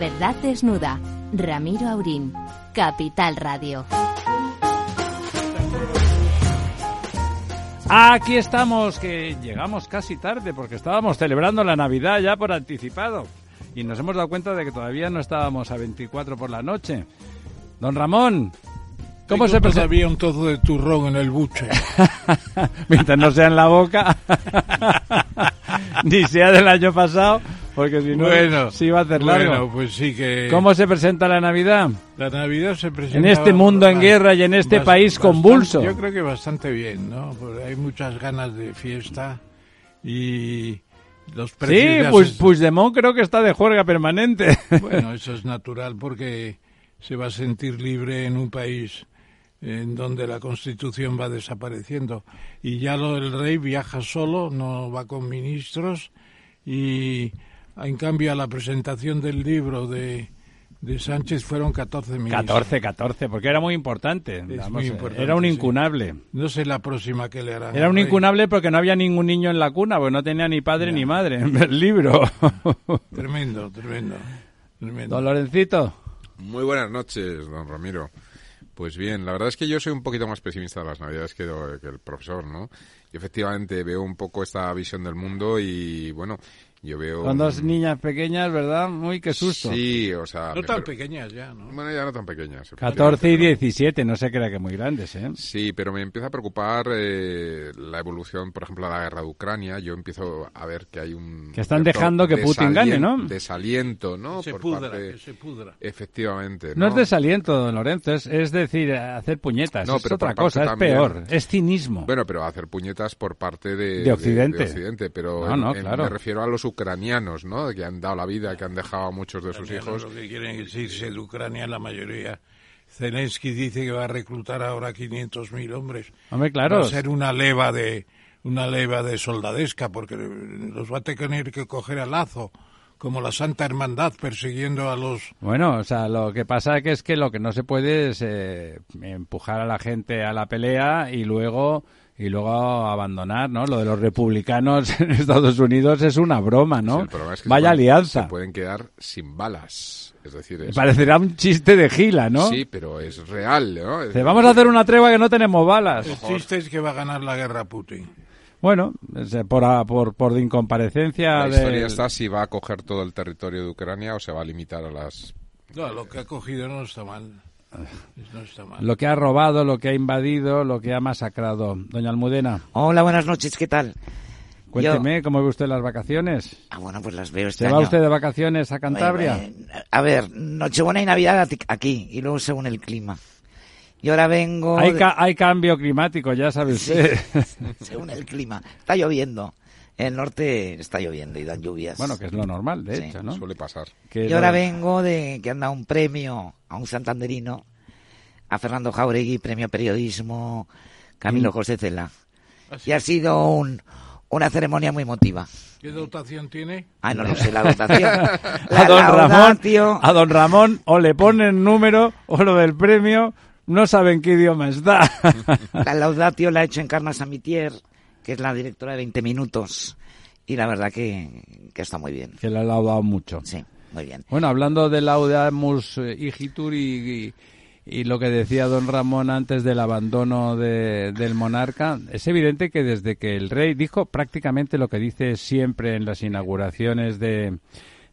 Verdad desnuda. Ramiro Aurín. Capital Radio. Aquí estamos, que llegamos casi tarde porque estábamos celebrando la Navidad ya por anticipado. Y nos hemos dado cuenta de que todavía no estábamos a 24 por la noche. Don Ramón, ¿cómo se presenta? Había un trozo de turrón en el buche. Mientras no sea en la boca, ni sea del año pasado, porque si no Bueno, se iba a hacer largo. Bueno, pues sí que... ¿Cómo se presenta la Navidad? La Navidad se presenta... En este mundo en guerra y en este país convulso. Yo creo que bastante bien, ¿no? Porque hay muchas ganas de fiesta y los precios... Sí, pues se- Puigdemont creo que está de juerga permanente. Bueno, eso es natural porque se va a sentir libre en un país en donde la Constitución va desapareciendo. Y ya lo del rey viaja solo, no va con ministros. Y en cambio a la presentación del libro de, de Sánchez fueron 14 ministros. 14, 14, porque era muy importante. Es Vamos, muy eh, importante, era un sí. incunable. No sé la próxima que le harán. Era un incunable porque no había ningún niño en la cuna, porque no tenía ni padre ni madre en el libro. Tremendo, tremendo. tremendo. Don Lorencito. Muy buenas noches, don Ramiro. Pues bien, la verdad es que yo soy un poquito más pesimista de las Navidades que, que el profesor, ¿no? Y efectivamente veo un poco esta visión del mundo y, bueno, yo veo... Con dos un- niñas pequeñas, ¿verdad? Muy qué susto. Sí, o sea... No me tan pre- pequeñas ya, ¿no? Bueno, ya no tan pequeñas. 14 y efectivamente, 17, no se crea que muy grandes, ¿eh? Sí, pero me empieza a preocupar eh, la evolución, por ejemplo, de la guerra de Ucrania. Yo empiezo a ver que hay un... Que están dejando que Putin gane, ¿no? Desaliento, ¿no? se Por pudra, parte- que se pudra. Efectivamente, No es desaliento, don Lorenzo, es, es decir, hacer puñetas. No, es pero otra cosa, es también- peor. Es cinismo. Bueno, pero hacer puñetas por parte de, De Occidente. de Occidente, pero No, no, en- claro. me refiero a los ucranianos, ¿no? Que han dado la vida, que han dejado a muchos de sus hijos. Lo que quieren irse de Ucrania, la mayoría. Zelensky dice que va a reclutar ahora 500.000 hombres. Hombre, claro. Va a ser una leva de una leva de soldadesca porque los va a tener que coger a lazo como la Santa Hermandad persiguiendo a los Bueno, o sea, lo que pasa que es que lo que no se puede es eh, empujar a la gente a la pelea y luego y luego abandonar, ¿no? Lo de los republicanos en Estados Unidos es una broma, Sí, ¿no? el problema es que se Vaya pueden- alianza. Se pueden quedar sin balas. Es decir, es- Parecerá un chiste de gila, ¿no? sí, pero es real, ¿no? Es vamos a hacer una tregua que no tenemos balas. el chiste es que va a ganar la guerra Putin. Bueno, eh, por, por, por de incomparecencia La del- historia está si va a coger todo el territorio de Ucrania o se va a limitar a las... No, lo que ha cogido no está mal. No está mal. lo que ha robado, lo que ha invadido, lo que ha masacrado. Doña Almudena, Hola, buenas noches, ¿qué tal? cuénteme cómo ve usted las vacaciones. Ah, bueno, pues las veo este ¿Se va usted de vacaciones a Cantabria? Bueno, eh, a ver, Nochebuena y Navidad aquí, y luego según el clima. Y ahora vengo... Hay, de- ca- hay cambio climático, ya sabe Sí, usted. según el clima. Está lloviendo. En el norte está lloviendo y dan lluvias. bueno, que es lo normal, de Sí. hecho, ¿no? Suele pasar. Que Y ahora lo- vengo de que han dado un premio a un santanderino, a Fernando Jauregui, premio periodismo, Camilo Mm. José Cela. Así. Y ha sido un, una ceremonia muy emotiva. ¿Qué dotación tiene? Ah, no lo sé, la dotación. a La don Ramón, a don Ramón o le ponen número o lo del premio, no saben qué idioma está. La laudatio la ha hecho Encarna Samitier, que es la directora de 20 Minutos. Y la verdad que, que está muy bien. que le ha laudado mucho. Sí, muy bien. Bueno, hablando de Laudamus eh, Igitur y, y, y lo que decía don Ramón antes del abandono de- del monarca, es evidente que desde que el rey dijo prácticamente lo que dice siempre en las inauguraciones de,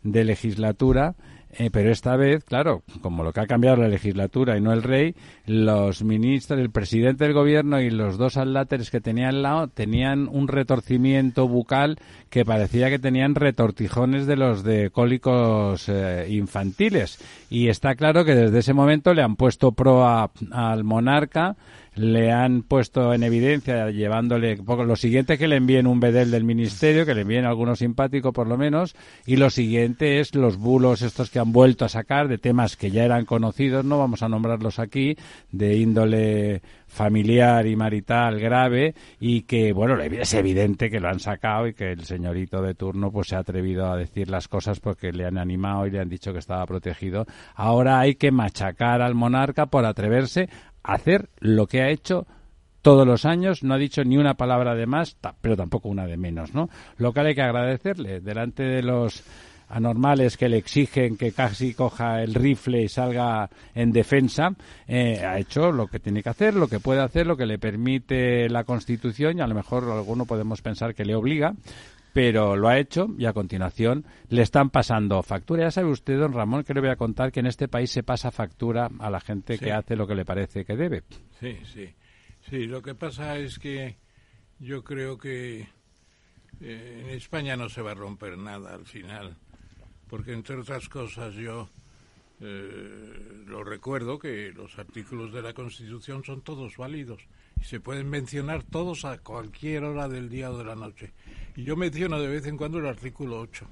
de legislatura, eh, pero esta vez, claro, como lo que ha cambiado la legislatura y no el rey, los ministros, el presidente del gobierno y los dos aláteres que tenía al lado tenían un retorcimiento bucal que parecía que tenían retortijones de los de cólicos eh, infantiles. Y está claro que desde ese momento le han puesto pro al monarca, le han puesto en evidencia llevándole lo siguiente que le envíen un bedel del ministerio, que le envíen alguno simpático por lo menos, y lo siguiente es los bulos estos que han vuelto a sacar de temas que ya eran conocidos, no vamos a nombrarlos aquí, de índole familiar y marital grave y que bueno es evidente que lo han sacado y que el señorito de turno pues se ha atrevido a decir las cosas porque le han animado y le han dicho que estaba protegido. Ahora hay que machacar al monarca por atreverse a hacer lo que ha hecho todos los años, no ha dicho ni una palabra de más, pero tampoco una de menos, ¿no? Lo cual hay que agradecerle. Delante de los anormales que le exigen que casi coja el rifle y salga en defensa, eh, ha hecho lo que tiene que hacer, lo que puede hacer, lo que le permite la Constitución y a lo mejor alguno podemos pensar que le obliga, pero lo ha hecho y a continuación le están pasando factura. Ya sabe usted, don Ramón, que le voy a contar que en este país se pasa factura a la gente que hace lo que le parece que debe. Sí, sí. Sí, lo que pasa es que yo creo que eh, en España no se va a romper nada al final, porque entre otras cosas yo eh, lo recuerdo que los artículos de la Constitución son todos válidos y se pueden mencionar todos a cualquier hora del día o de la noche. Y yo menciono de vez en cuando el artículo 8.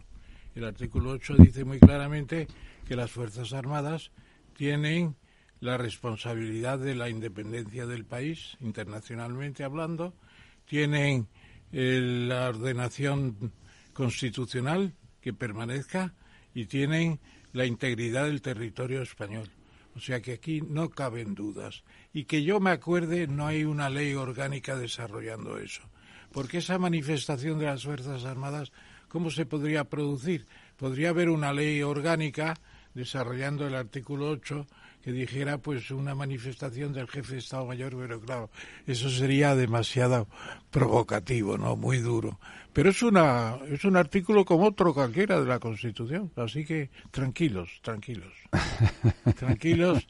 El artículo 8 dice muy claramente que las Fuerzas Armadas tienen la responsabilidad de la independencia del país, internacionalmente hablando, tienen eh, la ordenación constitucional que permanezca y tienen la integridad del territorio español. O sea que aquí no caben dudas. Y que yo me acuerde, no hay una ley orgánica desarrollando eso. Porque esa manifestación de las Fuerzas Armadas, ¿cómo se podría producir? Podría haber una ley orgánica desarrollando el artículo 8 que dijera pues una manifestación del jefe de Estado Mayor, pero claro, eso sería demasiado provocativo, ¿no? Muy duro. Pero es una es un artículo como otro cualquiera de la Constitución, así que tranquilos, tranquilos. tranquilos,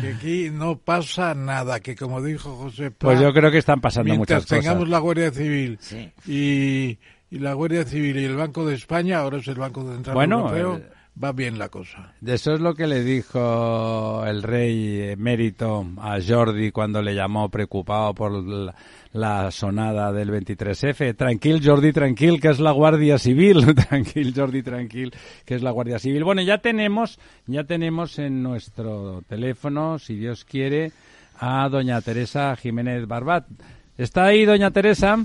que aquí no pasa nada, que como dijo José Pues yo creo que están pasando muchas cosas. tengamos la Guardia Civil y, y la Guardia Civil y el Banco de España, ahora es el Banco Central bueno, Europeo. Eh, va bien la cosa. De eso es lo que le dijo el rey emérito a Jordi cuando le llamó preocupado por la, sonada del 23F. Tranquil, Jordi, tranquil, que es la Guardia Civil. tranquil, Jordi, tranquil, que es la Guardia Civil. Bueno, ya tenemos, ya tenemos en nuestro teléfono, si Dios quiere, a doña Teresa Jiménez Barbat. ¿Está ahí, doña Teresa?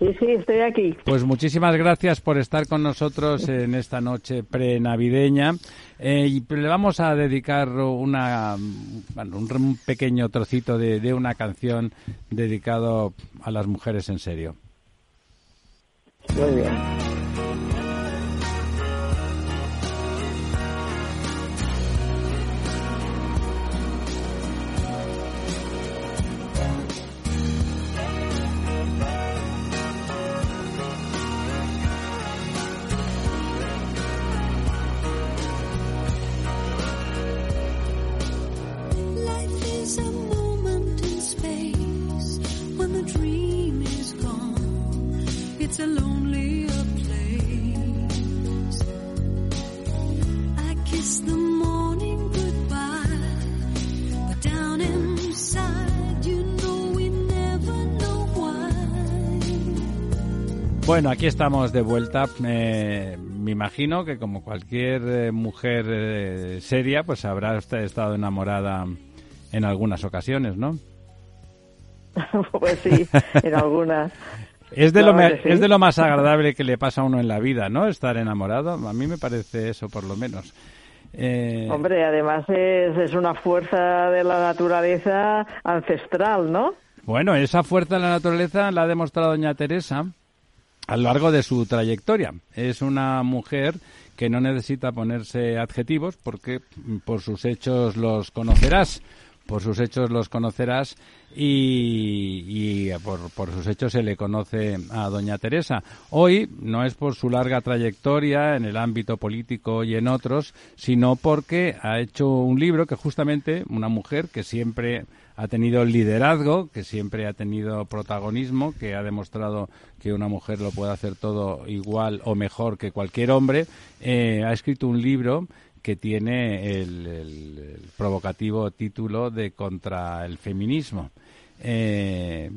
Sí, sí, estoy aquí. Pues muchísimas gracias por estar con nosotros en esta noche prenavideña. Eh, y le vamos a dedicar una, un pequeño trocito de, de una canción dedicado a las mujeres en serio. Muy bien. Bueno, aquí estamos de vuelta. me imagino que como cualquier eh, mujer eh, seria, pues habrá estado enamorada en algunas ocasiones, ¿no? pues sí, en algunas. Es de, lo es de lo más agradable que le pasa a uno en la vida, ¿no? Estar enamorado. A mí me parece eso, por lo menos. Eh... Hombre, además es, es una fuerza de la naturaleza ancestral, ¿no? Bueno, esa fuerza de la naturaleza la ha demostrado doña Teresa a lo largo de su trayectoria. Es una mujer que no necesita ponerse adjetivos porque por sus hechos los conocerás. Por sus hechos los conocerás y, por, por, sus hechos se le conoce a doña Teresa. Hoy no es por su larga trayectoria en el ámbito político y en otros, sino porque ha hecho un libro que justamente una mujer que siempre ha tenido liderazgo, que siempre ha tenido protagonismo, que ha demostrado que una mujer lo puede hacer todo igual o mejor que cualquier hombre, eh, ha escrito un libro que tiene el, provocativo título de Contra el feminismo. Eh,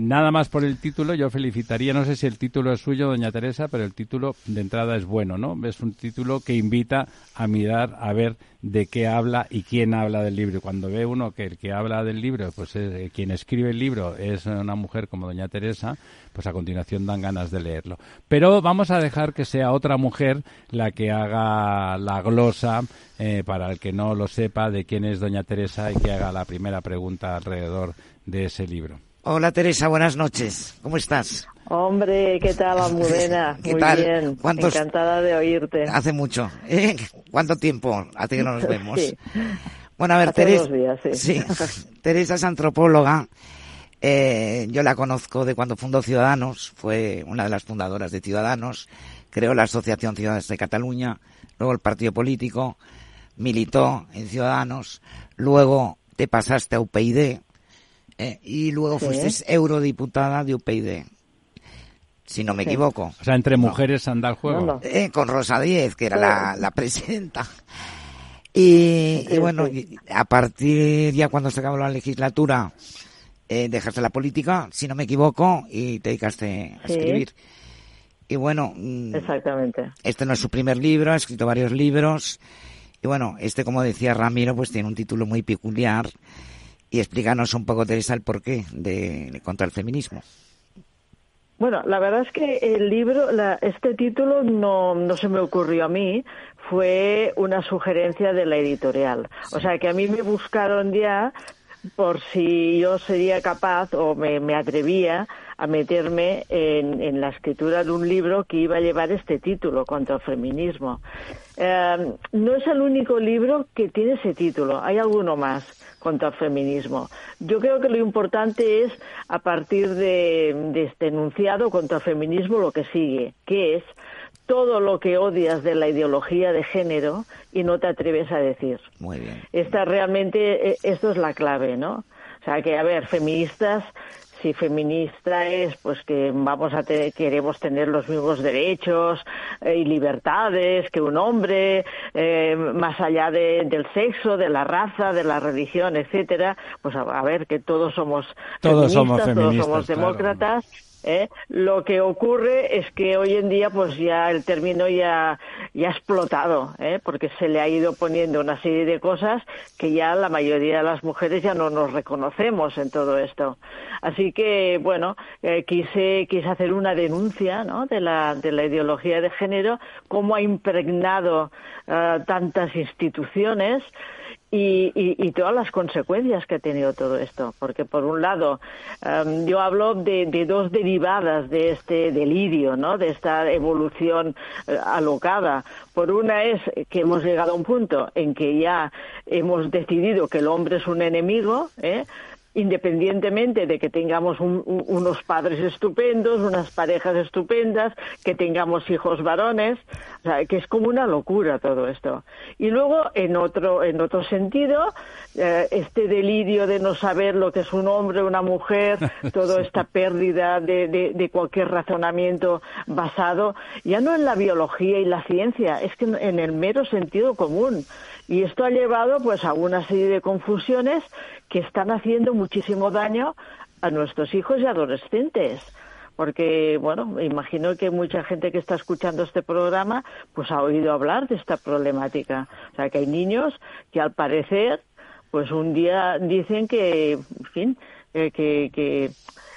nada más por el título, yo felicitaría, no sé si el título es suyo, doña Teresa, pero el título de entrada es bueno, ¿no? Es un título que invita a mirar, a ver de qué habla y quién habla del libro. Cuando ve uno que el que habla del libro, pues eh, quien escribe el libro es una mujer como doña Teresa, pues a continuación dan ganas de leerlo. Pero vamos a dejar que sea otra mujer la que haga la glosa, eh, para el que no lo sepa, de quién es doña Teresa y que haga la primera pregunta alrededor de ese libro. Hola Teresa, buenas noches. ¿Cómo estás? Hombre, ¿qué tal, Almudena? ¿Qué Muy tal? bien, ¿Cuántos- encantada de oírte. Hace mucho. ¿eh? ¿Cuánto tiempo hace que no nos vemos? Sí. Bueno, a ver, Hace Teresa. dos días, sí. Teresa es antropóloga. Eh, yo la conozco de cuando fundó Ciudadanos. Fue una de las fundadoras de Ciudadanos. Creó la Asociación Ciudadanos de Cataluña. Luego el partido político. Militó en Ciudadanos. Luego te pasaste a UPyD. Eh, y luego Sí. fuiste eurodiputada de UPyD. Si no me Sí. equivoco. O sea, entre mujeres anda el juego. No, no. Eh, con Rosa Díez, que era la, la presidenta. Y, y bueno, a partir ya cuando se acabó la legislatura, eh, dejaste la política, si no me equivoco, y te dedicaste a Sí. escribir. Y bueno, mm, Exactamente. este no es su primer libro, ha escrito varios libros. Y bueno, este, como decía Ramiro, pues tiene un título muy peculiar. Y explícanos un poco, Teresa, el porqué de, de contra el feminismo. Bueno, la verdad es que el libro, la- este título no, no se me ocurrió a mí, fue una sugerencia de la editorial. O sea, que a mí me buscaron ya por si yo sería capaz o me, me atrevía a meterme en, en la escritura de un libro que iba a llevar este título contra el feminismo. Eh, no es el único libro que tiene ese título, hay alguno más contra el feminismo. Yo creo que lo importante es, a partir de, de este enunciado contra el feminismo, lo que sigue, que es todo lo que odias de la ideología de género y no te atreves a decir. Muy bien. Esta realmente, eh, esto es la clave, ¿no? O sea, que, a ver, feministas, si feminista es, pues que vamos a tener, queremos tener los mismos derechos eh, y libertades que un hombre, eh, más allá de- del sexo, de la raza, de la religión, etcétera, pues a, a ver que todos somos Todos somos todos feministas, somos claro. ¿Eh? Lo que ocurre es que hoy en día, pues ya el término ya, ya ha explotado, ¿eh? porque se le ha ido poniendo una serie de cosas que ya la mayoría de las mujeres ya no nos reconocemos en todo esto. Así que, bueno, eh, quise, quise hacer una denuncia ¿no? de, la, de la ideología de género, cómo ha impregnado eh, tantas instituciones y, y- y todas las consecuencias que ha tenido todo esto. Porque, por un lado, em, yo hablo de, de dos derivadas de este delirio, ¿no? de esta evolución eh, alocada. Por una es que hemos llegado a un punto en que ya hemos decidido que el hombre es un enemigo, ¿eh? Independientemente de que tengamos un- un- unos padres estupendos, unas parejas estupendas, que tengamos hijos varones, o sea, que es como una locura todo esto. Y luego, en otro, en otro sentido, eh, este delirio de no saber lo que es un hombre, una mujer, toda esta pérdida de, de- de cualquier razonamiento basado, ya no en la biología y la ciencia, es que en- en el mero sentido común. Y esto ha llevado pues a una serie de confusiones que están haciendo muchísimo daño a nuestros hijos y adolescentes. Porque, bueno, imagino que mucha gente que está escuchando este programa pues ha oído hablar de esta problemática. O sea, que hay niños que al parecer pues un día dicen que, en fin, eh, que, que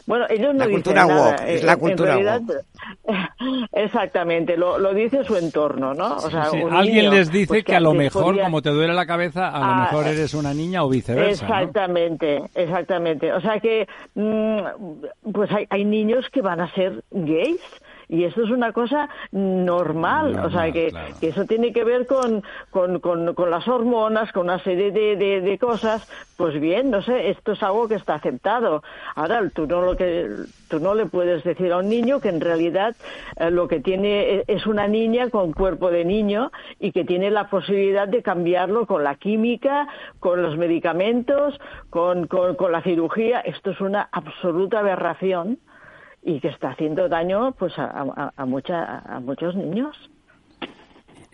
bueno, ellos no La dicen cultura nada. es Eh, la en cultura realidad, Exactamente, lo, lo dice su entorno, ¿no? O sea, Sí, un alguien niño, les dice pues, que a lo mejor, podía- como te duele la cabeza, a lo Ah, mejor eh, eres una niña o viceversa. ¿no? Exactamente, exactamente. O sea que, mm, pues hay, hay niños que van a ser gays. Y esto es una cosa normal, o sea que, claro. que eso tiene que ver con, con, con, con las hormonas, con una serie de, de, de cosas. Pues bien, no sé, esto es algo que está aceptado. Ahora, tú no, lo que, tú no le puedes decir a un niño que en realidad eh, lo que tiene e- es una niña con cuerpo de niño y que tiene la posibilidad de cambiarlo con la química, con los medicamentos, con, con, con la cirugía. Esto es una absoluta aberración y que está haciendo daño pues a, a, a, mucha, a muchos niños.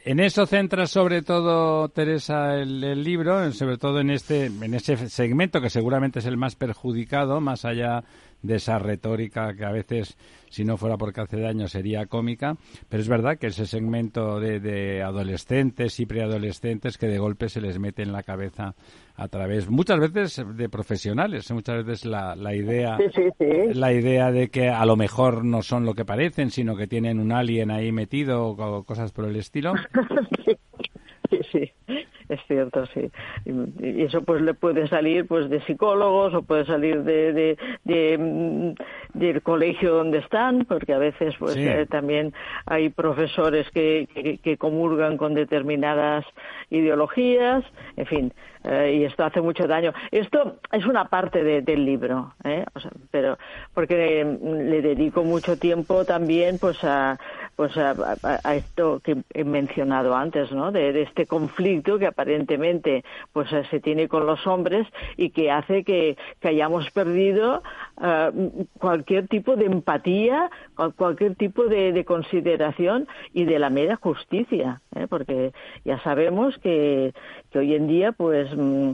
En eso centra sobre todo Teresa el, el libro, sobre todo en este, en ese segmento que seguramente es el más perjudicado, más allá de esa retórica que a veces, si no fuera porque hace daño, sería cómica. Pero es verdad que ese segmento de, de adolescentes y preadolescentes que de golpe se les mete en la cabeza a través, muchas veces de profesionales, muchas veces la, la idea Sí, sí, sí. la idea de que a lo mejor no son lo que parecen, sino que tienen un alien ahí metido o co- cosas por el estilo. sí, sí, es cierto, sí. Y eso pues le puede salir pues de psicólogos o puede salir de, de, mm, del colegio donde están, porque a veces pues eh, también hay profesores que, que, comulgan con determinadas ideologías, en fin, eh, y esto hace mucho daño. Esto es una parte del libro, ¿eh? pero porque le dedico mucho tiempo también pues a pues a, esto que he mencionado antes, ¿no? De, este conflicto que aparentemente pues se tiene con los hombres y que hace que, hayamos perdido cualquier tipo de empatía, cualquier tipo de, consideración y de la mera justicia, ¿eh? porque ya sabemos que, que hoy en día, pues mm,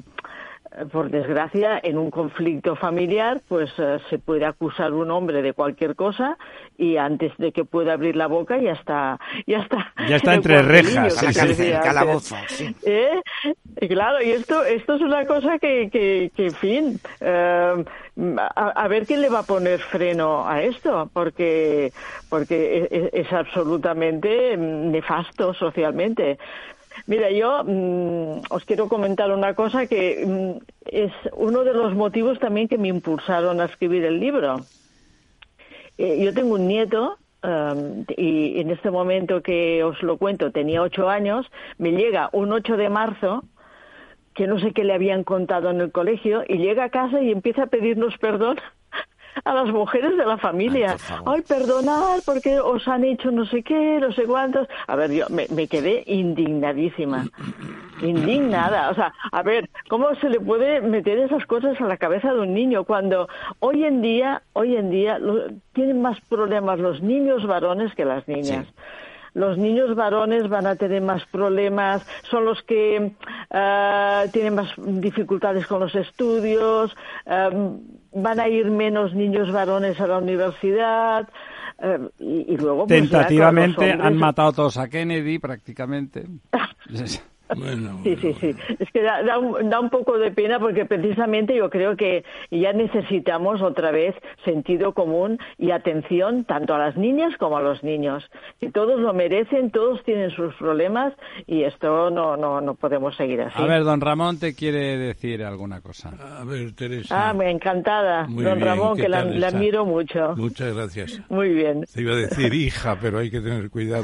por desgracia, en un conflicto familiar, pues eh, se puede acusar un hombre de cualquier cosa y antes de que pueda abrir la boca ya está, ya está. Ya está entre rejas, calabozo. ¿Eh? Y claro, y esto, esto es una cosa que, que, que en fin, eh, a, ver quién le va a poner freno a esto, porque, porque es, es absolutamente nefasto socialmente. Mira, yo mm, os quiero comentar una cosa que mm, es uno de los motivos también que me impulsaron a escribir el libro. Eh, yo tengo un nieto um, y en este momento que os lo cuento tenía ocho años, me llega un 8 de marzo que no sé qué le habían contado en el colegio y llega a casa y empieza a pedirnos perdón a las mujeres de la familia. Ay, perdonad porque os han hecho no sé qué, no sé cuántos. A ver, yo me, me quedé indignadísima. Indignada. O sea, a ver, ¿cómo se le puede meter esas cosas a la cabeza de un niño cuando hoy en día, hoy en día, tienen más problemas los niños varones que las niñas? los niños varones van a tener más problemas, son los que uh, tienen más dificultades con los estudios, um, van a ir menos niños varones a la universidad. Uh, y, y, luego pues, tentativamente han matado todos a Kennedy prácticamente sí, sí, sí. Es que da, un, poco de pena porque precisamente yo creo que ya necesitamos otra vez sentido común y atención tanto a las niñas como a los niños. Que todos lo merecen, todos tienen sus problemas y esto no, no, no podemos seguir así. A ver, don Ramón te quiere decir alguna cosa. A ver, Teresa. Ah, me encantada. don Ramón, que la, admiro mucho. Muchas gracias. Muy bien. Te iba a decir hija, pero hay que tener cuidado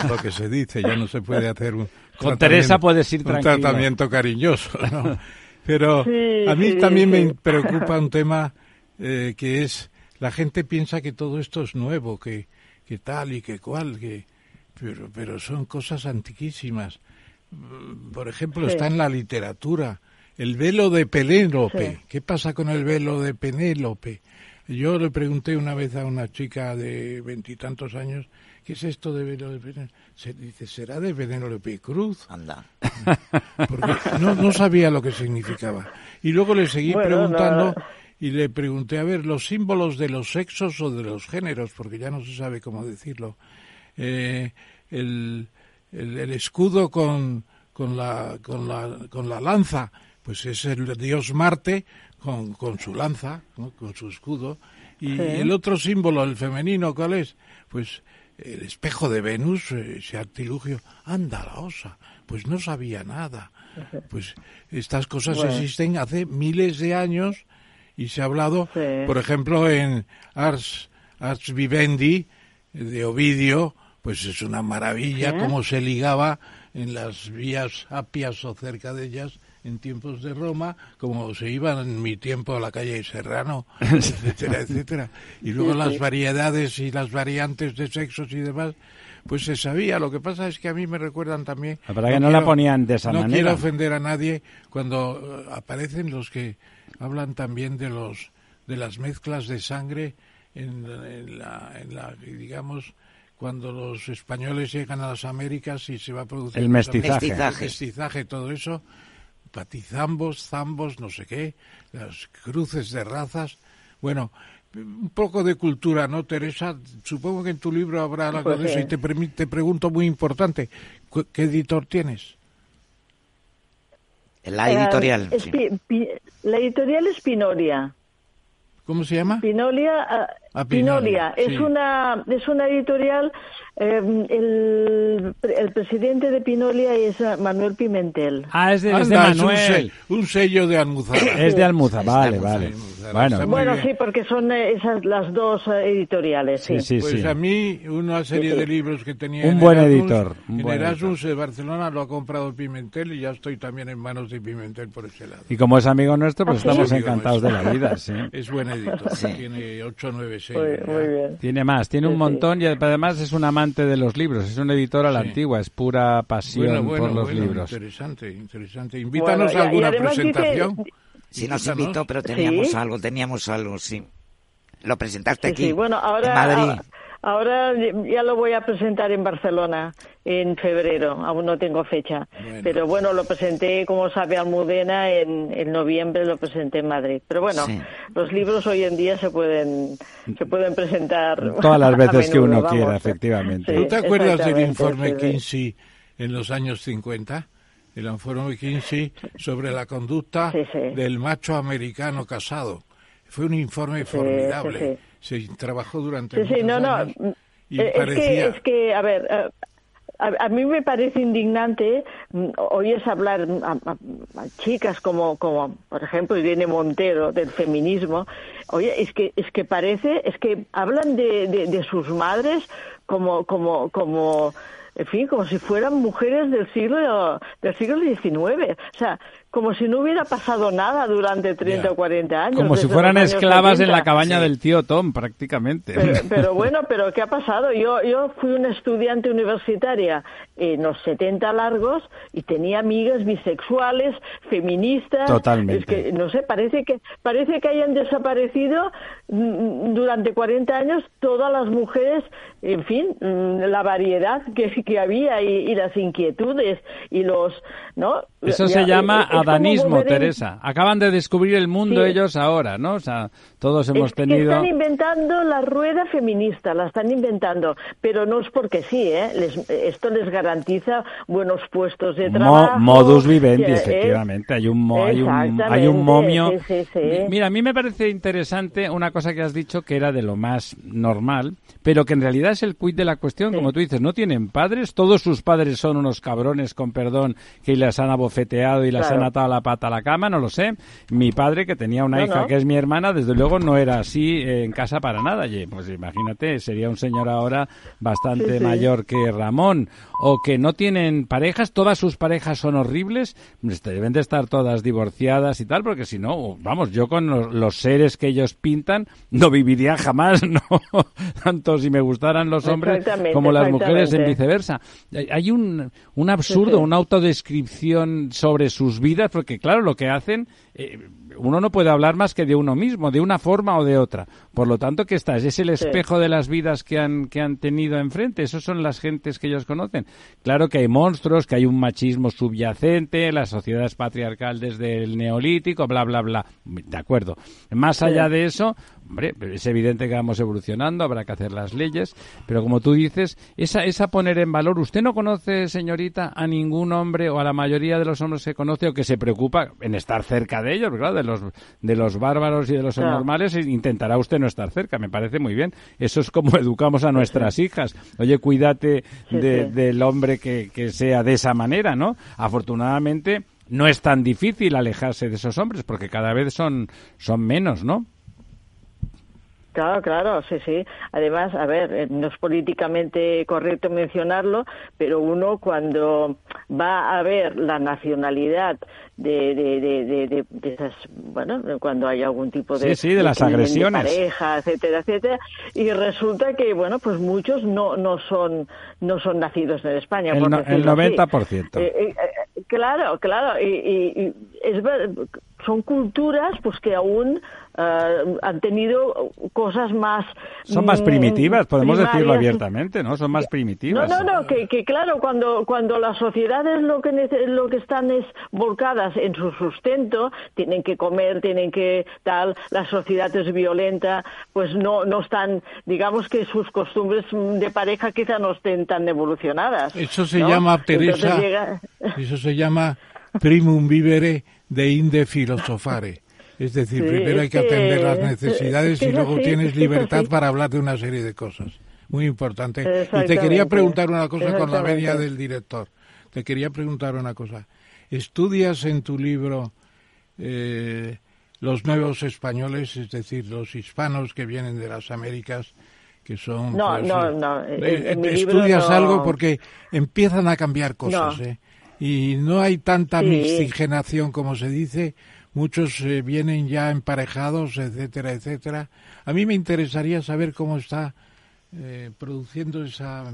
con lo que se dice. Ya no se puede hacer un con Teresa puedes ir tranquilo. Un tratamiento cariñoso, ¿no? Pero a mí también me preocupa un tema eh, que es, la gente piensa que todo esto es nuevo, que, que tal y que cual, que, pero, pero son cosas antiquísimas. Por ejemplo, está en la literatura. El velo de Penélope. ¿Qué pasa con el velo de Penélope? Yo le pregunté una vez a una chica de veintitantos años ¿qué es esto de veneno de veneno? Se dice, ¿será de veneno de Cruz? Anda. Porque no, no sabía lo que significaba. Y luego le seguí preguntando y le pregunté, a ver, los símbolos de los sexos o de los géneros, porque ya no se sabe cómo decirlo. Eh, el, el, escudo con, con, la, con, la, con la lanza, pues es el dios Marte con, con su lanza, con su escudo. Y el otro símbolo, el femenino, ¿cuál es? Pues el espejo de Venus, eh, ese artilugio, anda la osa, pues no sabía nada. Pues estas cosas existen hace miles de años y se ha hablado, por ejemplo, en Ars, Ars Vivendi de Ovidio, pues es una maravilla cómo se ligaba en las vías apias o cerca de ellas en tiempos de Roma, como se iban en mi tiempo a la calle Serrano, etcétera, etcétera. Y luego las variedades y las variantes de sexos y demás, pues se sabía. Lo que pasa es que a mí me recuerdan también... para que no la ponían de esa no manera. No quiero ofender a nadie cuando eh, aparecen los que hablan también de los de las mezclas de sangre en, la, en la, digamos, cuando los españoles llegan a las Américas y se va a producir el mestizaje. El mestizaje, todo eso, patizambos, zambos, no sé qué, las cruces de razas. Bueno, un poco de cultura, ¿no, Teresa? Supongo que en tu libro habrá algo de eso. Y te, te pregunto muy importante, ¿qué editor tienes? La editorial. La editorial es Pinoria. ¿Cómo se llama? Pinolia, ah, Ah, Pinolia, Pinolia. Es sí. una es una editorial. eh, el, el presidente de Pinolia es ah, Manuel Pimentel. Ah, es de, es de Anda, es un, Manuel. se- un sello de Almuzara. Es de Almuza, vale, vale. Bueno, Bueno, bien. sí, porque son eh, esas las dos eh, editoriales. Sí, sí, sí, Pues sí. a mí una serie de libros que tenía Un en buen Erasmus, editor, un en buen Erasmus de Barcelona lo ha comprado Pimentel y ya estoy también en manos de Pimentel por ese lado. Y como es amigo nuestro, pues ¿Ah, sí? estamos encantados de la vida, sí. Es buen editor, Sí. tiene 8 o 9 Muy, sellos. muy ya. bien. Tiene más, tiene un sí. montón y además es un amante de los libros, es un editor a la Sí. antigua, es pura pasión Bueno, bueno, por los bueno, libros. interesante, interesante. Invítanos Bueno, y- a alguna además dice- presentación. Sí, nos Invítanos. invitó, pero teníamos Sí. algo, teníamos algo, sí. Lo presentaste Sí, aquí, sí. Bueno, ahora, en Madrid. Ahora ya lo voy a presentar en Barcelona en febrero. Aún no tengo fecha. Bueno. Pero bueno, lo presenté, como sabe Almudena, en, en noviembre lo presenté en Madrid. Pero bueno, Sí. los libros hoy en día se pueden se pueden presentar Todas las a veces que uno quiera, efectivamente. Sí, ¿Tú te acuerdas del informe sí. Kinsey en los años 50? El informe Kinsey sobre la conducta Sí, sí. del macho americano casado. Fue un informe Sí, formidable. Sí, Se trabajó durante Sí, sí, no, no. y eh, Es que, es que, a ver, eh, a, a mí me parece indignante mm, oyes hablar a, a- a chicas como, como, por ejemplo, Irene Montero del feminismo. Oye, es que, es que parece, es que hablan de, de, de sus madres como, como, como, en fin, como si fueran mujeres del siglo, del siglo XIX. O sea, como si no hubiera pasado nada durante 30 Ya. o 40 años. Como si fueran esclavas en 70. la cabaña del tío Tom, prácticamente. Pero, pero bueno, pero ¿qué ha pasado? Yo, yo fui una estudiante universitaria en los 70 largos y tenía amigas bisexuales, feministas. Totalmente. Es que, no sé, parece que, parece que hayan desaparecido mm, durante 40 años todas las mujeres, en fin, mm, la variedad que, que había y, y las inquietudes y los, ¿no? Eso Ya, se llama en- Teresa. Acaban de descubrir el mundo Sí. ellos ahora, ¿no? O sea, todos hemos es que tenido... están inventando la rueda feminista, la están inventando, pero no es porque sí, ¿eh? Les- esto les garantiza buenos puestos de Mo- trabajo. modus vivendi, que, efectivamente. Hay un, hay un, hay un momio. sí, sí, sí. Mi- Mira, a mí me parece interesante una cosa que has dicho que era de lo más normal, pero que en realidad es el quid de la cuestión. Como tú dices, no tienen padres, todos sus padres son unos cabrones, con perdón, que las han abofeteado y las Claro. han atado la pata a la cama, no lo sé. Mi padre, que tenía una No, hija no. que es mi hermana, desde luego no era así eh, en casa para nada. Pues imagínate, sería un señor ahora bastante Sí, sí. mayor que Ramón, o que no tienen parejas, todas sus parejas son horribles, pues deben de estar todas divorciadas y tal, porque si no, vamos, yo con los, seres que ellos pintan no viviría jamás, no, tanto si me gustaran los hombres como las mujeres en viceversa. Hay- un, un absurdo, sí. una autodescripción sobre sus vidas, porque claro, lo que hacen, eh, uno no puede hablar más que de uno mismo, de una forma o de otra. Por lo tanto, ¿qué estás? Es el Sí. espejo de las vidas que han, que han tenido enfrente. Esos son las gentes que ellos conocen. Claro que hay monstruos, que hay un machismo subyacente, la sociedad es patriarcal desde el neolítico, bla, bla, bla. De acuerdo. Más allá de eso, hombre, es evidente que vamos evolucionando, habrá que hacer las leyes, pero como tú dices, esa, esa poner en valor, usted no conoce, señorita, a ningún hombre o a la mayoría de los hombres que conoce o que se preocupa en estar cerca de ellos, ¿verdad? De los, de los bárbaros y de los Claro. anormales, e intentará usted no estar cerca, me parece muy bien. Eso es como educamos a nuestras hijas. Oye, cuídate Sí, de- sí. del hombre que, que sea de esa manera, ¿no? Afortunadamente, no es tan difícil alejarse de esos hombres porque cada vez son, son menos, ¿no? Claro, claro, sí, sí. Además, a ver, eh, no es políticamente correcto mencionarlo, pero uno cuando va a ver la nacionalidad de, de, de, de, de- de esas, bueno, cuando hay algún tipo de, Sí, sí, de las agresiones. pareja, etcétera, etcétera, y resulta que, bueno, pues muchos no, no son, no son nacidos en España. El por no- el decirlo así. 90%. Eh, eh, eh, claro, claro, y, y- y es son culturas pues que aún eh, han tenido cosas más Son más mm, primitivas, podemos decirlo abiertamente, ¿no? Son más No, primitivas. no, no, que, que claro, cuando, cuando las sociedades lo que, lo que están es volcadas en su sustento, tienen que comer, tienen que tal, la sociedad es violenta, pues no, no están, digamos que sus costumbres mm, de pareja quizá no estén tan evolucionadas. Eso se ¿no? llama, Teresa, llega- eso se llama primum vivere de inde filosofare. Es decir, primero hay que atender las necesidades y luego tienes libertad para hablar de una serie de cosas. Muy importante. Y te quería preguntar una cosa con la media del director. Te quería preguntar una cosa. ¿Estudias en tu libro eh, los nuevos españoles, es decir, los hispanos que vienen de las Américas, que son... No, pues, no, no. Eh, estudias algo porque empiezan a cambiar cosas, ¿eh? Y no hay tanta miscigenación como se dice. Muchos eh, vienen ya emparejados, etcétera, etcétera. A mí me interesaría saber cómo está eh, produciendo esa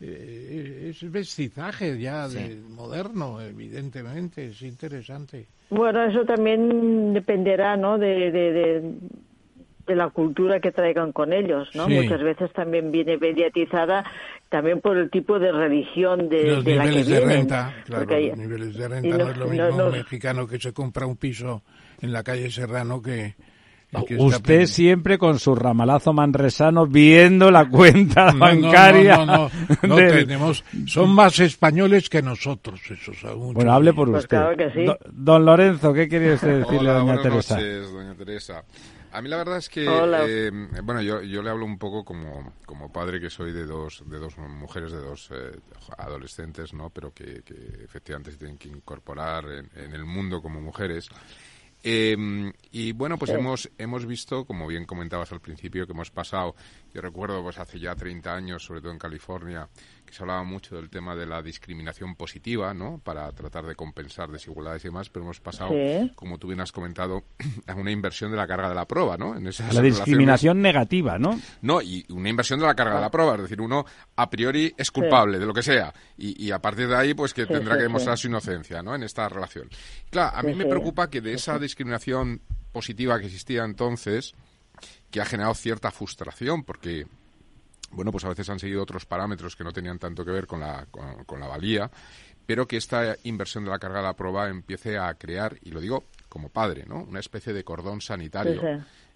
eh, es vestizaje ya de moderno, evidentemente, es interesante. Bueno, eso también dependerá, ¿no? De, de, la cultura que traigan con ellos, ¿no? Muchas veces también viene mediatizada también por el tipo de religión de, los de niveles de renta, claro, los niveles de renta no, es lo mismo un mexicano que se compra un piso en la calle Serrano que Usted siempre con su ramalazo manresano viendo la cuenta bancaria. No, no, no, tenemos. Son más españoles que nosotros, esos. Bueno, hable por pues usted. don Lorenzo, ¿qué quería usted decirle a doña Teresa? Noches, doña Teresa. A mí la verdad es que, eh, bueno, yo, yo le hablo un poco como, como padre que soy de dos, de dos mujeres, de dos eh, adolescentes, ¿no? Pero que, que, efectivamente se tienen que incorporar en, en el mundo como mujeres. Eh, y bueno, pues hemos, hemos visto, como bien comentabas al principio, que hemos pasado, yo recuerdo pues hace ya 30 años, sobre todo en California, se hablaba mucho del tema de la discriminación positiva, ¿no? Para tratar de compensar desigualdades y demás, pero hemos pasado, como tú bien has comentado, a una inversión de la carga de la prueba, ¿no? En la discriminación negativa, ¿no? No, y una inversión de la carga de la prueba, es decir, uno a priori es culpable de lo que sea y, a partir de ahí, pues que tendrá que demostrar su inocencia, ¿no? En esta relación. Claro, a mí me preocupa que de esa discriminación positiva que existía entonces, que ha generado cierta frustración, porque bueno, pues a veces han seguido otros parámetros que no tenían tanto que ver con la, con, la valía, pero que esta inversión de la carga de la prueba empiece a crear, y lo digo como padre, ¿no? Una especie de cordón sanitario.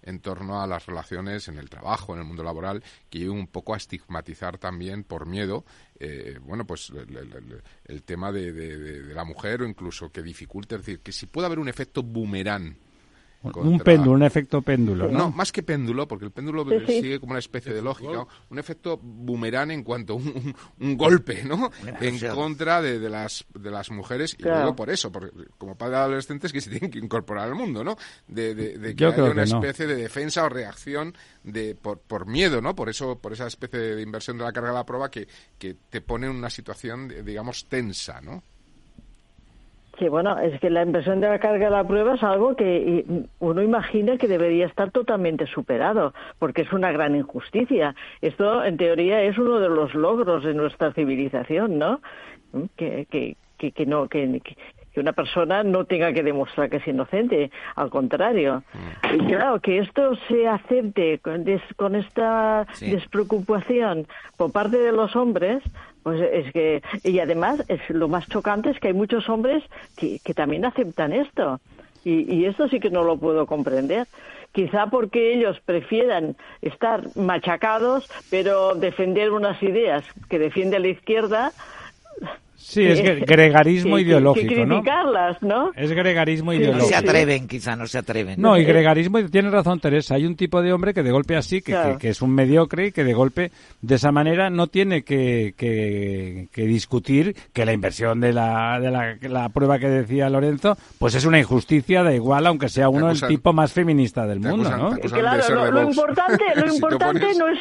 en torno a las relaciones en el trabajo, en el mundo laboral, que lleve un poco a estigmatizar también por miedo, eh, bueno, pues el, tema de, de, la mujer o incluso que dificulte, es decir, que si puede haber un efecto boomerang un péndulo, un efecto péndulo. ¿no? más que péndulo, porque el péndulo sigue como una especie de lógica, un efecto boomerang en cuanto a un, golpe, ¿no? En contra de, las, de las mujeres, y luego por eso, porque como padre de adolescentes que se tienen que incorporar al mundo, ¿no? De, que haya una especie de defensa o reacción de por, por miedo, ¿no? Por eso, por esa especie de inversión de la carga de la prueba que, que te pone en una situación, digamos, tensa, ¿no? Sí, bueno, es que la inversión de la carga de la prueba es algo que uno imagina que debería estar totalmente superado, porque es una gran injusticia. Esto, en teoría, es uno de los logros de nuestra civilización, ¿no? Que, que, que, no, que, que una persona no tenga que demostrar que es inocente, al contrario. Mm. Y claro, que esto se acepte con, esta despreocupación por parte de los hombres, pues es que, y además, es, lo más chocante es que hay muchos hombres que, también aceptan esto. Y, y, esto sí que no lo puedo comprender. Quizá porque ellos prefieran estar machacados, pero defender unas ideas que defiende la izquierda, Sí, es gregarismo ideológico, ¿no? ¿no? Es gregarismo ideológico. No se atreven, quizá no se atreven. No, y gregarismo, tiene razón Teresa, hay un tipo de hombre que de golpe así, que, que, es un mediocre y que de golpe de esa manera no tiene que, que, discutir que la inversión de, la, de la, prueba que decía Lorenzo, pues es una injusticia, da igual, aunque sea uno el tipo más feminista del mundo, ¿no? Claro, lo, importante, lo importante no es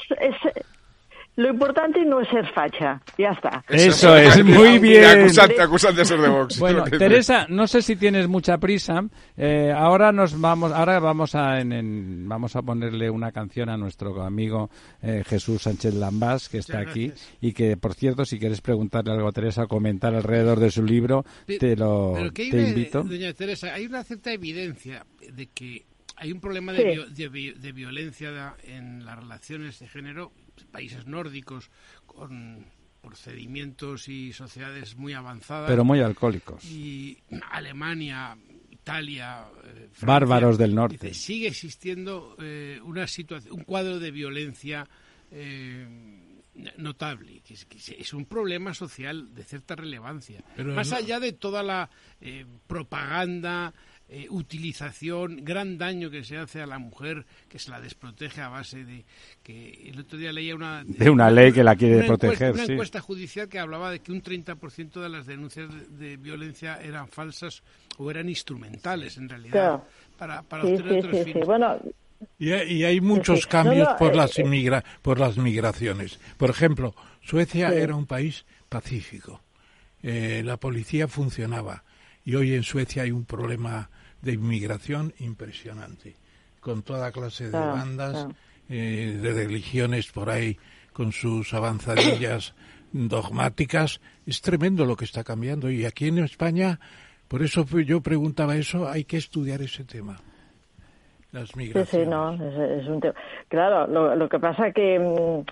lo importante no es ser facha, ya está. Eso es, muy bien. Te acusan, de ser de Vox. Bueno, Teresa, no sé si tienes mucha prisa. Eh, ahora nos vamos, ahora vamos a, en, vamos a ponerle una canción a nuestro amigo eh, Jesús Sánchez Lambás, que está aquí, y que, por cierto, si quieres preguntarle algo a Teresa, comentar alrededor de su libro, te lo te invito. Doña Teresa, hay una cierta evidencia de que hay un problema de, de violencia en las relaciones de género países nórdicos con procedimientos y sociedades muy avanzadas. Pero muy alcohólicos. Y Alemania, Italia, eh, bárbaros del norte. sigue existiendo eh, una situación, un cuadro de violencia eh, notable, que es, un problema social de cierta relevancia. Más allá de toda la propaganda eh, utilización, gran daño que se hace a la mujer, que se la desprotege a base de que el otro día leía una de una ley que la quiere proteger, encuesta, una encuesta judicial que hablaba de que un 30% de las denuncias de, violencia eran falsas o eran instrumentales en realidad para, para obtener otros fines. Bueno, y, hay muchos cambios por, eh, las eh. por las migraciones. Por ejemplo, Suecia era un país pacífico. la policía funcionaba. Y hoy en Suecia hay un problema de inmigración impresionante, con toda clase de bandas, eh, de religiones por ahí, con sus avanzadillas dogmáticas. Es tremendo lo que está cambiando. Y aquí en España, por eso yo preguntaba eso, hay que estudiar ese tema. Las migraciones. Sí, sí, no, es, un tema. Claro, lo, lo que pasa que mm,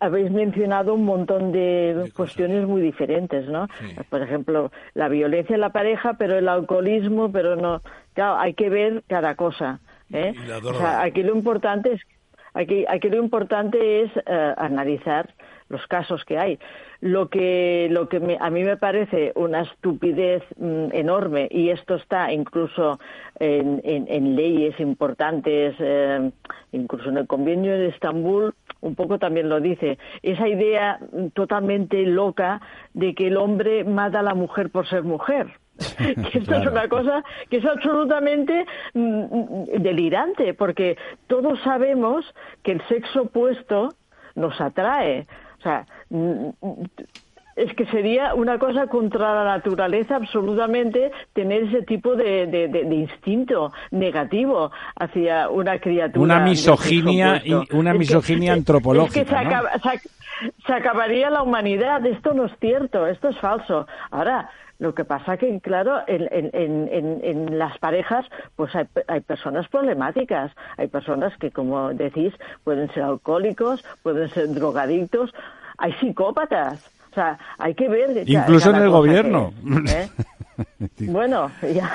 habéis mencionado un montón de, cuestiones muy diferentes, ¿no? Por ejemplo, la violencia en la pareja, pero el alcoholismo, pero no. Claro, hay que ver cada cosa. ¿eh? O sea, aquí lo importante es aquí, aquí lo importante es eh, analizar los casos que hay. Lo que, lo que a mí me parece una estupidez mm, enorme, y esto está incluso en, en, leyes importantes, eh, incluso en el convenio de Estambul, un poco también lo dice, esa idea mm, totalmente loca de que el hombre mata a la mujer por ser mujer. que esto es una cosa que es absolutamente mm, delirante, porque todos sabemos que el sexo opuesto nos atrae. O sea, es que sería una cosa contra la naturaleza absolutamente tener ese tipo de, de, instinto negativo hacia una criatura. Una misoginia, una misoginia antropológica. se, acabaría la humanidad. Esto no es cierto, esto es falso. Ahora, lo que pasa que, claro, en, en, en, en las parejas, pues hay, hay, personas problemáticas. Hay personas que, como decís, pueden ser alcohólicos, pueden ser drogadictos. Hay psicópatas. Sea, hay que ver. Incluso en el gobierno. ¿eh? Bueno, ya,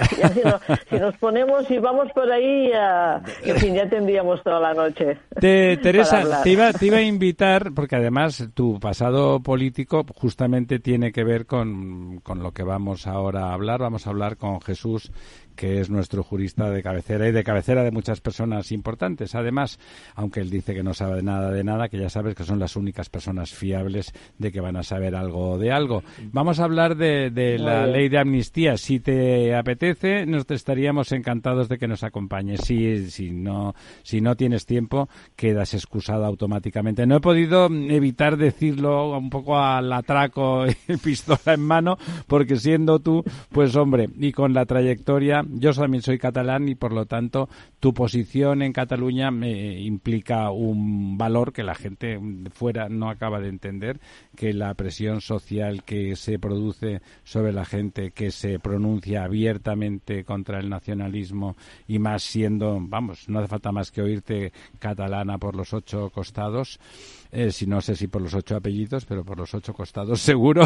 si, nos, ponemos y vamos por ahí, ya, en fin, ya tendríamos toda la noche. Teresa, te iba, te iba a invitar, porque además tu pasado político justamente tiene que ver con, con lo que vamos ahora a hablar. Vamos a hablar con Jesús que es nuestro jurista de cabecera y de cabecera de muchas personas importantes. Además, aunque él dice que no sabe nada de nada, que ya sabes que son las únicas personas fiables de que van a saber algo de algo. Vamos a hablar de, la ley de amnistía. Si te apetece, nos estaríamos encantados de que nos acompañes. Si, si, no, si no tienes tiempo, quedas excusado automáticamente. No he podido evitar decirlo un poco al atraco y pistola en mano, porque siendo tú, pues hombre, y con la trayectoria yo también soy catalán y por lo tanto tu posición en Cataluña me implica un valor que la gente fuera no acaba de entender, que la presión social que se produce sobre la gente que se pronuncia abiertamente contra el nacionalismo y más siendo, vamos, no hace falta más que oírte catalana por los ocho costados, eh, si no sé si por los ocho apellidos, pero por los ocho costados seguro.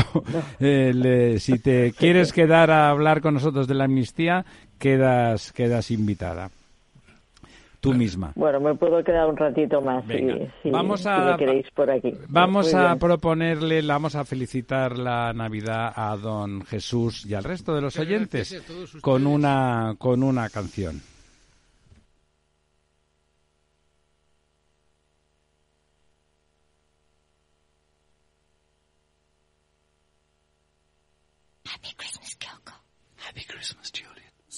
Eh, si te quieres quedar a hablar con nosotros de la amnistía, quedas, quedas invitada. Tú misma. Bueno, me puedo quedar un ratito más si, vamos a, queréis por aquí. Vamos a proponerle, vamos a felicitar la Navidad a don Jesús y al resto de los oyentes con una, con una canción.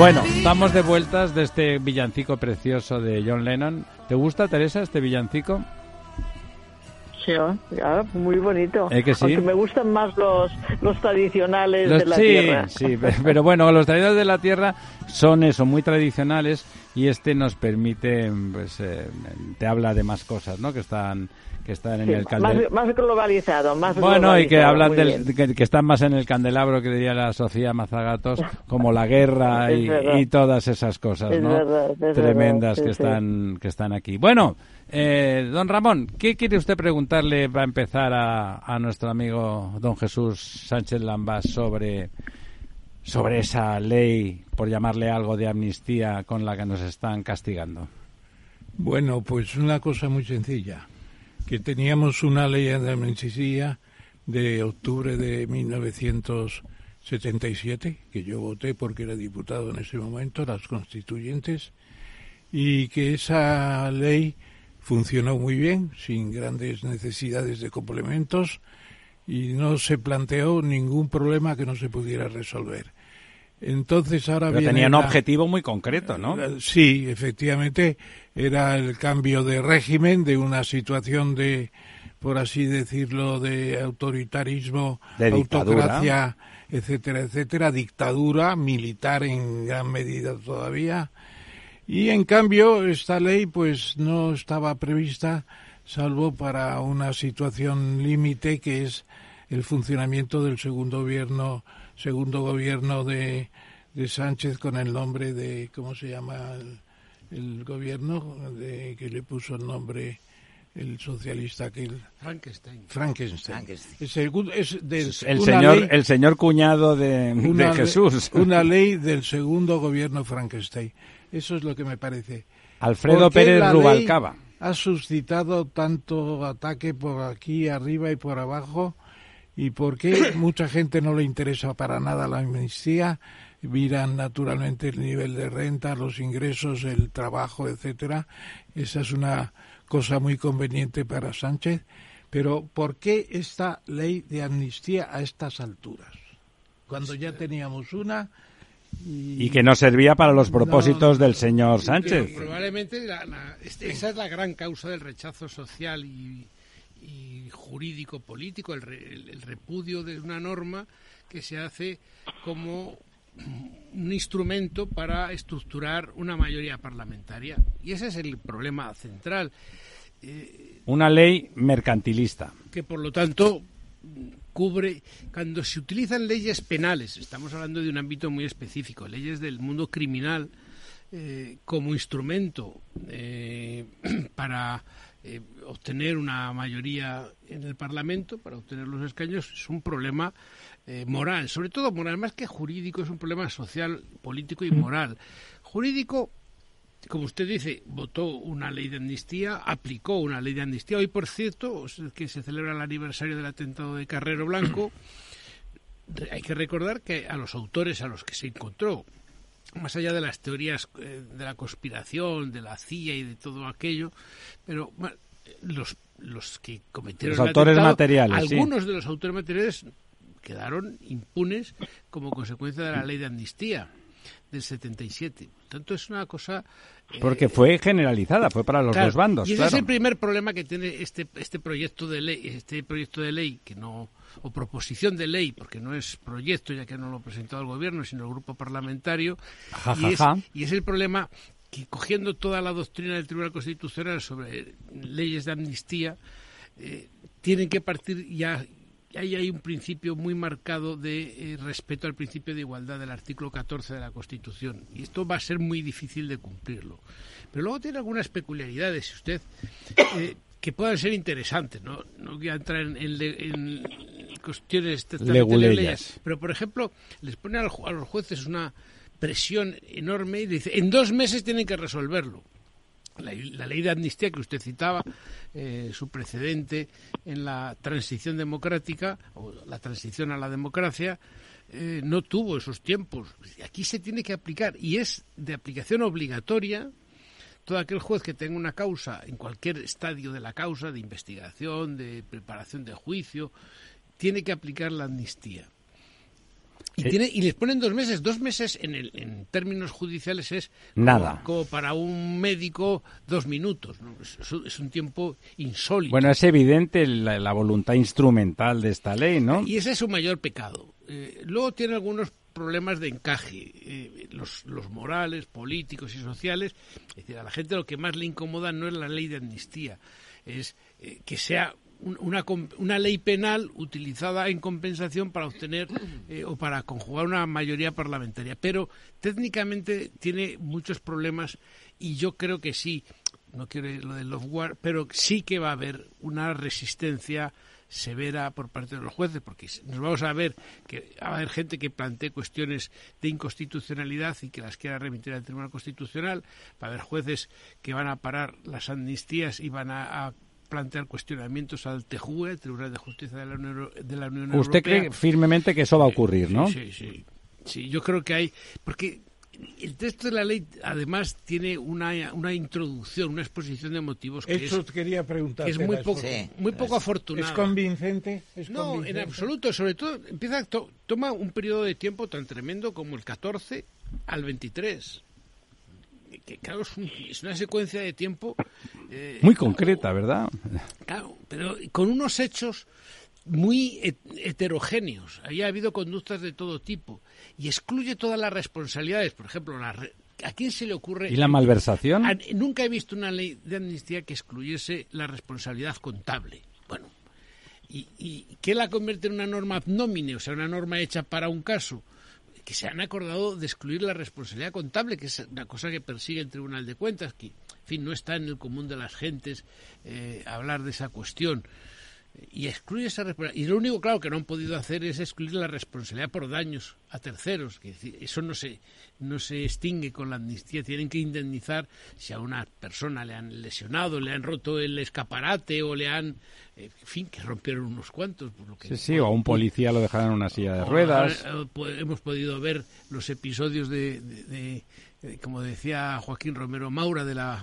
Bueno, estamos de vueltas de este villancico precioso de John Lennon. ¿Te gusta, Teresa, este villancico? Sí, ya, muy bonito. ¿Eh que sí? Aunque me gustan más los, los tradicionales Los- de la sí, tierra. sí, pe- pero bueno, los tradicionales de la tierra son eso, muy tradicionales y este nos permite, pues, eh, te habla de más cosas, ¿no? Que están, que están en Sí, el candelabro. más globalizado, más Bueno, y que hablan del, que, que están más en el candelabro que diría la Sofía Mazagatos, como la guerra y, todas esas cosas, Es ¿no? verdad, es Tremendas verdad, que sí, están que están aquí. Bueno, eh, don Ramón, ¿qué quiere usted preguntarle para empezar a, a nuestro amigo don Jesús Sánchez Lambas sobre sobre esa ley, por llamarle algo de amnistía con la que nos están castigando? Bueno, pues una cosa muy sencilla, que teníamos una ley de amnistía de octubre de 1977, que yo voté porque era diputado en ese momento, las constituyentes, y que esa ley funcionó muy bien, sin grandes necesidades de complementos, y no se planteó ningún problema que no se pudiera resolver. Entonces ahora Pero viene tenía un la- objetivo muy concreto, ¿no? eh, Sí, efectivamente, era el cambio de régimen de una situación de, por así decirlo, de autoritarismo, De autocracia, etcétera, etcétera, dictadura militar en gran medida todavía. Y en cambio, esta ley pues no estaba prevista salvo para una situación límite que es el funcionamiento del segundo gobierno, segundo gobierno de, de Sánchez con el nombre de, ¿cómo se llama el, el gobierno? De, que le puso el nombre el socialista aquel Frankenstein. Frankenstein. Frankenstein. Es, el, es del- El una señor, ley- el señor cuñado de, de le- Jesús. Una ley del segundo gobierno Frankenstein. Eso es lo que me parece. Alfredo ¿Por qué Pérez Rubalcaba. Ha suscitado tanto ataque por aquí arriba y por abajo. ¿Y por qué mucha gente no le interesa para nada la amnistía? Miran naturalmente el nivel de renta, los ingresos, el trabajo, etcétera. Esa es una cosa muy conveniente para Sánchez. Pero ¿por qué esta ley de amnistía a estas alturas? Cuando ya teníamos una y, Y que no servía para los propósitos del señor Sánchez. Probablemente la- la- este- esa es la gran causa del rechazo social y, y jurídico político, el, re- el- repudio de una norma que se hace como un instrumento para estructurar una mayoría parlamentaria. Y ese es el problema central, Una ley mercantilista. que por lo tanto cubre cuando se utilizan leyes penales, estamos hablando de un ámbito muy específico, leyes del mundo criminal eh, como instrumento eh, para eh, obtener una mayoría en el Parlamento, para obtener los escaños, es un problema eh, moral, sobre todo moral, más que jurídico, es un problema social, político y moral. Jurídico, como usted dice, votó una ley de amnistía, aplicó una ley de amnistía. Hoy, por cierto, que se celebra el aniversario del atentado de Carrero Blanco. Hay que recordar que a los autores a los que se encontró, más allá de las teorías eh, de la conspiración, de la CIA y de todo aquello, pero bueno, los, los que cometieron Los el autores atentado, materiales, sí. algunos de los autores materiales quedaron impunes como consecuencia de la ley de amnistía del 77. Por tanto, es una cosa... eh, Porque fue generalizada, fue para los Claro, dos bandos. Y ese claro. es el primer problema que tiene este este proyecto de ley, este proyecto de ley que no o proposición de ley, porque no es proyecto ya que no lo presentó el gobierno, sino el grupo parlamentario. Ja, y, ja, es, ja. y es el problema que cogiendo toda la doctrina del Tribunal Constitucional sobre leyes de amnistía, eh, tienen que partir ya ahí hay un principio muy marcado de eh, respeto al principio de igualdad del artículo 14 de la Constitución. Y esto va a ser muy difícil de cumplirlo. Pero luego tiene algunas peculiaridades, si usted, eh, que puedan ser interesantes. No, no voy a entrar en, en en cuestiones Leguleyas. legales, Pero, por ejemplo, les pone a los jueces una presión enorme y dice, en dos meses tienen que resolverlo. La, ley de amnistía que usted citaba, eh, su precedente en la transición democrática, o la transición a la democracia, eh, no tuvo esos tiempos. Aquí se tiene que aplicar y es de aplicación obligatoria todo aquel juez que tenga una causa en cualquier estadio de la causa, de investigación, de preparación de juicio, tiene que aplicar la amnistía. Y, tiene, y les ponen dos meses. Dos meses en, el- en términos judiciales es Nada. Como, como para un médico dos minutos. ¿no? Es, es un- tiempo insólito. Bueno, es evidente la, la voluntad instrumental de esta ley, ¿no? Y ese es su mayor pecado. Eh, luego tiene algunos problemas de encaje, eh, los, los morales, políticos y sociales. Es decir, a la gente lo que más le incomoda no es la ley de amnistía, es eh, que sea una, una ley penal utilizada en compensación para obtener eh, o para conjugar una mayoría parlamentaria. Pero técnicamente tiene muchos problemas y yo creo que sí, no quiero lo del love war, pero sí que va a haber una resistencia severa por parte de los jueces, porque nos vamos a ver que va a haber gente que plantee cuestiones de inconstitucionalidad y que las quiera remitir al Tribunal Constitucional, va a haber jueces que van a parar las amnistías y van a plantear cuestionamientos al TJUE, el Tribunal de Justicia de la Unión, de la Unión Usted Europea. cree firmemente que eso va a ocurrir, ¿no? Sí, sí, sí. Yo creo que hay. Porque el texto de la ley, además, tiene una, una introducción, una exposición de motivos que Eso es, quería que preguntarte. es muy, poco, Sí. muy poco afortunada. ¿Es convincente? ¿Es No, en absoluto. Sobre todo, empieza to- toma un periodo de tiempo tan tremendo como el 14 al 23. Que, claro, es, un- es una secuencia de tiempo. eh, Muy concreta, ¿verdad? Claro, pero con unos hechos muy he- heterogéneos. Ahí ha habido conductas de todo tipo y excluye todas las responsabilidades. Por ejemplo, la re- ¿a quién se le ocurre? ¿Y la malversación? A- nunca he visto una ley de amnistía que excluyese la responsabilidad contable. Bueno, ¿y, y qué la convierte en una norma ad nomine? O sea, una norma hecha para un caso. Que se han acordado de excluir la responsabilidad contable, que es una cosa que persigue el Tribunal de Cuentas, que, en fin, no está en el común de las gentes eh, hablar de esa cuestión. Y excluye esa responsabilidad. Y lo único, claro, que no han podido hacer es excluir la responsabilidad por daños a terceros. Que eso no se, no se extingue con la amnistía. Tienen que indemnizar si a una persona le han lesionado, le han roto el escaparate o le han. eh, en fin, que rompieron unos cuantos. Por lo que Sí, sí, o a un policía lo dejaron en una silla de ruedas. Eh, po- hemos podido ver los episodios de- de, como decía Joaquín Romero Maura, de la,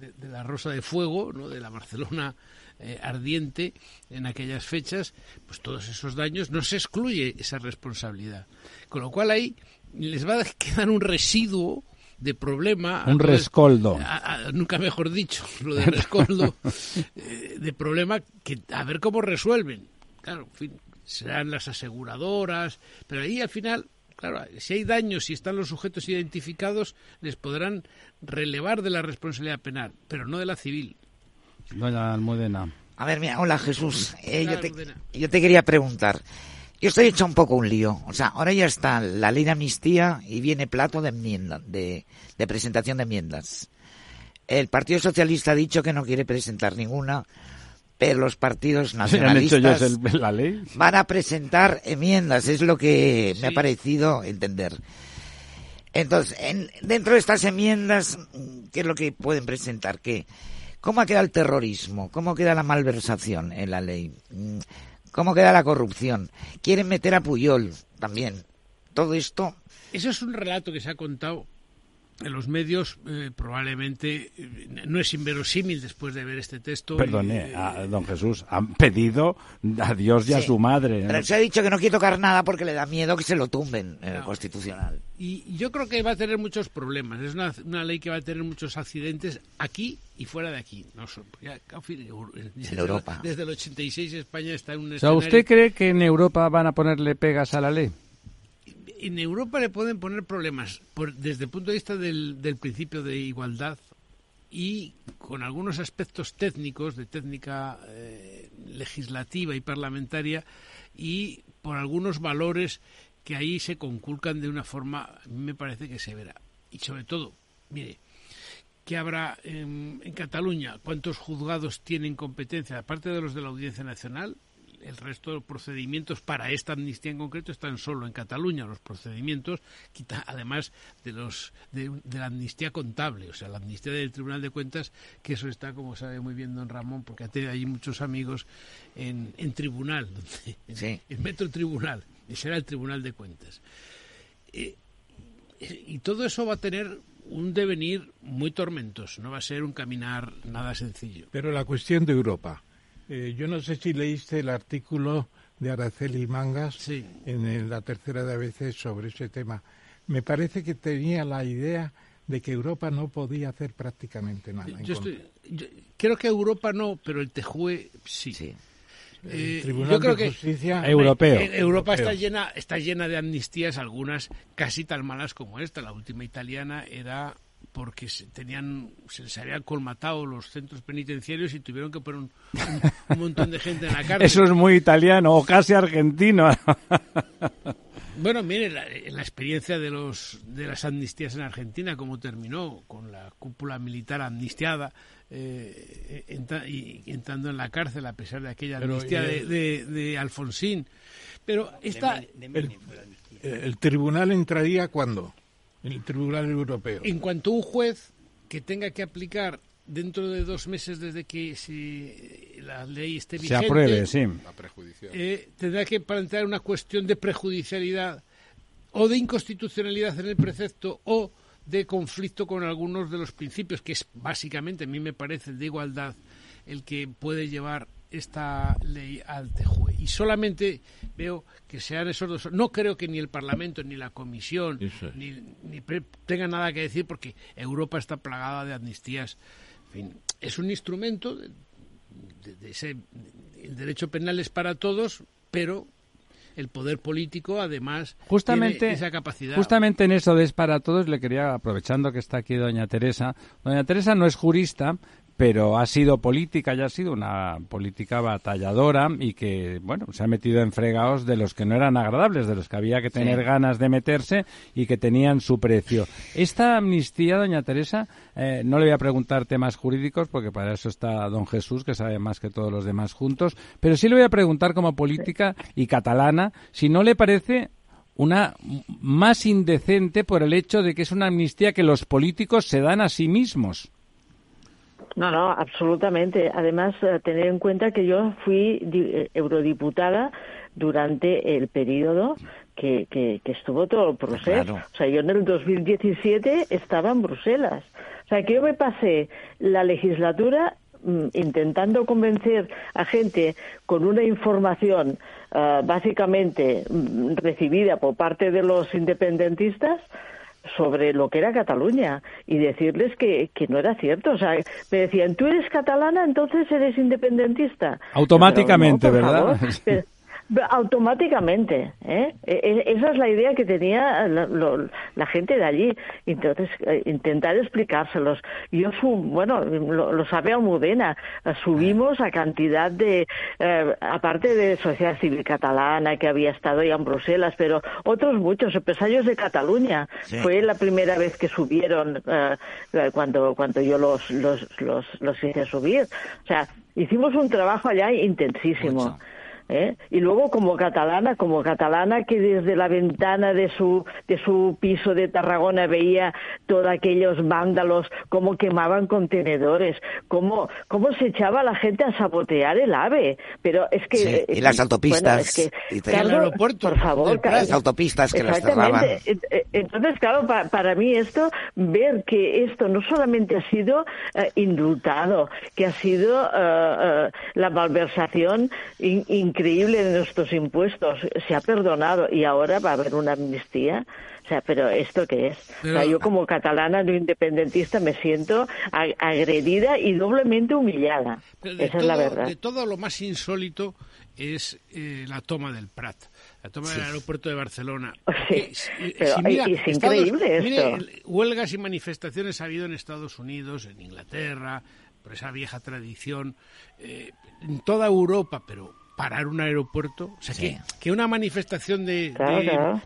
de, de la Rosa de Fuego, ¿no? de la Barcelona eh, ardiente en aquellas fechas, pues todos esos daños no se excluye esa responsabilidad. Con lo cual ahí les va a quedar un residuo de problema. Un rescoldo. a- a- nunca mejor dicho, lo de rescoldo, eh, de problema que a ver cómo resuelven. Claro, en fin, serán las aseguradoras, pero ahí al final, claro, si hay daños, si están los sujetos identificados, les podrán relevar de la responsabilidad penal, pero no de la civil. Doña Almudena. A ver, mira, hola Jesús. Eh, Hola, yo, te, Almudena. yo te quería preguntar. Yo estoy hecho un poco un lío. O sea, ahora ya está la ley de amnistía y viene plato de enmienda, de, de presentación de enmiendas. El Partido Socialista ha dicho que no quiere presentar ninguna, pero los partidos ¿Se han hecho nacionalistas ellos el- la ley? van a presentar enmiendas, es lo que me ha parecido entender. Entonces, en- dentro de estas enmiendas, ¿qué es lo que pueden presentar? ¿Qué? ¿Cómo ha quedado el terrorismo? ¿Cómo queda la malversación en la ley? Mm, ¿Cómo queda la corrupción? Quieren meter a Puyol también. Todo esto, Eso es un relato que se ha contado los medios, eh, probablemente eh, no es inverosímil después de ver este texto. Perdone, eh, a don Jesús, han pedido a Dios y a su madre. pero se ha dicho que no quiere tocar nada porque le da miedo que se lo tumben en el Claro. constitucional. Y yo creo que va a tener muchos problemas. Es una, una ley que va a tener muchos accidentes aquí y fuera de aquí. No son, ya, en fin, desde, Europa. Desde el 86 España está en un O sea, escenario- ¿usted cree que en Europa van a ponerle pegas a la ley? En Europa le pueden poner problemas por- desde el punto de vista del, principio de igualdad y con algunos aspectos técnicos, de técnica eh, legislativa y parlamentaria, y por algunos valores que ahí se conculcan de una forma, me parece que severa. Y sobre todo, mire, ¿qué habrá en, en Cataluña? ¿Cuántos juzgados tienen competencia? Aparte de los de la Audiencia Nacional, el resto de los procedimientos para esta amnistía en concreto están solo en Cataluña. Los procedimientos, quita, además de los de, de la amnistía contable, o sea, la amnistía del Tribunal de Cuentas, que eso está, como sabe muy bien don Ramón, porque tiene ahí muchos amigos en, en tribunal, donde, en, Sí. en Metro Tribunal, y será el Tribunal de Cuentas. Eh, y todo eso va a tener un devenir muy tormentoso, no va a ser un caminar nada sencillo. Pero la cuestión de Europa, Eh, yo no sé si leíste el artículo de Araceli Mangas en la tercera de ABC sobre ese tema. Me parece que tenía la idea de que Europa no podía hacer prácticamente nada. Yo, creo que Europa no, pero el TEJUE sí. Eh, Tribunal de Justicia europeo. Europa está llena está llena de amnistías, algunas casi tan malas como esta. La última italiana era porque se tenían se les habían colmatado los centros penitenciarios y tuvieron que poner un, montón de gente en la cárcel. Eso es muy italiano o casi argentino. bueno, mire la, la, experiencia de los de las amnistías en Argentina cómo terminó con la cúpula militar amnistiada eh, y entrando en la cárcel a pesar de aquella amnistía de, de, Alfonsín. Pero esta el, tribunal entraría cuando el Tribunal Europeo. En cuanto un juez que tenga que aplicar dentro de dos meses desde que la ley esté vigente, se apruebe, sí. Eh, tendrá que plantear una cuestión de prejudicialidad o de inconstitucionalidad en el precepto o de conflicto con algunos de los principios, que es básicamente, a mí me parece, de igualdad, el que puede llevar esta ley al TEJUE. Y solamente veo que sean esos dos. No creo que ni el Parlamento, ni la Comisión, ni, ni tengan nada que decir porque Europa está plagada de amnistías. En fin, es un instrumento de, ese. El derecho penal es para todos, pero el poder político además justamente, tiene esa capacidad. Justamente en eso de es para todos le quería, aprovechando que está aquí doña Teresa, doña Teresa no es jurista, pero ha sido política, ya ha sido una política batalladora y que, bueno, se ha metido en fregados de los que no eran agradables, de los que había que tener ganas de meterse y que tenían su precio. Esta amnistía, doña Teresa, eh, no le voy a preguntar temas jurídicos porque para eso está don Jesús, que sabe más que todos los demás juntos, pero sí le voy a preguntar como política y catalana si no le parece una más indecente por el hecho de que es una amnistía que los políticos se dan a sí mismos. No, no, absolutamente. Además, eh, tener en cuenta que yo fui eh, eurodiputada durante el periodo que, que, estuvo todo el proceso. O sea, yo en el 2017 estaba en Bruselas. O sea, que yo me pasé la legislatura mm, intentando convencer a gente con una información eh, básicamente mm, recibida por parte de los independentistas sobre lo que era Cataluña y decirles que, que no era cierto. O sea, me decían, tú eres catalana, entonces eres independentista. Automáticamente, ¿verdad? automáticamente. ¿eh? E, e, esa es la idea que tenía la, gente de allí. Entonces, eh, intentar explicárselos. Yo, bueno, lo, sabe Almudena, subimos a cantidad de, eh, aparte de Sociedad Civil Catalana, que había estado ya en Bruselas, pero otros muchos, empresarios de Cataluña. Fue la primera vez que subieron eh, cuando, cuando yo los, los, los, los hice subir. O sea, hicimos un trabajo allá intensísimo. ¿Eh? y luego como catalana, como catalana que desde la ventana de su, de su piso de Tarragona veía todos aquellos vándalos, cómo quemaban contenedores, cómo, cómo se echaba la gente a sabotear el AVE. Pero es que... y las autopistas. y el aeropuerto, por favor. las autopistas que las cerraban. Entonces, claro, para mí esto, ver que esto no solamente ha sido eh, indultado, que ha sido eh, la malversación increíble de nuestros impuestos. Se ha perdonado y ahora va a haber una amnistía. O sea, pero ¿esto qué es? yo como catalana no independentista me siento agredida y doblemente humillada. Esa es la verdad. De todo lo más insólito es eh, la toma del Prat, la toma del aeropuerto de Barcelona. es increíble esto. huelgas y manifestaciones ha habido en Estados Unidos, en Inglaterra, por esa vieja tradición, eh, en toda Europa, pero parar un aeropuerto. O sea, que, que, una manifestación de,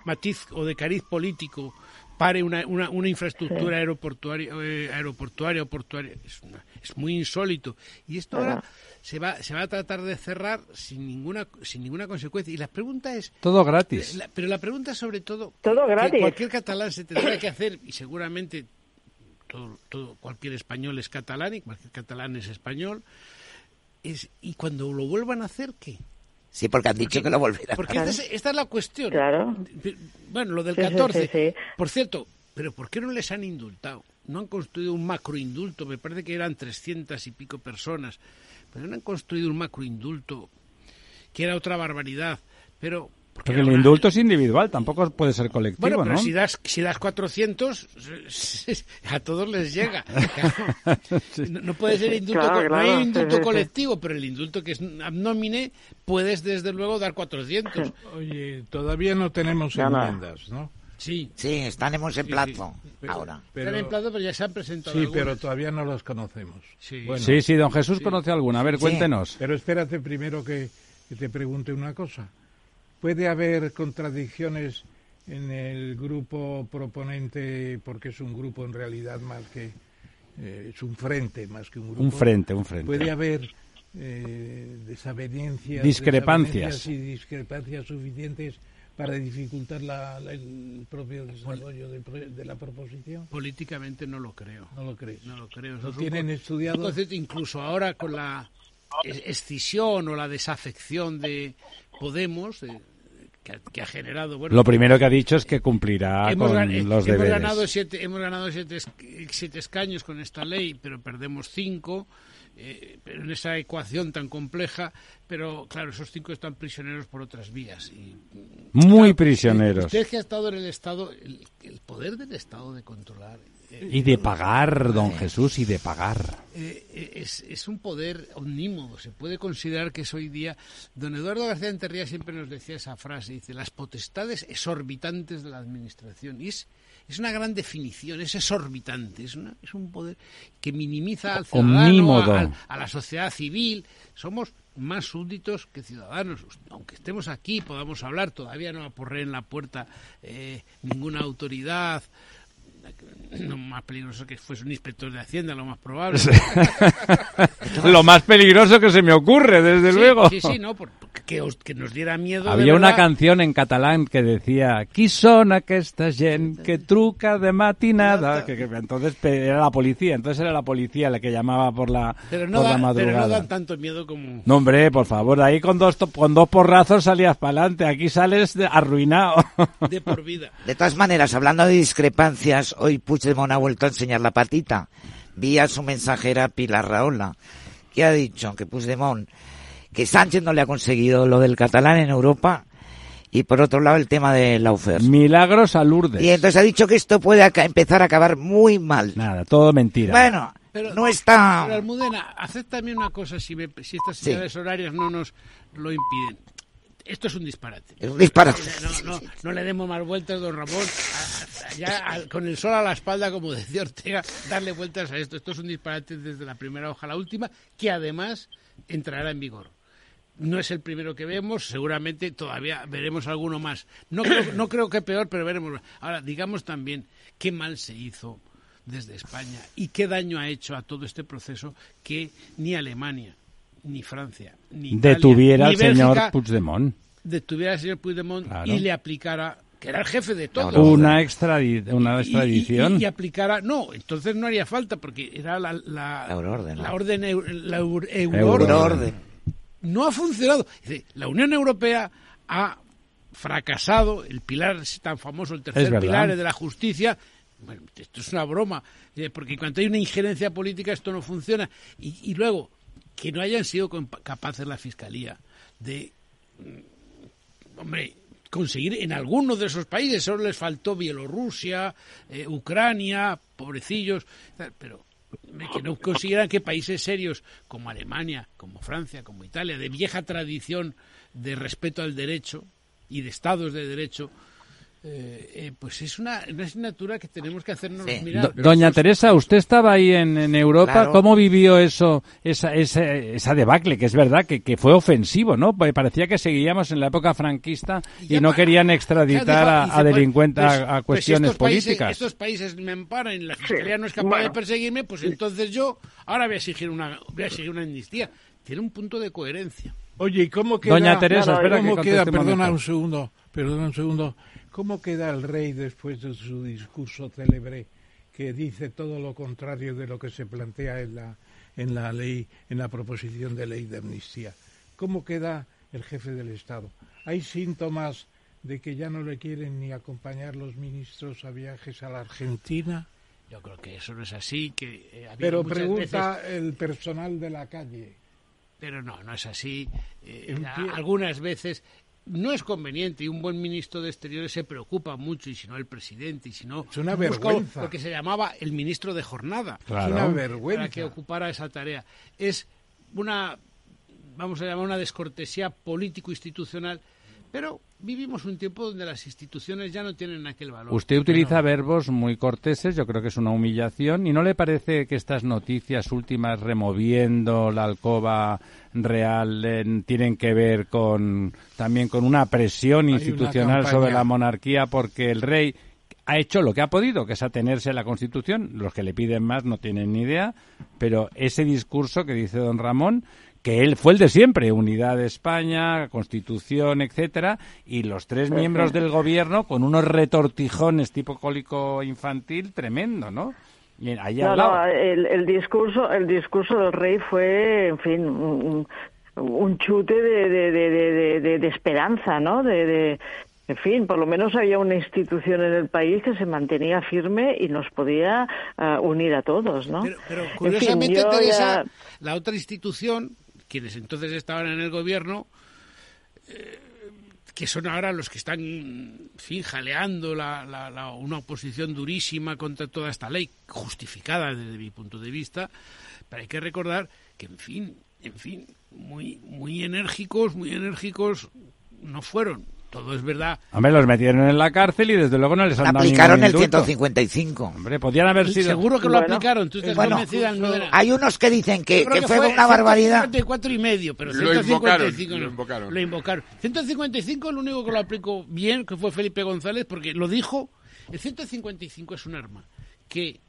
matiz o de cariz político pare una, una, una infraestructura aeroportuaria, eh, aeroportuaria o portuaria es, es muy insólito. Y esto ahora se va, se va a tratar de cerrar sin ninguna, sin ninguna consecuencia. Y la pregunta es... Todo gratis. pero la pregunta sobre todo... Todo gratis. Que cualquier catalán se tendrá que hacer, y seguramente todo, todo, cualquier español es catalán y cualquier catalán es español, y cuando lo vuelvan a hacer, ¿qué? Sí, porque han dicho que lo volverán porque esta, es, la cuestión. Claro. Bueno, lo del 14. por cierto, ¿pero por qué no les han indultado? No han construido un macroindulto, me parece que eran 300 y pico personas. Pero han construido un macroindulto que era otra barbaridad. Pero porque, el indulto es individual, tampoco puede ser colectivo, bueno, pero ¿no? si das, si das 400, a todos les llega. no, puede ser indulto, no hay indulto colectivo, pero el indulto que es abnomine puedes desde luego dar 400. Oye, todavía no tenemos enmiendas, ¿no? Sí. Sí, estaremos en plazo ahora. Están en plazo, pero ya se han presentado Sí, pero todavía no los conocemos. Sí, sí, sí, don Jesús conoce alguna. A ver, cuéntenos. Pero espérate primero que te pregunte una cosa puede haber contradicciones en el grupo proponente porque es un grupo en realidad más que eh, es un frente más que un grupo un frente un frente puede haber eh, desavenencias discrepancias y discrepancias suficientes para dificultar la, el propio desarrollo de, la proposición? Políticamente no lo creo. ¿No lo crees? No lo creo. ¿Lo tienen estudiado? Incluso ahora con la escisión o la desafección de Podemos, que, ha generado. Bueno, Lo primero que ha dicho es que cumplirá con los deberes. Ganado siete, hemos ganado siete, siete, escaños con esta ley, pero perdemos cinco. Eh, pero en esa ecuación tan compleja, pero claro, esos cinco están prisioneros por otras vías. Y, Muy prisioneros. Usted que ha estado en el Estado, el poder del Estado de controlar y de pagar, don Jesús, y de pagar. Eh, eh, es, es, un poder omnímodo. Se puede considerar que es hoy día. Don Eduardo García Enterría siempre nos decía esa frase: dice, las potestades exorbitantes de la administración. Y es, es una gran definición, es exorbitante. Es, es un poder que minimiza al ciudadano, a, la sociedad civil. Somos más súbditos que ciudadanos. Aunque estemos aquí, podamos hablar, todavía no aporré en la puerta eh, ninguna autoridad lo más peligroso que fuese un inspector de Hacienda, lo más probable. lo más peligroso que se me ocurre, desde luego. Sí, sí, no, que, que, nos diera miedo. Había una canción en catalán que decía: Qui son aquesta gent que truca de matinada? Que, entonces era la policía, entonces era la policía la que llamaba por la, pero no madrugada. Pero no dan tanto miedo como. No, hombre, por favor, ahí con dos, con dos porrazos salías para adelante, aquí sales arruinado. De por vida. De todas maneras, hablando de discrepancias, hoy Puigdemont ha vuelto a enseñar la patita. Vía su mensajera Pilar Raola, que ha dicho que Puigdemont, que Sánchez no le ha conseguido lo del catalán en Europa, y por otro lado el tema de la oferta. Milagros a Lourdes. Y entonces ha dicho que esto puede empezar a acabar muy mal. Nada, todo mentira. Bueno, no está... Pero Almudena, también una cosa si, si estas señales horarias no nos lo impiden esto es un disparate. Es un disparate. No, le demos más vueltas, don Ramón. ya con el sol a la espalda, como decía Ortega, darle vueltas a esto. Esto es un disparate desde la primera hoja a la última, que además entrará en vigor. No es el primero que vemos, seguramente todavía veremos alguno más. No creo, no creo que peor, pero veremos. Ahora, digamos también qué mal se hizo desde España y qué daño ha hecho a todo este proceso que ni Alemania, ni Francia, ni detuviera al señor Puigdemont. Detuviera al señor Puigdemont y le aplicara que era el jefe de todo. Una, una extradición. Y, aplicara, no, entonces no haría falta porque era la, la, la orden, la orden, la euroorden. No ha funcionado. La Unión Europea ha fracasado, el pilar tan famoso, el tercer pilar de la justicia. Bueno, esto es una broma, eh, porque cuando hay una injerencia política esto no funciona. y luego, que no hayan sido capaces la Fiscalía de, mm, hombre, conseguir en algunos de esos países, solo les faltó Bielorrusia, eh, Ucrania, pobrecillos, pero que no consiguieran que países serios como Alemania, como Francia, como Italia, de vieja tradición de respeto al derecho y de estados de derecho, eh, eh, pues es una, asignatura que tenemos que hacernos mirar. Doña Teresa, usted estaba ahí en, Europa, ¿cómo vivió eso, esa, esa, debacle? Que es verdad que, que, fue ofensivo, ¿no? Pues parecía que seguíamos en la época franquista y, no querían extraditar a, delincuentes, pues, a, pues cuestiones políticas. estos países me amparan y la fiscalía no es capaz de perseguirme, pues entonces yo ahora voy a exigir una, voy a exigir una amnistía. Tiene un punto de coherencia. Oye, ¿y cómo queda? Doña Teresa, espera ¿cómo queda? Perdona un segundo, perdona un segundo. ¿Cómo queda el rey después de su discurso célebre que dice todo lo contrario de lo que se plantea en la, en la ley, en la proposición de ley de amnistía? ¿Cómo queda el jefe del Estado? ¿Hay síntomas de que ya no le quieren ni acompañar los ministros a viajes a la Argentina? Yo creo que eso no es así. Que, eh, Pero pregunta el personal de la calle. pero no, no es así. Eh, algunas veces no es conveniente y un buen ministro de Exteriores se preocupa mucho y si no el presidente y si no es una vergüenza. lo que se llamaba el ministro de jornada. Es una vergüenza. para que ocupara esa tarea. Es una vamos a llamar una descortesía político institucional pero vivimos un tiempo donde las instituciones ya no tienen aquel valor. Usted utiliza verbos muy corteses, yo creo que es una humillación. ¿Y no le parece que estas noticias últimas removiendo la alcoba real tienen que ver con también con una presión institucional sobre la monarquía porque el rey ha hecho lo que ha podido, que es atenerse a la Constitución. Los que le piden más no tienen ni idea, pero ese discurso que dice don Ramón que él fue el de siempre, Unidad de España, Constitución, etcétera, y los tres miembros del gobierno con unos retortijones tipo cólico infantil tremendo, ¿no? Y no, el, discurso, el discurso del rey fue, en fin, un, chute de, de, de, esperanza, ¿no? De, en fin, por lo menos había una institución en el país que se mantenía firme y nos podía uh, unir a todos, ¿no? Pero, curiosamente, Teresa, la otra institución quienes entonces estaban en el gobierno, eh, que son ahora los que están, en fin, jaleando una oposición durísima contra toda esta ley, justificada desde mi punto de vista, pero hay que recordar que, en fin, en fin, muy, muy enérgicos, muy enérgicos no fueron todo es verdad. Hombre, los metieron en la cárcel y desde luego no les han dado Aplicaron el 155. Hombre, podían haber sido... Seguro que lo aplicaron. bueno, hay unos que dicen que, que, fue, una barbaridad. 154 y medio, pero lo 155 invocaron, lo invocaron. Lo invocaron. 155 lo único que lo aplicó bien, que fue Felipe González, porque lo dijo, el 155 es un arma que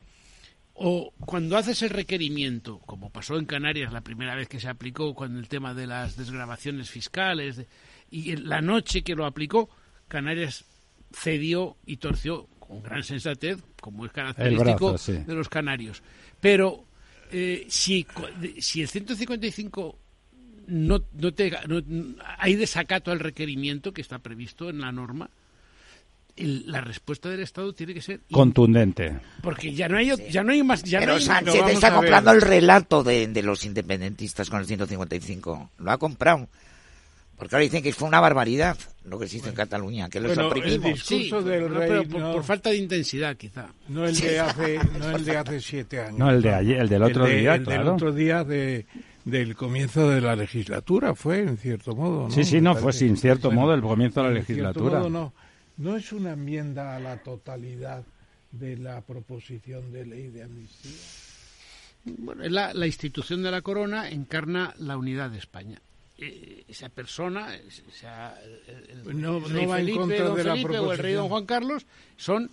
o cuando haces el requerimiento, como pasó en Canarias la primera vez que se aplicó con el tema de las desgrabaciones fiscales, y en la noche que lo aplicó, Canarias cedió y torció con gran sensatez, como es característico de los canarios. Pero eh, si, si el 155 no, no te, hay desacato al requerimiento que está previsto en la norma, la respuesta del Estado tiene que ser contundente. Porque ya no hay, ya no hay más. Ya Pero no Sánchez está comprando el relato de, de, los independentistas con el 155. Lo ha comprado. Porque ahora dicen que fue una barbaridad lo que se hizo en Cataluña, que los bueno, El discurso del rey, por, falta de intensidad, quizá. No el de hace, no el de hace siete años. No, el de ayer, el del otro día, el del otro día de, del comienzo de la legislatura fue, en cierto modo. ¿no? Sí, sí, no, fue sin cierto modo el comienzo de la legislatura. no. no es una enmienda a la totalidad de la proposición de ley de amnistía. Bueno, la, la institución de la corona encarna la unidad de España esa persona, sea el, pues no, rey Felipe, don Felipe o el rey don Juan Carlos, son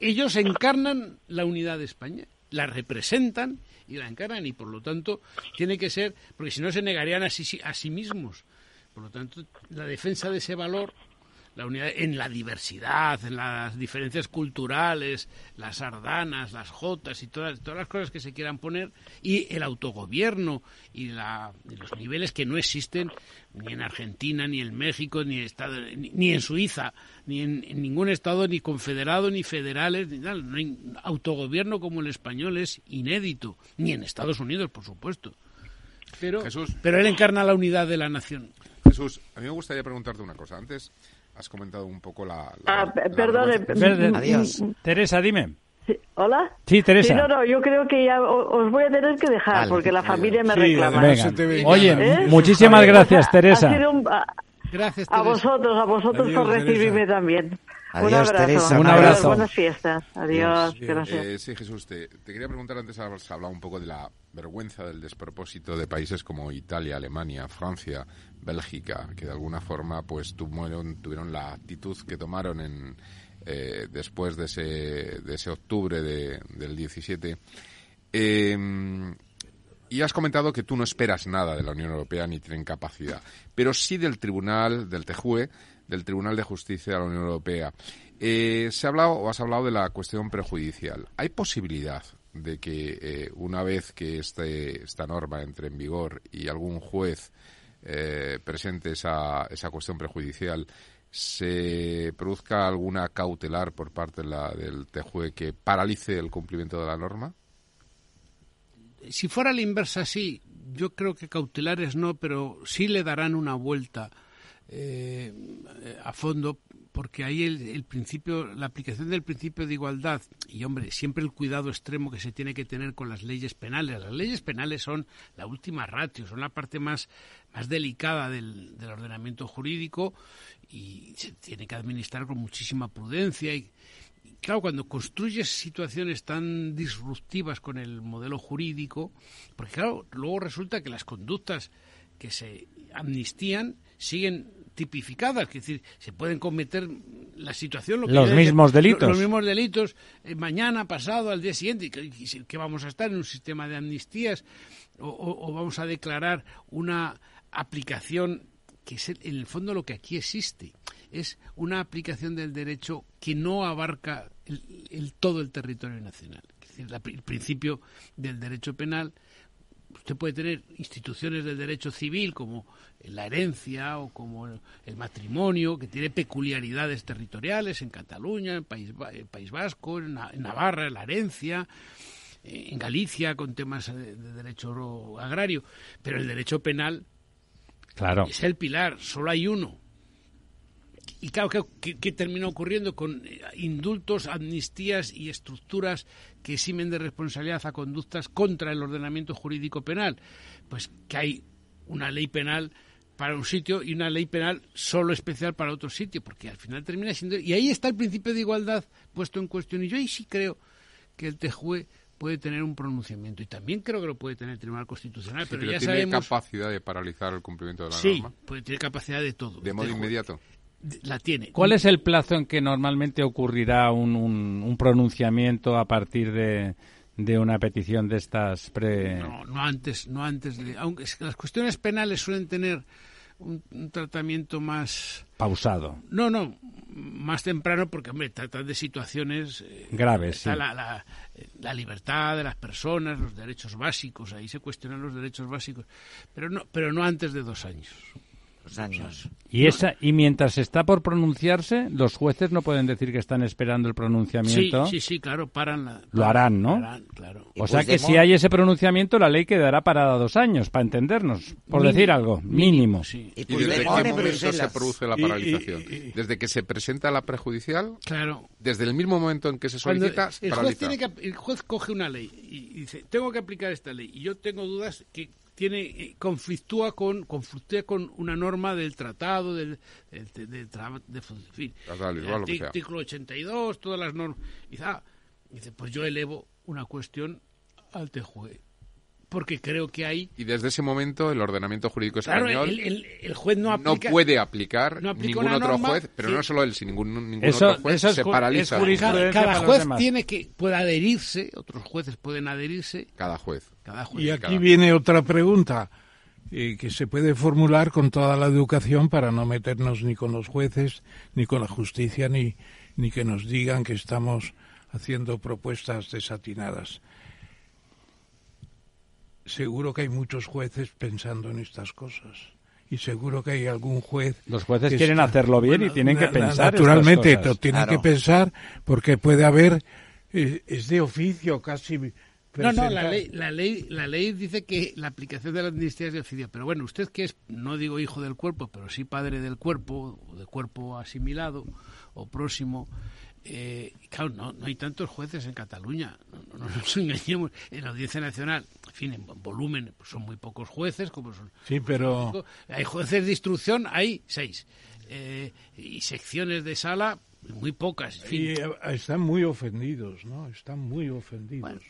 ellos encarnan la unidad de España, la representan y la encarnan y por lo tanto tiene que ser, porque si no se negarían a sí, a sí mismos. Por lo tanto, la defensa de ese valor la unidad en la diversidad, en las diferencias culturales, las sardanas, las jotas y todas, todas las cosas que se quieran poner, y el autogobierno y, la, los niveles que no existen ni en Argentina, ni en México, ni, estado, ni, en Suiza, ni en, ningún estado, ni confederado, ni federales, ni tal. No hay autogobierno como el español es inédito, ni en Estados Unidos, por supuesto. Pero, pero él encarna la unidad de la nación. Jesús, a mí me gustaría preguntarte una cosa. Antes has comentado un poco la... ah, perdón. Adiós. Teresa, dime. ¿Hola? Sí, Teresa. no, no, yo creo que ya os voy a tener que dejar porque la familia me reclama. Oye, ¿Eh? muchísimas gracias, Teresa. gracias, A vosotros, a vosotros por recibirme también. Adiós, un abrazo. Teresa. Un abrazo. Buenas fiestas. Adiós. Gracias. Eh, sí, Jesús, te, te, quería preguntar antes, has hablado un poco de la vergüenza del despropósito de países como Italia, Alemania, Francia, Bélgica, que de alguna forma pues tuvieron, tuvieron la actitud que tomaron en, eh, después de ese, de ese octubre de, del 17. Eh, y has comentado que tú no esperas nada de la Unión Europea ni tienen capacidad, pero sí del Tribunal, del TEJUE, del Tribunal de Justicia de la Unión Europea. Eh, se ha hablado o has hablado de la cuestión prejudicial. ¿Hay posibilidad de que eh, una vez que este, esta norma entre en vigor y algún juez eh, presente esa, esa cuestión prejudicial, se produzca alguna cautelar por parte de la, del TJUE que paralice el cumplimiento de la norma? Si fuera la inversa, sí. yo creo que cautelares no, pero sí le darán una vuelta eh, a fondo porque ahí el, principio, la aplicación del principio de igualdad y hombre, siempre el cuidado extremo que se tiene que tener con las leyes penales. Las leyes penales son la última ratio, son la parte más, más delicada del, ordenamiento jurídico y se tiene que administrar con muchísima prudencia y, claro, cuando construyes situaciones tan disruptivas con el modelo jurídico, porque claro, luego resulta que las conductas que se amnistían siguen tipificadas, es decir, se pueden cometer la situación los mismos delitos, los, mismos delitos eh, mañana, pasado, al día siguiente, que, vamos a estar en un sistema de amnistías o, vamos a declarar una aplicación que es en el fondo lo que aquí existe es una aplicación del derecho que no abarca el, todo el territorio nacional. Es decir, el principio del derecho penal usted puede tener instituciones del derecho civil como la herencia o como el matrimonio, que tiene peculiaridades territoriales en Cataluña, en País, País Vasco, en, Navarra, la herencia, eh, en Galicia con temas de, derecho agrario, pero el derecho penal claro. es el pilar, solo hay uno. Y claro, ¿qué, qué termina ocurriendo con eh, indultos, amnistías y estructuras que eximen de responsabilidad a conductas contra el ordenamiento jurídico penal? Pues que hay una ley penal para un sitio y una ley penal solo especial para otro sitio, porque al final termina siendo... Y ahí está el principio de igualdad puesto en cuestión. Y yo ahí sí creo que el TJUE puede tener un pronunciamiento y también creo que lo puede tener el Tribunal Constitucional, pero, ya tiene sabemos... capacidad de paralizar el cumplimiento de la norma. Sí, puede tener capacidad de todo. De modo inmediato la tiene. ¿Cuál es el plazo en que normalmente ocurrirá un, un, pronunciamiento a partir de, de, una petición de estas pre... No, no antes, no antes de... Aunque las cuestiones penales suelen tener un, tratamiento más... Pausado. No, no, más temprano porque, hombre, tratan de situaciones... Eh, Graves, sí. La, la, la, libertad de las personas, los derechos básicos, ahí se cuestionan los derechos básicos, pero no, pero no antes de dos años años. Y esa y mientras está por pronunciarse, los jueces no pueden decir que están esperando el pronunciamiento. Sí, sí, claro, paran. Lo harán, ¿no? claro. O sea que si hay ese pronunciamiento, la ley quedará parada dos años, para entendernos, por decir algo, mínimo. ¿Y, desde qué momento se produce la paralización? ¿Desde que se presenta la prejudicial? Claro. ¿Desde el mismo momento en que se solicita? el, juez tiene que, el juez coge una ley y dice, tengo que aplicar esta ley. Y yo tengo dudas que tiene eh, conflictúa con conflictúa con una norma del tratado del, del, del, artículo 82 todas las normas y dice pues yo elevo una cuestión al TJUE porque creo que hay... Y desde ese momento el ordenamiento jurídico español el, juez no, aplica, no puede aplicar ningún otro juez, pero no solo él, sino ningún, ningún otro juez se paraliza. Cada, juez tiene que puede adherirse, otros jueces pueden adherirse. Cada juez. Cada juez. Y aquí viene otra pregunta eh, que se puede formular con toda la educación para no meternos ni con los jueces, ni con la justicia, ni, ni que nos digan que estamos haciendo propuestas desatinadas seguro que hay muchos jueces pensando en estas cosas. Y seguro que hay algún juez. Los jueces quieren hacerlo bien y tienen que pensar. Naturalmente, tienen que pensar porque puede haber. Eh, es de oficio casi. No, no, la ley, la, ley, la ley dice que la aplicación de la amnistía es de oficio. Pero bueno, usted que es, no digo hijo del cuerpo, pero sí padre del cuerpo, o de cuerpo asimilado o próximo, eh, claro, no, hay tantos jueces en Cataluña, no, nos engañemos. En la Audiencia Nacional, fin, en volumen, pues son muy pocos jueces, como son. Sí, pero. Hay jueces de instrucción, hay seis. Eh, y secciones de sala, muy pocas. Y eh, están muy ofendidos, ¿no? Están muy ofendidos.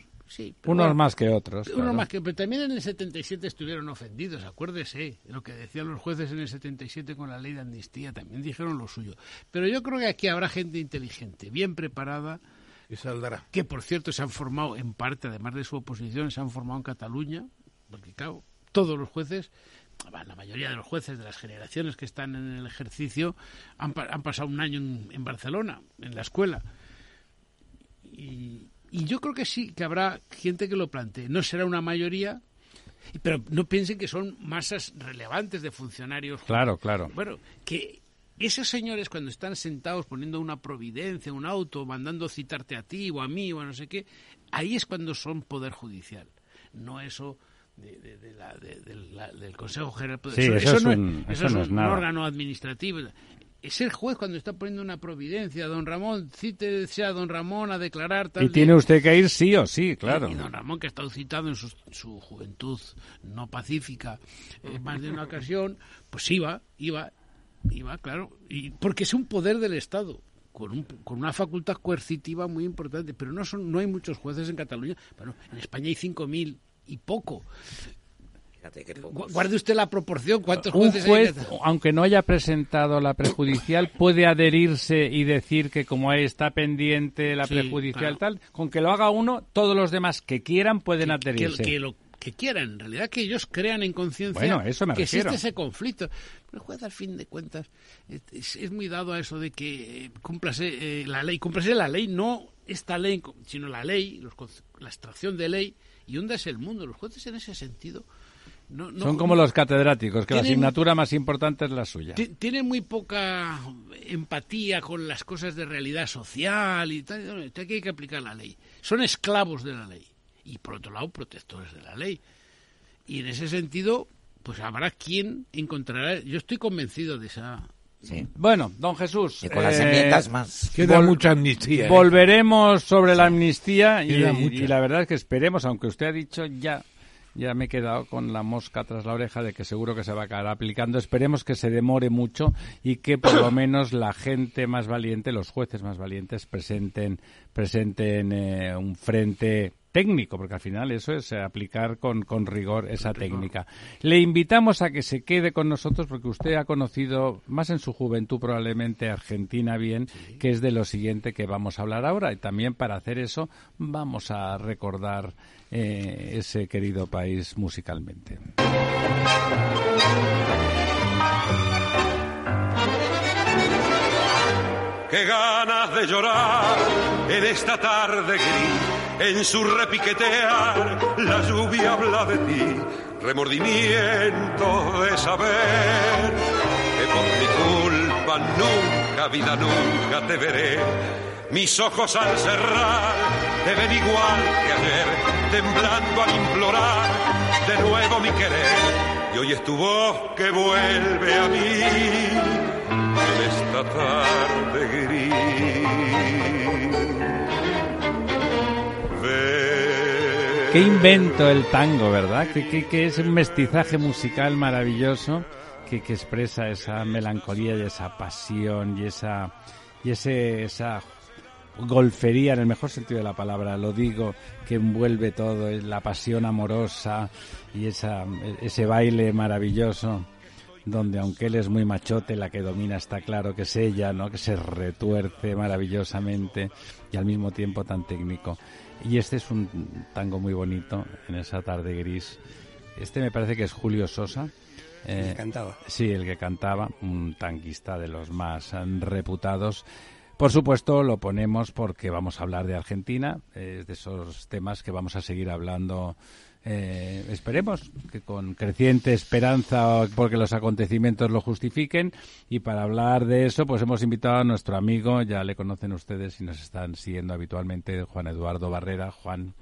Unos más que otros. Unos más que, pero también en el 77 estuvieron ofendidos, acuérdese, lo que decían los jueces en el 77 con la ley de amnistía, también dijeron lo suyo. Pero yo creo que aquí habrá gente inteligente, bien preparada, y saldrá. Que por cierto se han formado en parte, además de su oposición, se han formado en Cataluña, porque claro, todos los jueces, la mayoría de los jueces de las generaciones que están en el ejercicio han, han pasado un año en, en Barcelona, en la escuela. Y, y yo creo que sí, que habrá gente que lo plantee. No será una mayoría, pero no piensen que son masas relevantes de funcionarios. Claro, claro. Bueno, que esos señores cuando están sentados poniendo una providencia, un auto, mandando citarte a ti o a mí o a no sé qué, ahí es cuando son poder judicial. No eso del Consejo General. Sí, eso, es un, eso, no es, un órgano administrativo es el juez cuando está poniendo una providencia, don Ramón, cítese a don Ramón a declarar Y tiene usted que ir sí o sí, claro. Y, don Ramón, que ha estado citado en su, juventud no pacífica en más de una ocasión, pues iba, iba, iba, claro, y porque es un poder del Estado. Con, un, con una facultad coercitiva muy importante, pero no son no hay muchos jueces en Cataluña. Bueno, en España hay 5.000 y poco. Guarde usted la proporción. ¿Cuántos jueces Un juez, aunque no haya presentado la prejudicial, puede adherirse y decir que como está pendiente la prejudicial tal, con que lo haga uno, todos los demás que quieran pueden adherirse. Que, lo que quieran, en realidad que ellos crean en conciencia que existe ese conflicto. Pero el juez, al fin de cuentas, es, muy dado a eso de que eh, cúmplase eh, la ley. Cúmplase la ley, no esta ley, sino la ley, la extracción de ley, y es el mundo. Los jueces en ese sentido son como los catedráticos, que la asignatura más importante es la suya. Tienen muy poca empatía con las cosas de realidad social y tal. Aquí hay que aplicar la ley. Son esclavos de la ley. Y por otro lado, protectores de la ley. Y en ese sentido, pues habrá quien encontrará. Yo estoy convencido de esa. Bueno, don Jesús. Y con las enmiendas eh, más. Queda mucha amnistía. ¿eh? Volveremos sobre la amnistía y, y, la verdad es que esperemos, aunque usted ha dicho ya ya me he quedado con la mosca tras la oreja de que seguro que se va a acabar aplicando. Esperemos que se demore mucho y que por lo menos la gente más valiente, los jueces más valientes, presenten, presenten eh, un frente técnico, porque al final eso es aplicar con, con rigor esa técnica. Le invitamos a que se quede con nosotros porque usted ha conocido, más en su juventud probablemente, Argentina bien, que es de lo siguiente que vamos a hablar ahora. Y también para hacer eso vamos a recordar eh, ese querido país musicalmente. Qué ganas de llorar en esta tarde gris en su repiquetear la lluvia habla de ti, remordimiento de saber que por mi culpa nunca, vida nunca te veré. Mis ojos al cerrar te ven igual que ayer, temblando al implorar de nuevo mi querer. Y hoy es tu voz que vuelve a mí en esta tarde gris. Qué invento el tango, ¿verdad? Que, es un mestizaje musical maravilloso que, expresa esa melancolía y esa pasión y esa y ese esa golfería en el mejor sentido de la palabra, lo digo, que envuelve todo, es la pasión amorosa y esa, ese baile maravilloso donde aunque él es muy machote, la que domina está claro que es ella, ¿no? Que se retuerce maravillosamente y al mismo tiempo tan técnico. Y este es un tango muy bonito en esa tarde gris. Este me parece que es Julio Sosa. el que eh, cantaba. Sí, el que cantaba, un tanquista de los más reputados. Por supuesto, lo ponemos porque vamos a hablar de Argentina, es de esos temas que vamos a seguir hablando eh, esperemos que con creciente esperanza porque los acontecimientos lo justifiquen y para hablar de eso pues hemos invitado a nuestro amigo, ya le conocen ustedes y nos están siguiendo habitualmente, Juan Eduardo Barrera. Juan,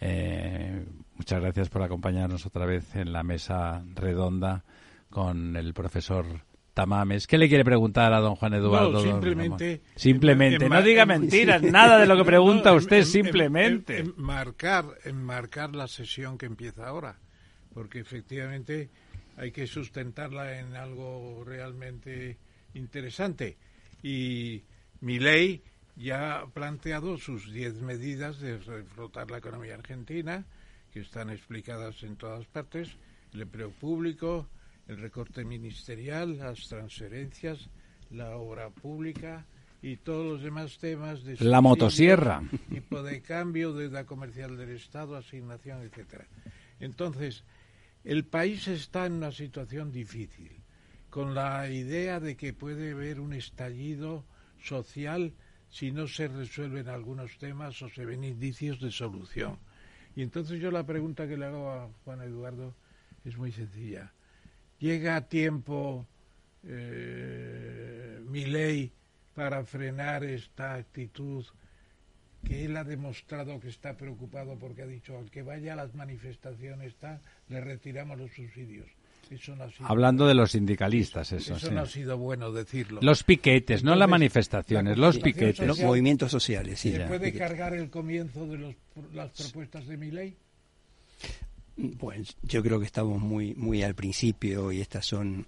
eh, muchas gracias por acompañarnos otra vez en la mesa redonda con el profesor Tamames. ¿Qué le quiere preguntar a don Juan Eduardo? simplemente. simplemente. no diga mentiras, nada de lo que pregunta usted, simplemente. enmarcar, enmarcar la sesión que empieza ahora, porque efectivamente hay que sustentarla en algo realmente interesante. Y mi ley ya ha planteado sus diez medidas de reflotar la economía argentina, que están explicadas en todas partes, el empleo público, el recorte ministerial, las transferencias, la obra pública y todos los demás temas de la motosierra, tipo de cambio, deuda comercial del Estado, asignación, etcétera. Entonces, el país está en una situación difícil, con la idea de que puede haber un estallido social si no se resuelven algunos temas o se ven indicios de solución. Y entonces yo la pregunta que le hago a Juan Eduardo es muy sencilla llega a tiempo eh, mi ley para frenar esta actitud que él ha demostrado que está preocupado porque ha dicho al que vaya a las manifestaciones está, le retiramos los subsidios. Eso no ha sido Hablando de los sindicalistas, eso, eso sí. no ha sido bueno decirlo. Los piquetes, no las Entonces, manifestaciones, la los piquetes. Los movimientos sociales, sí. ¿Se ya, puede piquetes. cargar el comienzo de los- las propuestas de mi ley? Pues yo creo que estamos muy muy al principio y estas son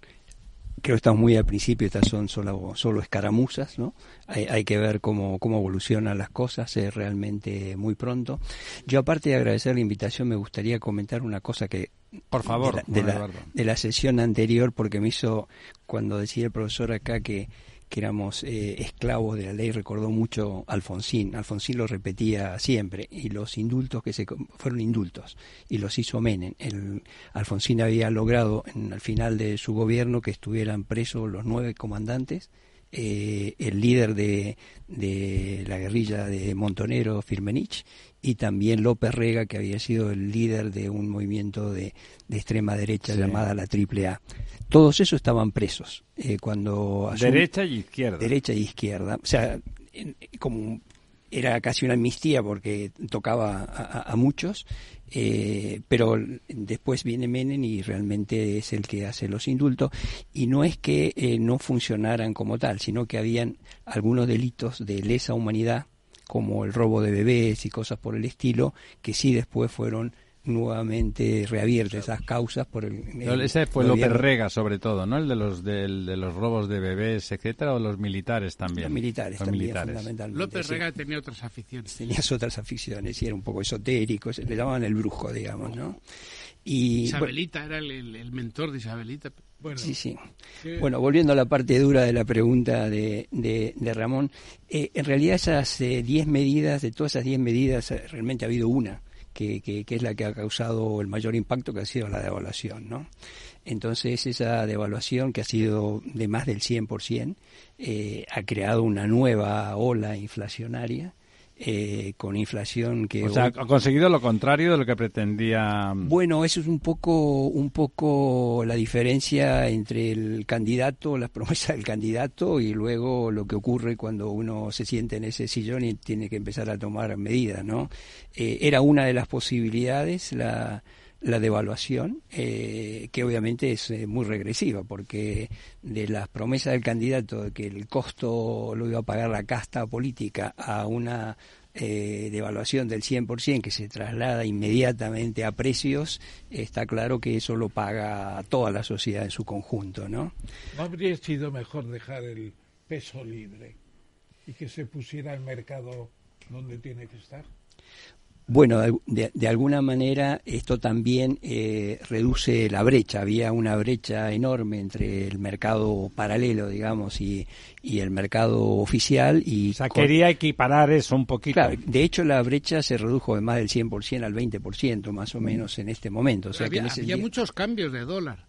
creo que estamos muy al principio, estas son solo, solo escaramuzas, ¿no? Hay, hay que ver cómo, cómo evolucionan las cosas, es realmente muy pronto. Yo aparte de agradecer la invitación, me gustaría comentar una cosa que Por favor, de la, de Juan la- Eduardo. de la sesión anterior, porque me hizo, cuando decía el profesor acá que, que éramos eh, esclavos de la ley, recordó mucho Alfonsín. Alfonsín lo repetía siempre, y los indultos que se fueron indultos, y los hizo Menem. El, Alfonsín había logrado en, al final de su gobierno que estuvieran presos los nueve comandantes, eh, el líder de, de la guerrilla de Montonero, Firmenich, y también López Rega, que había sido el líder de un movimiento de, de extrema derecha Sí. llamada la Triple A. Todos esos estaban presos. eh, cuando asum- Derecha y izquierda. derecha y izquierda. O sea, en- como era casi una amnistía porque tocaba a, a- a muchos, eh, pero después viene Menem y realmente es el que hace los indultos. Y no es que eh, no funcionaran como tal, sino que habían algunos delitos de lesa humanidad, como el robo de bebés y cosas por el estilo, que sí después fueron nuevamente reabiertas esas causas por el, el Ese fue López Rega, sobre todo, ¿no? El de los del- de los robos de bebés, etcétera, o los militares también. Los militares Los también, militares. fundamentalmente. López sí. Rega tenía otras aficiones. Tenías otras aficiones y era un poco esotérico, se- le llamaban el brujo, digamos, ¿no? Y bueno, Isabelita era el, el- el mentor de Isabelita. Bueno, sí, sí. que- Bueno, volviendo a la parte dura de la pregunta de, de, de Ramón, eh, en realidad esas 10 medidas, de todas esas 10 medidas, eh, realmente ha habido una que, es la que ha causado el mayor impacto, que ha sido la devaluación, ¿no? Entonces esa devaluación, que ha sido de más del 100%, eh, ha creado una nueva ola inflacionaria, eh, con inflación que... O sea, ha conseguido lo contrario de lo que pretendía. bueno, eso es un poco, un poco la diferencia entre el candidato, las promesas del candidato y luego lo que ocurre cuando uno se siente en ese sillón y tiene que empezar a tomar medidas, ¿no? Eh, era una de las posibilidades la, la devaluación, eh, que obviamente es eh, muy regresiva, porque de las promesas del candidato de que el costo lo iba a pagar la casta política a una eh, devaluación del 100% que se traslada inmediatamente a precios, está claro que eso lo paga toda la sociedad en su conjunto, ¿no? ¿No habría sido mejor dejar el peso libre y que se pusiera el mercado donde tiene que estar? Bueno, de, de- alguna manera esto también eh, reduce la brecha. Había una brecha enorme entre el mercado paralelo, digamos, y, y el mercado oficial. Y O sea, con- quería equiparar eso un poquito. Claro, de hecho la brecha se redujo de más del 100% al 20% más o menos en este momento. O sea que había en ese había día- muchos cambios de dólar.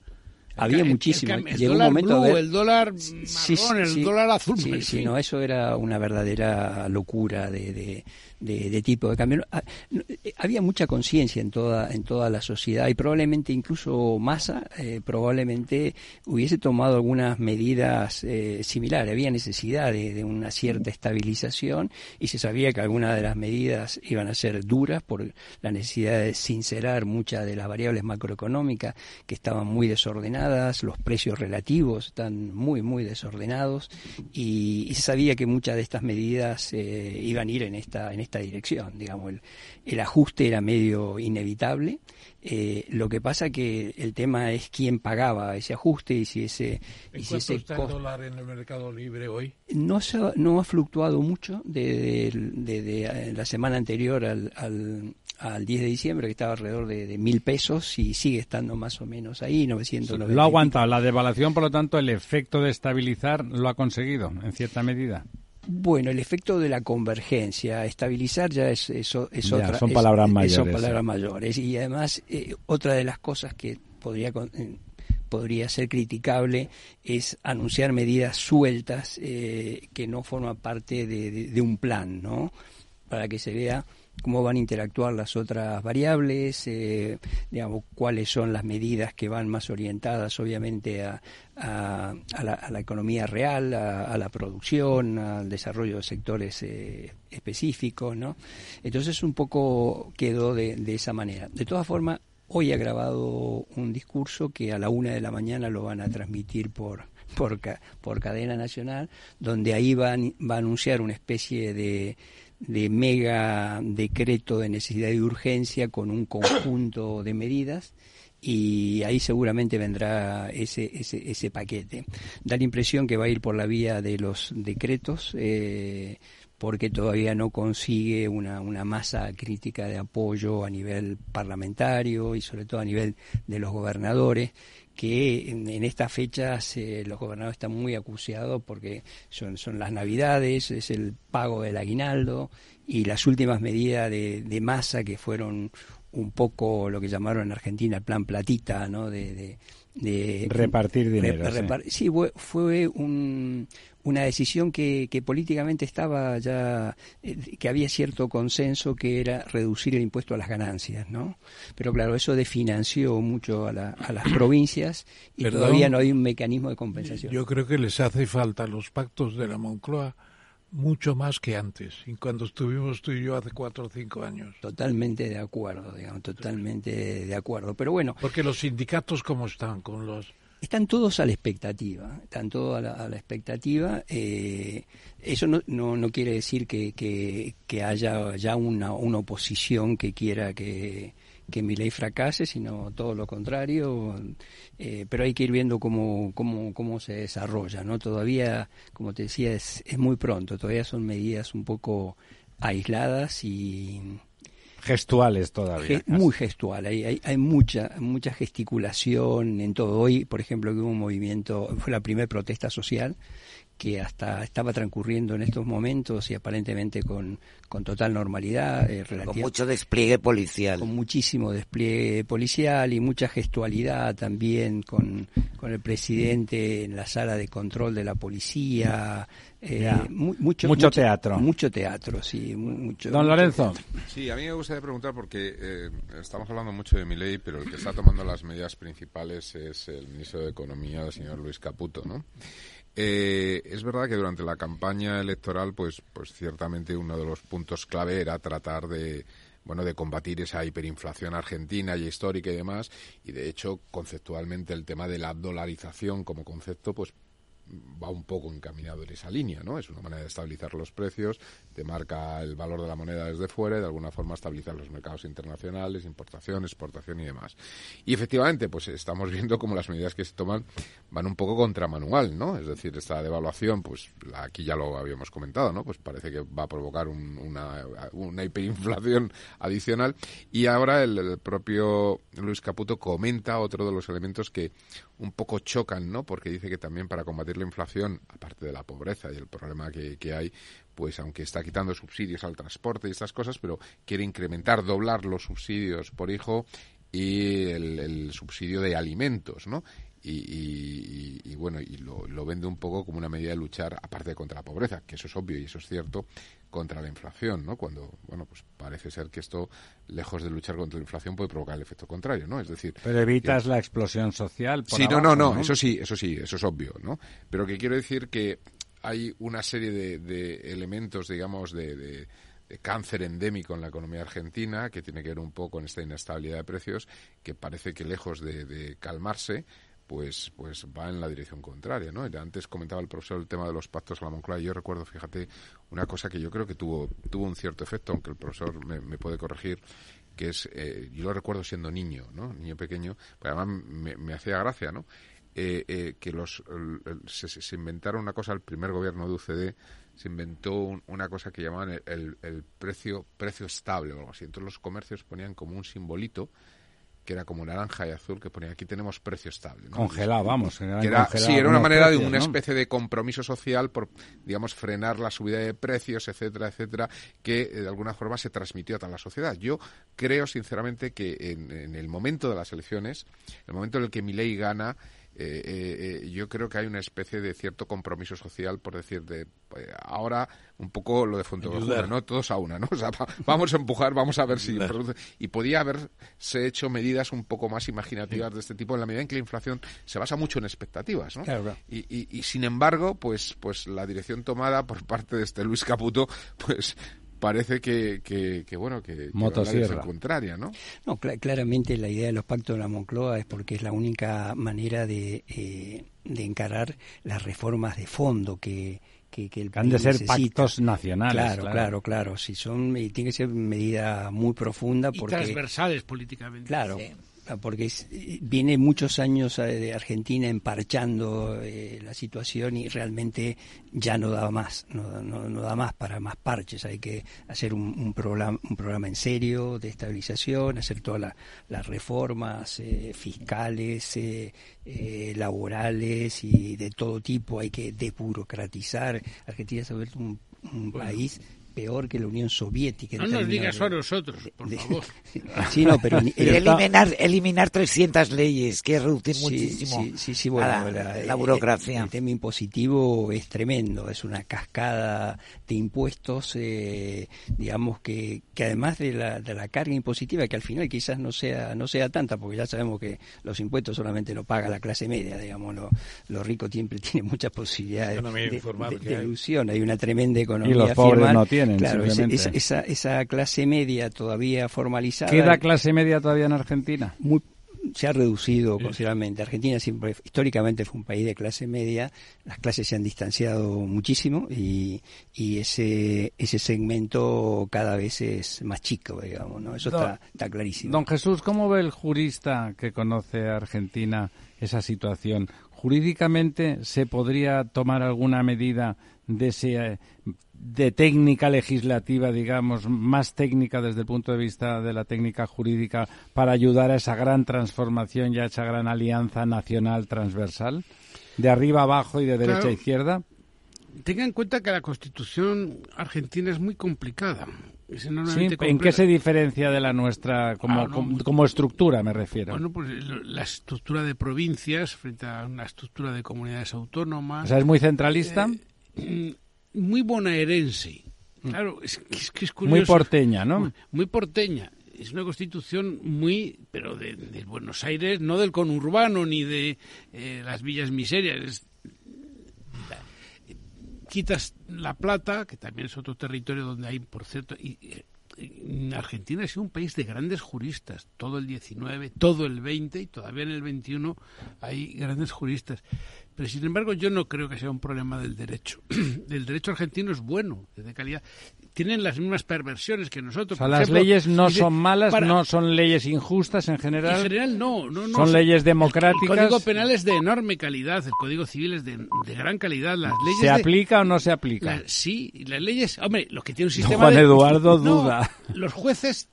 Había el muchísimo. El, Llegó un momento blue, ver- el dólar marrón, Sí, el sí. dólar azul. Sí, sí, no, eso era una verdadera locura de, de, de- de tipo de cambio. Ah, eh, Había mucha conciencia en toda, en toda la sociedad y probablemente incluso Massa eh, probablemente hubiese tomado algunas medidas eh, similares. Había necesidad de, de una cierta estabilización y se sabía que algunas de las medidas iban a ser duras por la necesidad de sincerar muchas de las variables macroeconómicas que estaban muy desordenadas, los precios relativos están muy, muy desordenados y, y se sabía que muchas de estas medidas eh, iban a ir en esta, en esta dirección. Digamos, el, el ajuste era medio inevitable. Eh, lo que pasa que el tema es quién pagaba ese ajuste y si ese, ¿En y si ese está el dólar en el mercado libre hoy? no, se ha, no ha fluctuado mucho desde de, de, la semana anterior al, al, al 10 de diciembre, que estaba alrededor de, mil pesos y sigue estando más o menos ahí, 990. Lo ha aguantado. La devaluación, por lo tanto, el efecto de estabilizar lo ha conseguido, en cierta medida. Bueno, el efecto de la convergencia, estabilizar ya es, es, o- es Ya, otra. son palabras es- mayores, Son palabras sí. mayores. Y además, eh, otra de las cosas que podría, con- eh, podría ser criticable es anunciar medidas sueltas eh, que no forman parte de, de- de un plan, ¿no? Para que se vea cómo van a interactuar las otras variables, eh, digamos, cuáles son las medidas que van más orientadas, obviamente, a, a, la, economía real, a, la producción, al desarrollo de sectores eh, específicos, ¿no? Entonces, un poco quedó de, de esa manera. De todas formas, hoy ha grabado un discurso que a la una de la mañana lo van a transmitir por por, por cadena nacional, donde ahí van, va a anunciar una especie de, de mega decreto de necesidad y urgencia con un conjunto de medidas y ahí seguramente vendrá ese, ese, ese paquete. Da la impresión que va a ir por la vía de los decretos eh, porque todavía no consigue una, una masa crítica de apoyo a nivel parlamentario y sobre todo a nivel de los gobernadores que en, estas fechas eh, los gobernadores están muy acuciados porque son, son las navidades, es el pago del aguinaldo y las últimas medidas de, de masa que fueron un poco lo que llamaron en Argentina el plan platita, ¿no? De, de, repartir dinero. sí. fue, un, una decisión que, que, políticamente estaba ya, eh, que había cierto consenso que era reducir el impuesto a las ganancias, ¿no? Pero claro, eso desfinanció mucho a, a las provincias y todavía no hay un mecanismo de compensación. Yo creo que les hace falta los pactos de la Moncloa mucho más que antes, y cuando estuvimos tú y yo hace cuatro o cinco años. Totalmente de acuerdo, digamos, totalmente de acuerdo. Pero bueno. Porque los sindicatos, ¿cómo están con los.? Están todos a la expectativa, están todos a la, expectativa. Eh, eso no, no, no, quiere decir que, que, haya ya una, oposición que quiera que, que mi ley fracase, sino todo lo contrario. Eh, pero hay que ir viendo cómo, cómo, cómo se desarrolla. no Todavía, como te decía, es, es muy pronto. Todavía son medidas un poco aisladas y gestuales todavía. muy gestual, hay, hay, hay, mucha mucha gesticulación en todo. Hoy, por ejemplo, que hubo un movimiento, fue la primera protesta social que hasta estaba transcurriendo en estos momentos y aparentemente con, con total normalidad. Eh, con mucho despliegue policial. Con muchísimo despliegue policial y mucha gestualidad también con, con el presidente en la sala de control de la policía. Eh, mucho, teatro. Mucho teatro, sí. Mucho, Don Lorenzo. Sí, a mí me gustaría preguntar porque eh, estamos hablando mucho de mi ley, pero el que está tomando las medidas principales es el ministro de Economía, el señor Luis Caputo, ¿no? Eh, es verdad que durante la campaña electoral, pues, pues ciertamente uno de los puntos clave era tratar de bueno, de combatir esa hiperinflación argentina y histórica y demás, y de hecho, conceptualmente el tema de la dolarización como concepto, pues va un poco encaminado en esa línea, ¿no? Es una manera de estabilizar los precios, te marca el valor de la moneda desde fuera y de alguna forma estabilizar los mercados internacionales, importación, exportación y demás. Y efectivamente, pues estamos viendo como las medidas que se toman van un poco contra manual, ¿no? Es decir, esta devaluación, pues aquí ya lo habíamos comentado, ¿no? Pues parece que va a provocar una, hiperinflación adicional y ahora el propio Luis Caputo comenta otro de los elementos que un poco chocan, ¿no? Porque dice que también para combatir la inflación, aparte de la pobreza y el problema que, que hay, pues aunque está quitando subsidios al transporte y estas cosas, pero quiere incrementar, doblar los subsidios por hijo y el, subsidio de alimentos, ¿no? Y, bueno, y lo, lo, vende un poco como una medida de luchar, aparte contra la pobreza, que eso es obvio y eso es cierto, contra la inflación, ¿no? Cuando, bueno, pues parece ser que esto, lejos de luchar contra la inflación, puede provocar el efecto contrario, ¿no? Es decir... Pero evitas la explosión social. sí, no, no, no, eso sí, eso sí, eso es obvio, ¿no? Pero que quiero decir que hay una serie de, elementos, digamos, de, de, cáncer endémico en la economía argentina, que tiene que ver un poco con esta inestabilidad de precios, que parece que lejos de, calmarse, pues, pues va en la dirección contraria, ¿no? Antes comentaba el profesor el tema de los pactos a la Moncloa yo recuerdo, fíjate, una cosa que yo creo que tuvo, tuvo un cierto efecto, aunque el profesor me, puede corregir, que es, eh, yo lo recuerdo siendo niño, ¿no? Niño pequeño, pero además me, hacía gracia, ¿no? Eh, eh, que los se, inventaron una cosa, el primer gobierno de UCD se inventó una cosa que llamaban el, el, precio precio estable o algo así. Entonces los comercios ponían como un simbolito que era como naranja y azul, que ponía aquí tenemos precio estable. Congelado, vamos. sí, era una manera de una especie de compromiso social por, digamos, frenar la subida de precios, etcétera, etcétera, que eh, de alguna forma se transmitió a toda la sociedad. Yo creo, sinceramente, que en, el momento de las elecciones, el momento en el que mi ley gana, eh, eh, yo creo que hay una especie de cierto compromiso social, por decir, de ahora un poco lo de Fuenteventura, ¿no? Todos a una, ¿no? O sea, vamos a empujar, vamos a ver si produce. Y podía haberse hecho medidas un poco más imaginativas de este tipo en la medida en que la inflación se basa mucho en expectativas, ¿no? Y, y, y, sin embargo, pues, pues la dirección tomada por parte de este Luis Caputo, pues parece que, que, bueno, que, que es contraria, ¿no? No, claramente la idea de los pactos de la Moncloa es porque es la única manera de, eh, de encarar las reformas de fondo que, que, el Han de ser pactos nacionales. Claro, claro, claro. Si son, tiene que ser medida muy profunda porque... Y transversales políticamente. Claro. Porque viene muchos años eh, de Argentina emparchando eh, la situación y realmente ya no da más, no, no, da más para más parches. Hay que hacer un, programa, un programa en serio de estabilización, hacer todas las reformas eh, fiscales, laborales y de todo tipo. Hay que desburocratizar. Argentina se ha vuelto un, país peor que la Unión Soviética. No nos digas a nosotros, por favor. sí, no, pero eliminar, eliminar 300 leyes, que es reducir muchísimo sí, sí, bueno, la, burocracia. El, tema impositivo es tremendo, es una cascada de impuestos, eh, digamos que, que además de la, de la carga impositiva, que al final quizás no sea no sea tanta, porque ya sabemos que los impuestos solamente lo paga la clase media, digamos, los ricos siempre tienen muchas posibilidades de, ilusión, hay una tremenda economía. Y los pobres no tienen claro, esa, esa, clase media todavía formalizada. ¿Queda clase media todavía en Argentina? Muy, se ha reducido considerablemente. Argentina siempre, históricamente fue un país de clase media, las clases se han distanciado muchísimo y, y ese, ese segmento cada vez es más chico, digamos, ¿no? Eso está, está clarísimo. Don Jesús, ¿cómo ve el jurista que conoce a Argentina esa situación? ¿Jurídicamente se podría tomar alguna medida de ese de técnica legislativa, digamos, más técnica desde el punto de vista de la técnica jurídica para ayudar a esa gran transformación y a esa gran alianza nacional transversal, de arriba abajo y de derecha a izquierda? Tenga en cuenta que la constitución argentina es muy complicada. ¿En qué se diferencia de la nuestra como, ah, como, estructura, me refiero? Bueno, pues la estructura de provincias frente a una estructura de comunidades autónomas. O sea, ¿es muy centralista? Eh, muy bonaerense. Mm. Claro, es, que es curioso. Muy porteña, ¿no? Muy, porteña. Es una constitución muy, pero de, Buenos Aires, no del conurbano ni de eh, las villas miserias. quitas La Plata, que también es otro territorio donde hay, por cierto, y, Argentina ha sido un país de grandes juristas, todo el 19, todo el 20 y todavía en el 21 hay grandes juristas. Pero sin embargo yo no creo que sea un problema del derecho. el derecho argentino es bueno, es de calidad. Tienen las mismas perversiones que nosotros. O sea, las leyes no son malas, no son leyes injustas en general. En general no, no, Son leyes democráticas. El Código Penal es de enorme calidad, el Código Civil es de, gran calidad. Las leyes ¿Se aplica o no se aplica? sí, las leyes, hombre, lo que tiene un sistema Juan Eduardo duda. Los jueces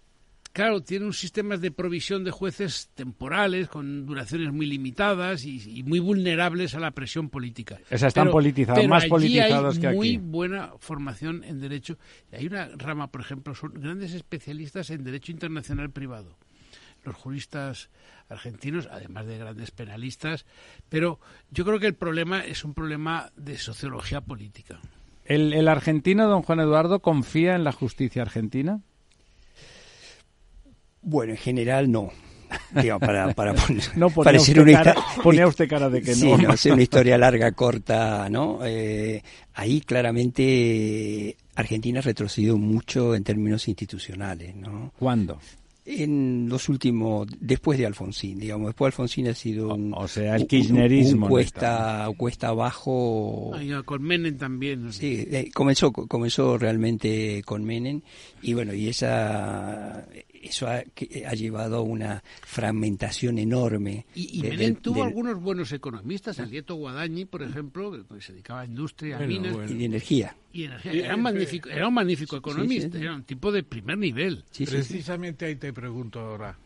Claro, tiene un sistema de provisión de jueces temporales, con duraciones muy limitadas y, muy vulnerables a la presión política. O están politizados, más politizados que aquí. Muy buena formación en derecho. Hay una rama, por ejemplo, son grandes especialistas en derecho internacional privado. Los juristas argentinos, además de grandes penalistas, pero yo creo que el problema es un problema de sociología política. ¿El, el argentino, don Juan Eduardo, confía en la justicia argentina? Bueno, en general no. para, para no ponía usted, una cara, ponía usted cara de que sí, no. no una historia larga, corta, ¿no? Eh, ahí claramente Argentina ha retrocedido mucho en términos institucionales, ¿no? ¿Cuándo? En los últimos, después de Alfonsín, digamos, después de Alfonsín ha sido un, o sea, el kirchnerismo un, cuesta, cuesta abajo. con Menem también. Sí, eh, comenzó, comenzó realmente con Menem y bueno, y esa eso ha, ha, llevado a una fragmentación enorme. Y, y tuvo algunos buenos economistas, Alieto Guadañi, por ejemplo, que se dedicaba a industria, a minas. Y de energía. Y Era, un magnífico, era un magnífico economista, era un tipo de primer nivel. Precisamente ahí te pregunto ahora,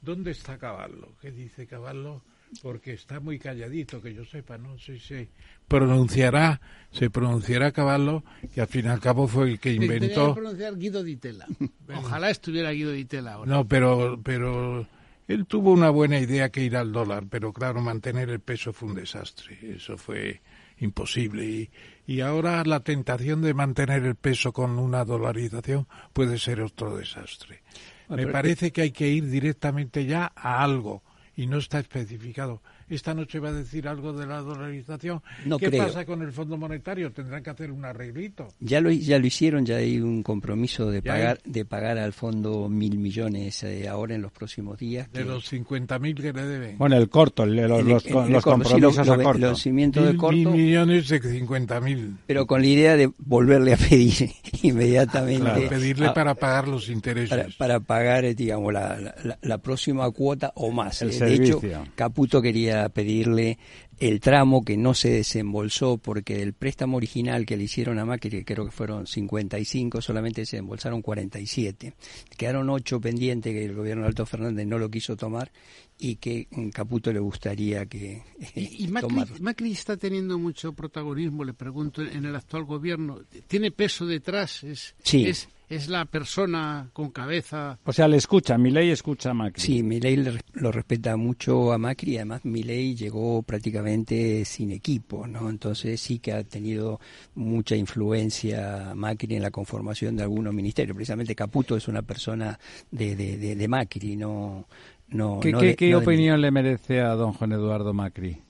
¿dónde está Caballo? ¿Qué dice Caballo? Porque está muy calladito, que yo sepa, no sé si pronunciará, se pronunciará Caballo, que al fin y al cabo fue el que inventó. pronunciar Guido Di Tella. Ojalá estuviera Guido Di Tella ahora. No, pero, pero Él tuvo una buena idea que ir al dólar, pero claro, mantener el peso fue un desastre. Eso fue imposible. Y, y ahora la tentación de mantener el peso con una dolarización puede ser otro desastre. Me parece que hay que ir directamente ya a algo y no está especificado esta noche va a decir algo de la dolarización. ¿Qué pasa con el Fondo Monetario? Tendrán que hacer un arreglito. Ya lo, ya lo hicieron, ya hay un compromiso de pagar de pagar al fondo mil millones eh, ahora en los próximos días. De los 50 mil que le deben. Bueno, el corto, los, los, compromisos a corto. Los cimientos de corto. Mil millones de 50 mil. Pero con la idea de volverle a pedir inmediatamente. pedirle para pagar los intereses. Para, pagar, eh, digamos, la, la, próxima cuota o más. Eh, de hecho, Caputo quería pedirle el tramo que no se desembolsó porque el préstamo original que le hicieron a Macri, que creo que fueron 55, solamente se embolsaron 47. Quedaron 8 pendientes que el gobierno de Alto Fernández no lo quiso tomar y que en Caputo le gustaría que y, y Macri, está teniendo mucho protagonismo, le pregunto, en el actual gobierno. ¿Tiene peso detrás? ¿Es, sí. es, es la persona con cabeza. O sea, le escucha, ley escucha a Macri. Sí, ley lo respeta mucho a Macri y además ley llegó prácticamente sin equipo, ¿no? Entonces sí que ha tenido mucha influencia Macri en la conformación de algunos ministerios. Precisamente Caputo es una persona de, de, de, Macri, no... no ¿Qué, qué, opinión le merece a don Juan Eduardo Macri?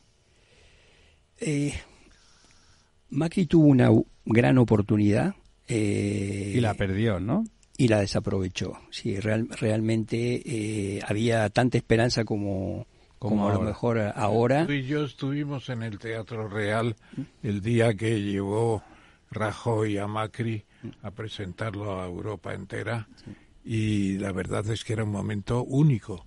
Eh, Macri tuvo una gran oportunidad eh, y la perdió, ¿no? Y la desaprovechó. Sí, real, realmente eh, había tanta esperanza como, como, a lo mejor ahora. Tú y yo estuvimos en el Teatro Real el día que llevó Rajoy a Macri a presentarlo a Europa entera y la verdad es que era un momento único,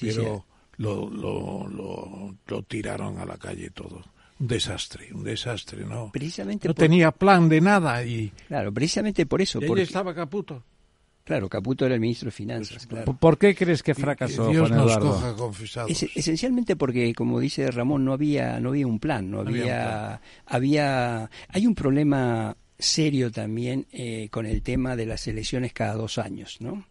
pero Lo, lo, lo, lo tiraron a la calle todo un desastre, un desastre, ¿no? Precisamente no tenía plan de nada y... Claro, precisamente por eso. ¿Y porque... estaba Caputo. Claro, Caputo era el ministro de Finanzas, pues, claro. ¿Por qué crees que fracasó, Dios Juan nos coja confesados. Es, esencialmente porque, como dice Ramón, no había, no había un plan, no, había, había, hay un problema serio también eh, con el tema de las elecciones cada dos años, ¿no?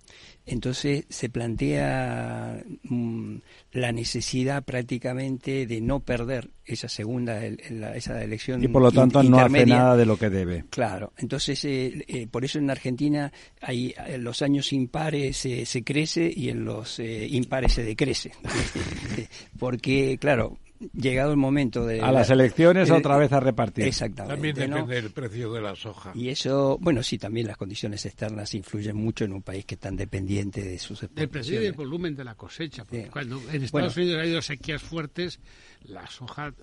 Entonces se plantea mm, la necesidad prácticamente de no perder esa segunda esa elección y por lo tanto no hace nada de lo que debe. Claro, entonces eh, eh, por eso en Argentina hay en los años impares se crece y en los eh, impares se decrece, porque claro llegado el momento de... A las elecciones otra vez a repartir. Exactamente. También depende del precio de la soja. Y eso, bueno, sí, también las condiciones externas influyen mucho en un país que es tan dependiente de sus exportaciones. Del precio y del volumen de la cosecha. Porque cuando en Estados Unidos ha habido sequías fuertes, la soja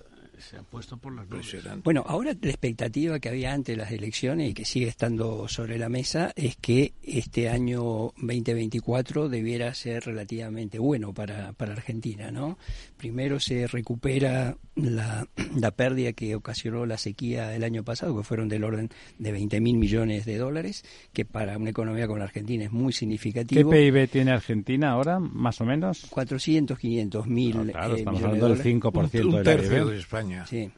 se ha puesto por las nubes. Bueno, ahora la expectativa que había antes de las elecciones y que sigue estando sobre la mesa es que este año 2024 debiera ser relativamente bueno para, para Argentina, ¿no? Primero se recupera la, la pérdida que ocasionó la sequía el año pasado, que fueron del orden de 20 mil millones de dólares, que para una economía como la Argentina es muy significativo. ¿Qué PIB tiene Argentina ahora, más o menos? 400, 500 mil. claro, eh, estamos hablando del 5% un, un tercio de España. Sí.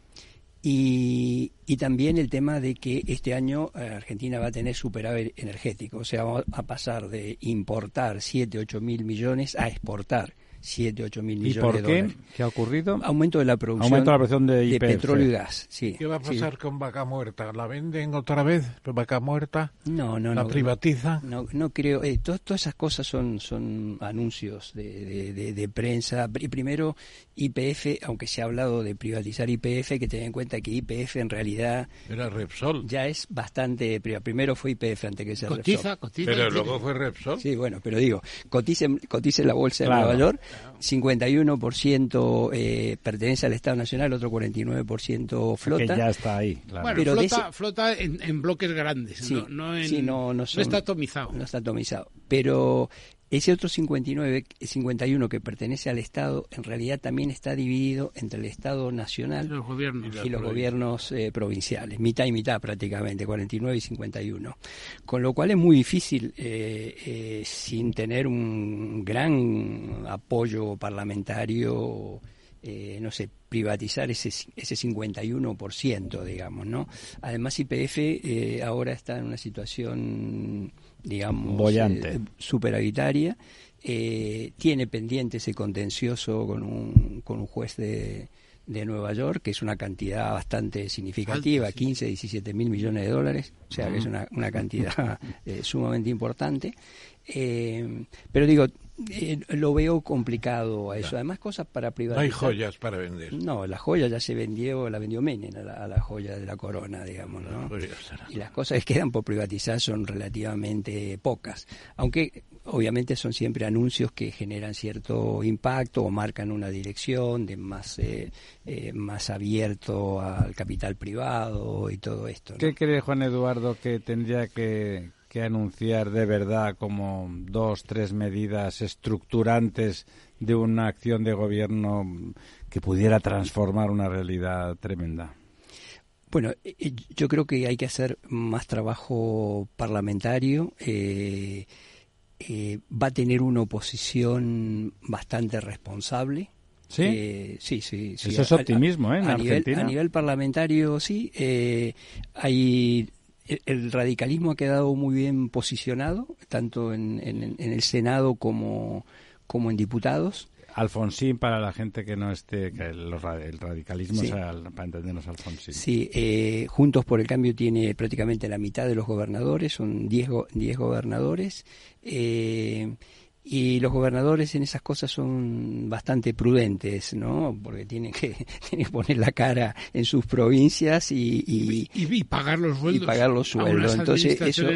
Y, y, también el tema de que este año eh, Argentina va a tener superávit energético, o sea, va a pasar de importar 7, 8 mil millones a exportar 7, 8 mil millones ¿Y por de qué? dólares. ¿Qué ha ocurrido? Aumento de la producción, Aumento de, la producción de, petróleo y gas. Sí, ¿Qué va a pasar con Vaca Muerta? ¿La venden otra vez? ¿Vaca Muerta? No, no, ¿La no. privatizan? No, no creo. Eh, todas esas cosas son, son anuncios de, de, de, prensa. Primero, IPF, aunque se ha hablado de privatizar IPF, que tener en cuenta que IPF en realidad. Era Repsol. Ya es bastante. Primero fue IPF antes que sea cotiza, Repsol. Cotiza, Pero luego fue Repsol. Sí, bueno, pero digo, cotice, cotice en la bolsa de Nueva York, 51% eh, pertenece al Estado Nacional, otro 49% flota. Que ya está ahí. Claro. Bueno, pero flota, ese... flota en, en, bloques grandes, sí, no, no, en, sí, no, no, son, no, está atomizado. No está atomizado. Pero ese otro 59, 51 que pertenece al Estado, en realidad también está dividido entre el Estado nacional y los gobiernos, y los gobiernos eh, provinciales, mitad y mitad prácticamente, 49 y 51. Con lo cual es muy difícil, eh, eh, sin tener un gran apoyo parlamentario, eh, no sé, privatizar ese, ese 51%, digamos, ¿no? Además, IPF eh, ahora está en una situación, digamos, Bollante. eh, superavitaria, eh, tiene pendiente ese contencioso con un, con un juez de, de Nueva York, que es una cantidad bastante significativa, Alta, sí. 15, 17 mil millones de dólares, o sea que es una, una cantidad eh, sumamente importante. Eh, pero digo, eh, lo veo complicado a eso. Además, cosas para No privatizar. hay joyas para vender. No, la joya ya se vendió, la vendió Menem a la, a la joya de la corona, digamos, ¿no? Y las cosas que quedan por privatizar son relativamente pocas. Aunque obviamente son siempre anuncios que generan cierto impacto o marcan una dirección de más, eh, eh, más abierto al capital privado y todo esto. ¿no? ¿Qué cree Juan Eduardo que tendría que, que anunciar de verdad como dos, tres medidas estructurantes de una acción de gobierno que pudiera transformar una realidad tremenda? Bueno, eh, eh, yo creo que hay que hacer más trabajo parlamentario. eh, eh, va a tener una oposición bastante responsable. ¿Sí? Eh, sí, sí, sí. Eso es a- optimismo, ¿eh? En a, nivel, Argentina. a nivel parlamentario, sí. hay el, radicalismo ha quedado muy bien posicionado, tanto en, en- en el Senado como, como en diputados. Alfonsín, para la gente que no esté, que el, el radicalismo, Sí. es al- para entendernos Alfonsín. Sí, eh, Juntos por el Cambio tiene prácticamente la mitad de los gobernadores, son 10 go- 10 gobernadores. eh, y los gobernadores en esas cosas son bastante prudentes, ¿no? Porque tienen que, tienen que poner la cara en sus provincias y, y, Y, y pagar los y sueldos. pagar los sueldos. Entonces, eso,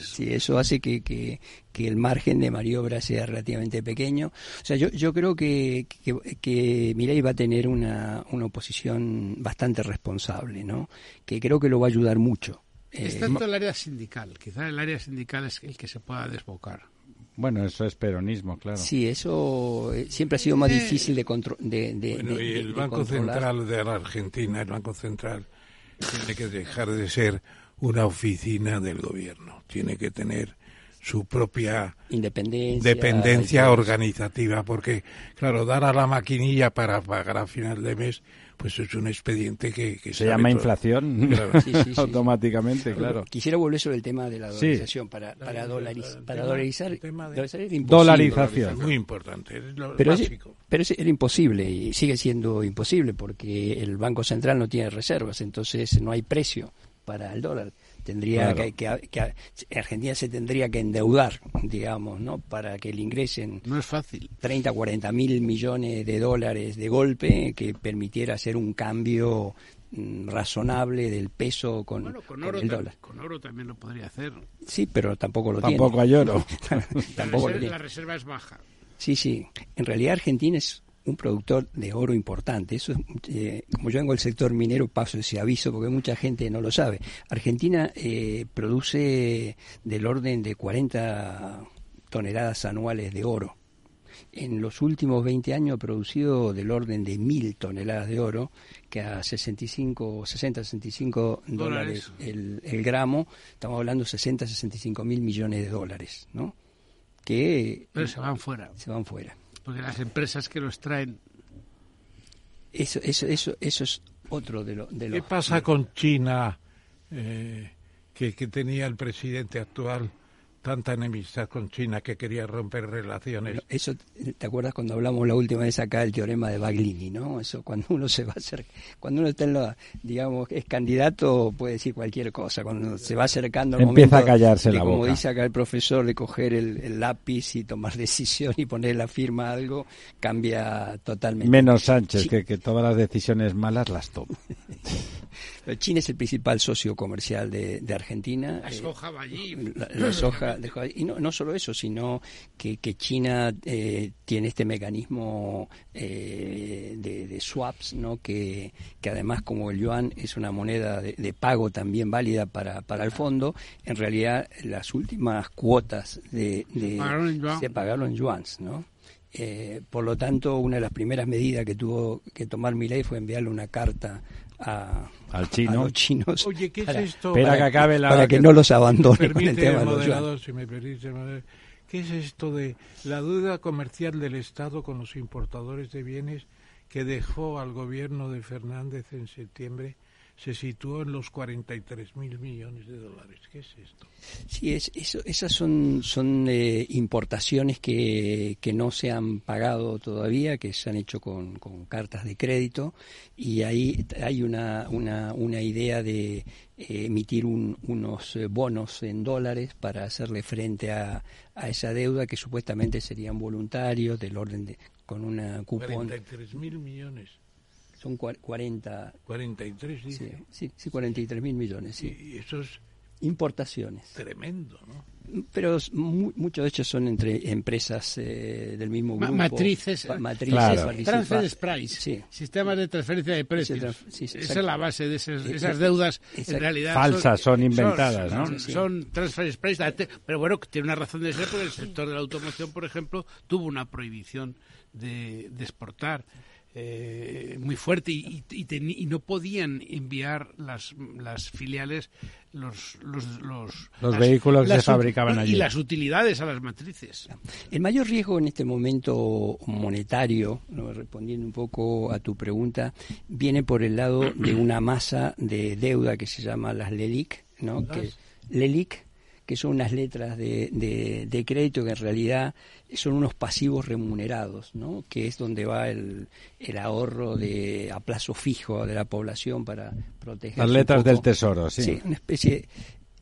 sí, eso hace que, que, que el margen de maniobra sea relativamente pequeño. O sea, yo, yo creo que, que, que Milei va a tener una, una oposición bastante responsable, ¿no? Que creo que lo va a ayudar mucho. Eh, Es tanto el área sindical. Quizá el área sindical es el que se pueda desbocar. Bueno, eso es peronismo, claro. Sí, eso eh, siempre ha sido más difícil de, contro- de, de- Bueno, de- y el de Banco controlar. Central de la Argentina, el Banco Central, tiene que dejar de ser una oficina del gobierno. Tiene que tener su propia Independencia. dependencia organizativa, porque, claro, dar a la maquinilla para pagar a final de mes, pues es un expediente que, que Se llama todo. inflación Claro. Sí, sí, sí. automáticamente, claro. Quisiera volver sobre el tema de la Sí. dolarización. Para, para, dolariz- para tema- dolarizar, el tema de- dolarizar era imposible. Dolarización. Muy importante, es lo Pero, es- pero es- era imposible y sigue siendo imposible porque el Banco Central no tiene reservas, entonces no hay precio para el dólar. Tendría Claro. que, que- que- Argentina se tendría que endeudar, digamos, ¿no? Para que le ingresen No es fácil. 30, 40 mil millones de dólares de golpe que permitiera hacer un cambio mm, razonable del peso con, Bueno, con con oro, el dólar. con oro también lo podría hacer. Sí, pero tampoco lo Tampoco tiene. hay oro. La, Tampoco lo reserva, tiene. la reserva es baja. Sí, sí. En realidad Argentina es un productor de oro importante. Eso es, eh, como yo vengo del sector minero, paso ese aviso porque mucha gente no lo sabe. Argentina eh, produce del orden de 40 toneladas anuales de oro. En los últimos 20 años ha producido del orden de mil toneladas de oro, que a 65, 60, 65 dólares el, el gramo, estamos hablando de 60, 65 mil millones de dólares, ¿no? Que Pero se van fuera. se van fuera. Porque las empresas que los traen. Eso, eso, eso, eso es otro de lo, de ¿Qué los- pasa con China, eh, que, que tenía el presidente actual tanta enemistad con China que quería romper relaciones? Eso, ¿te acuerdas cuando hablamos la última vez acá del teorema de Baglini, no? Eso cuando uno se va a hacer, cuando uno está en la, digamos, es candidato puede decir cualquier cosa, cuando se va acercando al Empieza momento a callarse de, la como boca. dice acá el profesor, de coger el, el lápiz y tomar decisión y poner la firma a algo, cambia totalmente. Menos Sánchez, Sí. que, que todas las decisiones malas las toma. China es el principal socio comercial de, de Argentina. La Eh, soja va allí. la, la soja y no, no solo eso sino que, que China eh, tiene este mecanismo eh, de, de swaps no que, que además como el yuan es una moneda de, de pago también válida para, para el fondo en realidad las últimas cuotas de, de- Pagaron en yuan. se pagaron en yuans no Eh, por lo tanto una de las primeras medidas que tuvo que tomar Milei fue enviarle una carta a, Al chino. a los chinos Oye, ¿qué para- es esto? Espera que acabe la... para que no los abandone con el tema de los si me permite. ¿Qué es esto de la deuda comercial del Estado con los importadores de bienes que dejó al gobierno de Fernández en septiembre se situó en los 43 mil millones de dólares. ¿Qué es esto? Sí, es, eso, esas son, son eh, importaciones que, que no se han pagado todavía, que se han hecho con, con cartas de crédito y ahí hay una, una, una idea de eh, emitir un, unos eh, bonos en dólares para hacerle frente a, a esa deuda que supuestamente serían voluntarios del orden de con una cupón. 43 mil millones. Son 40. 43, dice. Sí, sí, sí 43 mil millones. Sí. Y eso es Importaciones. tremendo, ¿no? Pero mu- muchos de ellos son entre empresas eh, del mismo Ma- grupo. matrices, Pa- eh, matrices Claro. Transfer price, Sí. sistemas de transferencia de precios. Sí, sí, Esa es la base de esas, Eh, esas deudas. exacto. En realidad Falsas, son inventadas, son, ¿no? Son, son transfer price, pero bueno, tiene una razón de ser porque el sector de la automoción, por ejemplo, tuvo una prohibición de, de exportar. Eh, muy fuerte y, y- y teni- y no podían enviar las, las filiales los los, los, Los las- vehículos que se las fabricaban y allí. las utilidades a las matrices. El mayor riesgo en este momento monetario, ¿no? respondiendo un poco a tu pregunta, viene por el lado de una masa de deuda que se llama las LELIC, ¿no? Que, LELIC, que son unas letras de, de- de crédito que en realidad son unos pasivos remunerados, ¿no? que es donde va el, el ahorro de a plazo fijo de la población para proteger. Las letras del tesoro, sí. Sí, una especie.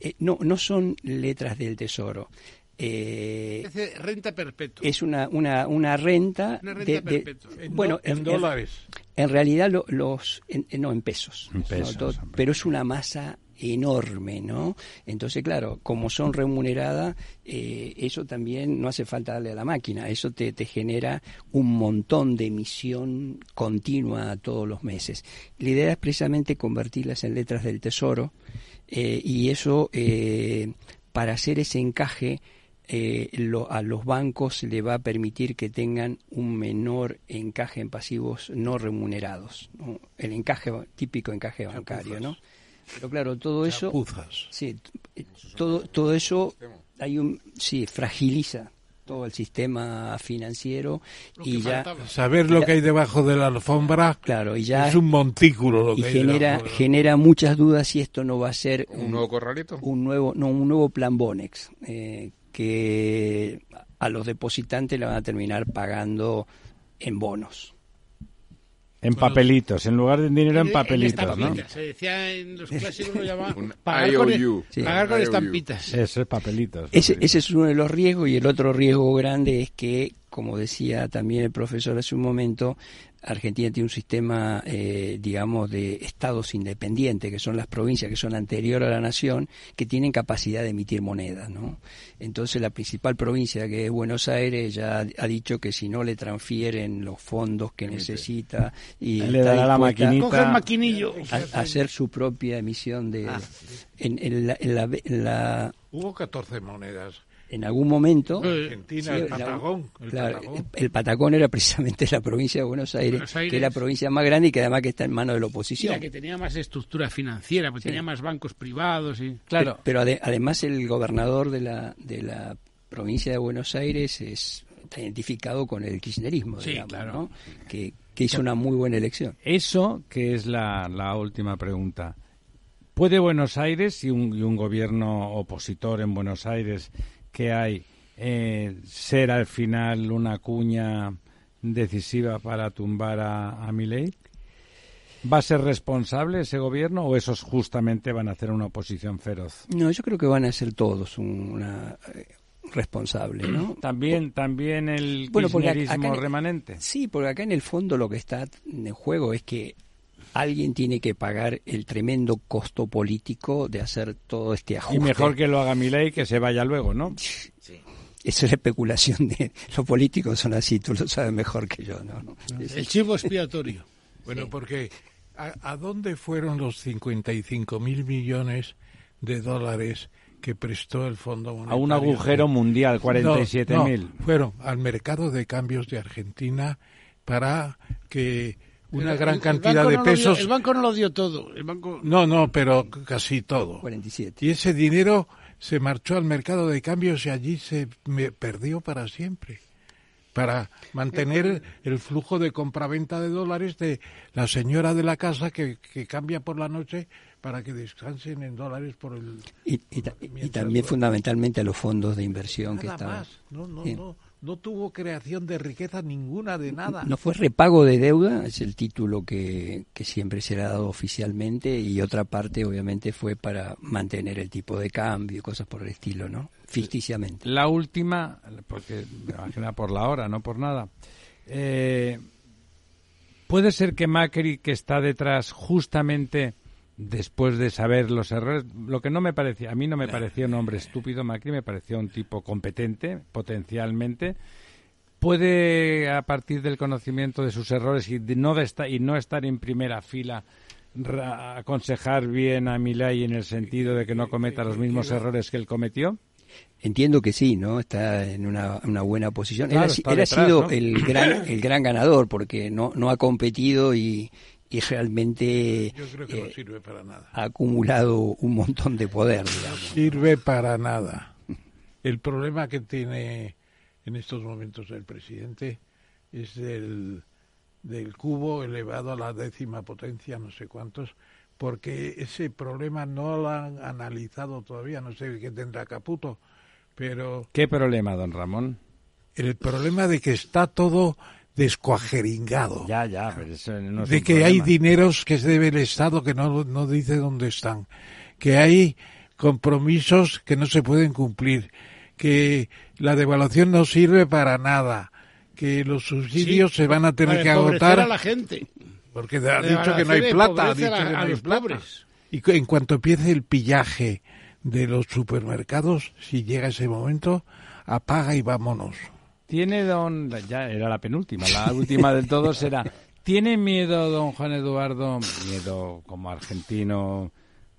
eh, no, no son letras del tesoro. Eh, Es de renta perpetua. es una, una, una renta, Una renta de, de- perpetua. En, bueno en dólares. en realidad lo- los en- no en pesos, En ¿no? pesos, Todo- pero es una masa enorme no entonces claro como son remuneradas eh, eso también no hace falta darle a la máquina eso te, te genera un montón de emisión continua todos los meses la idea es precisamente convertirlas en letras del tesoro eh, y eso eh, para hacer ese encaje eh, lo- a los bancos le va a permitir que tengan un menor encaje en pasivos no remunerados, ¿no? el encaje típico encaje bancario, ¿no? Pero claro, todo eso, Chapuzas. sí, todo todo eso hay un sí fragiliza todo el sistema financiero Lo y ya faltaba. Saber lo que hay debajo de la alfombra claro y ya es un montículo lo y que hay genera debajo de la- genera muchas dudas si esto no va a ser ¿Un nuevo corralito? un nuevo no un nuevo plan Bonex eh, que a los depositantes le van a terminar pagando en bonos En papelitos, en lugar de dinero en En- papelitos, ¿no? Se decía en los clásicos lo llamaban pagar con. Sí. pagar con estampitas. Eso es papelitos. ese, ese es uno de los riesgos y el otro riesgo grande es que como decía también el profesor hace un momento Argentina tiene un sistema, eh, digamos, de estados independientes, que son las provincias que son anteriores a la nación, que tienen capacidad de emitir moneda, ¿no? Entonces la principal provincia, que es Buenos Aires, ya ha- dicho que si no le transfieren los fondos que necesita y Le dará la maquinita. Maquinillo. a, a hacer su propia emisión de en, en la- en la- en la- Hubo 14 monedas. En algún momento Argentina, Sí, el la- Patagón. El Claro, Patagón. el, el Patagón era precisamente la provincia de Buenos Aires, Buenos Aires. que es la provincia más grande y que además que está en manos de la Y oposición. la que tenía más estructura financiera, porque Sí. tenía más bancos privados y Claro. Pe- Pero ade- además el gobernador de la, de la provincia de Buenos Aires es, está identificado con el kirchnerismo, Sí, digamos, claro. ¿no? que, que hizo una muy buena elección. Eso que es la, la última pregunta. ¿Puede Buenos Aires y un, y un gobierno opositor en Buenos Aires que hay eh, ser al final una cuña decisiva para tumbar a, a Milei? ¿Va a ser responsable ese gobierno o esos justamente van a hacer una oposición feroz? No, yo creo que van a ser todos un- una eh, responsable, ¿no? También, también el Bueno, acá- kirchnerismo acá remanente. Sí, porque acá en el fondo lo que está en juego es que alguien tiene que pagar el tremendo costo político de hacer todo este ajuste. Y mejor que lo haga Milei que se vaya luego, ¿no? Eso es la especulación de los políticos son así, tú lo sabes mejor que yo, ¿no? el chivo expiatorio. Bueno, porque ¿a, a dónde fueron los 55 mil millones de dólares que prestó el Fondo A Monetario? un agujero mundial, 47.000. No, no, fueron al mercado de cambios de Argentina para que una El- gran el- cantidad de no lo dio- pesos... el banco no lo dio todo. El banco No, no, pero casi todo. 47. Y ese dinero se marchó al mercado de cambios y allí se me perdió para siempre. para mantener el flujo de compraventa de dólares de la señora de la casa que, que cambia por la noche para que descansen en dólares por el... Y, también fundamentalmente los fondos de inversión que estaban... Más. No, no, no, no tuvo creación de riqueza ninguna de nada. No fue repago de deuda, es el título que, que siempre se le ha dado oficialmente y otra parte obviamente fue para mantener el tipo de cambio y cosas por el estilo, ¿no? Ficticiamente. La última, porque me imagino por la hora, no por nada. Eh, puede ser que Macri, que está detrás justamente después de saber los errores, lo que no me parecía, a mí no me parecía un hombre estúpido, Macri me parecía un tipo competente, potencialmente, puede a partir del conocimiento de sus errores y no, de y no estar en primera fila aconsejar bien a Milay en el sentido de que no cometa los mismos errores que él cometió? Entiendo que sí, ¿no? Está en una, buena posición. él, ha, sido el gran el gran ganador porque no no ha competido y, y realmente eh, ha acumulado un montón de poder, digamos. Sirve para nada. El problema que tiene en estos momentos el presidente es del, del cubo elevado a la décima potencia, no sé cuántos, porque ese problema no lo han analizado todavía, no sé qué tendrá Caputo, pero... ¿Qué problema, don Ramón? El problema de que está todo descuajeringado. Ya, ya, no de que hay dineros que se debe el Estado que no, no dice dónde están, que hay compromisos que no se pueden cumplir, que la devaluación no sirve para nada, que los subsidios se van a tener que agotar. a la gente. Porque ha dicho que no hay plata, ha dicho que no hay plata. Y en cuanto empiece el pillaje de los supermercados, si llega ese momento, apaga y vámonos. Tiene don, ya era la penúltima, la última de todos era, ¿tiene miedo don Juan Eduardo, miedo como argentino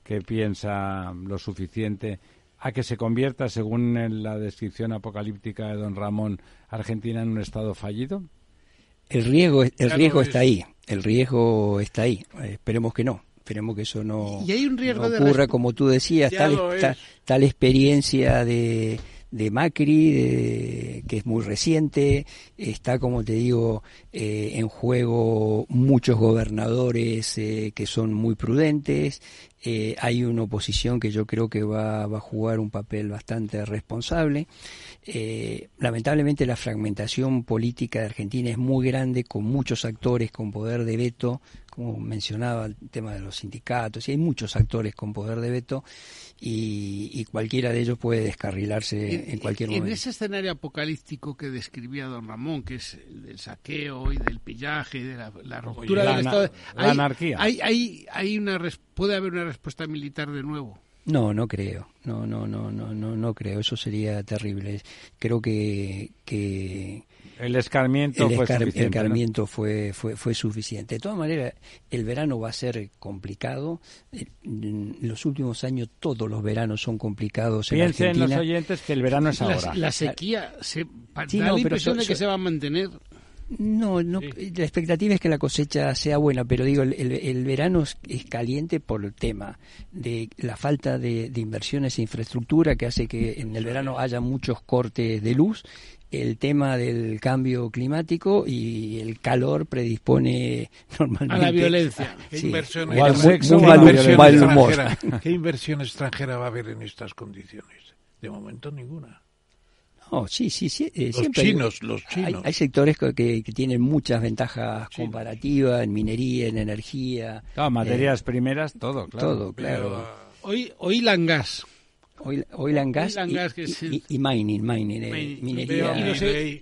que piensa lo suficiente, a que se convierta, según la descripción apocalíptica de don Ramón, Argentina en un estado fallido? El riesgo, el riesgo está ahí, el riesgo está ahí, esperemos que no. Esperemos que eso no, y hay un riesgo ocurra, como tú decías, tal, tal experiencia de, de Macri, que es muy reciente, está, como te digo, eh, en juego muchos gobernadores eh, que son muy prudentes, eh, hay una oposición que yo creo que va, va a jugar un papel bastante responsable. lamentablemente la fragmentación política de Argentina es muy grande, con muchos actores con poder de veto, como mencionaba el tema de los sindicatos, y hay muchos actores con poder de veto, y, cualquiera de ellos puede descarrilarse en, cualquier momento. En ese escenario apocalíptico que describía don Ramón, que es el del saqueo y del pillaje y de la, ruptura del Estado, la anarquía. Hay, hay, hay una, puede haber una respuesta militar de nuevo. No, no creo. No, no, no, no, no, no creo. Eso sería terrible. Creo que, que el escarmiento, fue, suficiente, fue, fue, fue, suficiente. De todas maneras, el verano va a ser complicado. En los últimos años todos los veranos son complicados en Piensen los oyentes que el verano es ahora. La, sequía se, da la impresión de que se va a mantener. No, no la expectativa es que la cosecha sea buena, pero digo, el, el, verano es, caliente por el tema de la falta de, de, inversiones e infraestructura que hace que en el verano haya muchos cortes de luz el tema del cambio climático y el calor predispone normalmente a la violencia. ¿Qué, inversión, ¿Qué inversión extranjera va a haber en estas condiciones? De momento ninguna. No, sí, sí, sí. Eh, los chinos, los chinos. Hay, sectores que, que, tienen muchas ventajas comparativas en minería, en energía. materias eh, primeras, todo, claro. Todo, claro. hoy, hoy Langas Oil, and gas, y, mining, mining, eh, minería.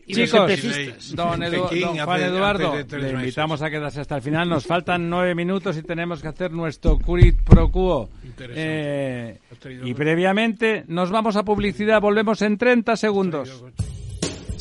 Y Chicos, don, Juan Eduardo, le invitamos a quedarse hasta el final. Nos faltan nueve minutos y tenemos que hacer nuestro curit pro quo. Eh, y previamente nos vamos a publicidad. Volvemos en 30 segundos.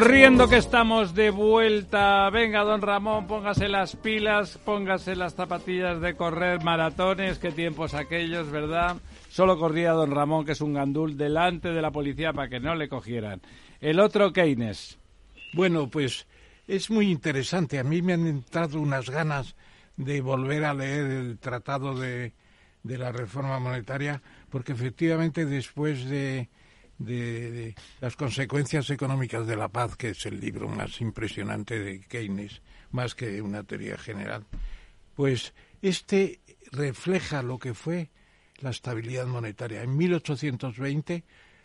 Corriendo que estamos de vuelta. Venga, don Ramón, póngase las pilas, póngase las zapatillas de correr maratones. Qué tiempos aquellos, ¿verdad? Solo corría don Ramón, que es un gandul, delante de la policía para que no le cogieran. El otro, Keynes. Bueno, pues es muy interesante. A mí me han entrado unas ganas de volver a leer el tratado de, de la reforma monetaria, porque efectivamente después de de, las consecuencias económicas de la paz, que es el libro más impresionante de Keynes, más que una teoría general, pues este refleja lo que fue la estabilidad monetaria. En 1820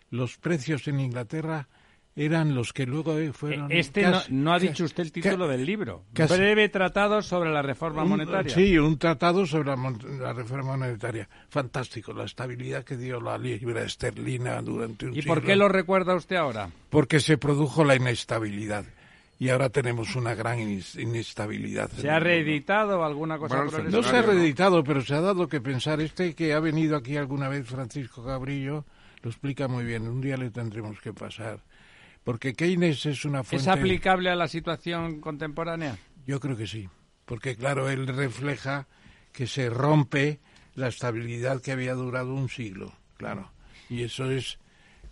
los precios en Inglaterra eran los que luego eh, fueron. Este no, ha dicho usted el título del libro. Breve tratado sobre la reforma monetaria. Sí, un tratado sobre la, reforma monetaria. Fantástico, la estabilidad que dio la libra esterlina durante un ¿Y por qué lo recuerda usted ahora? Porque se produjo la inestabilidad. Y ahora tenemos una gran inestabilidad. ¿Se ha reeditado alguna cosa? no se ha reeditado, pero se ha dado que pensar. Este que ha venido aquí alguna vez, Francisco Cabrillo, lo explica muy bien. Un día le tendremos que pasar porque Keynes es una fuente... ¿Es aplicable a la situación contemporánea? Yo creo que sí, porque claro, él refleja que se rompe la estabilidad que había durado un siglo, claro. Y eso es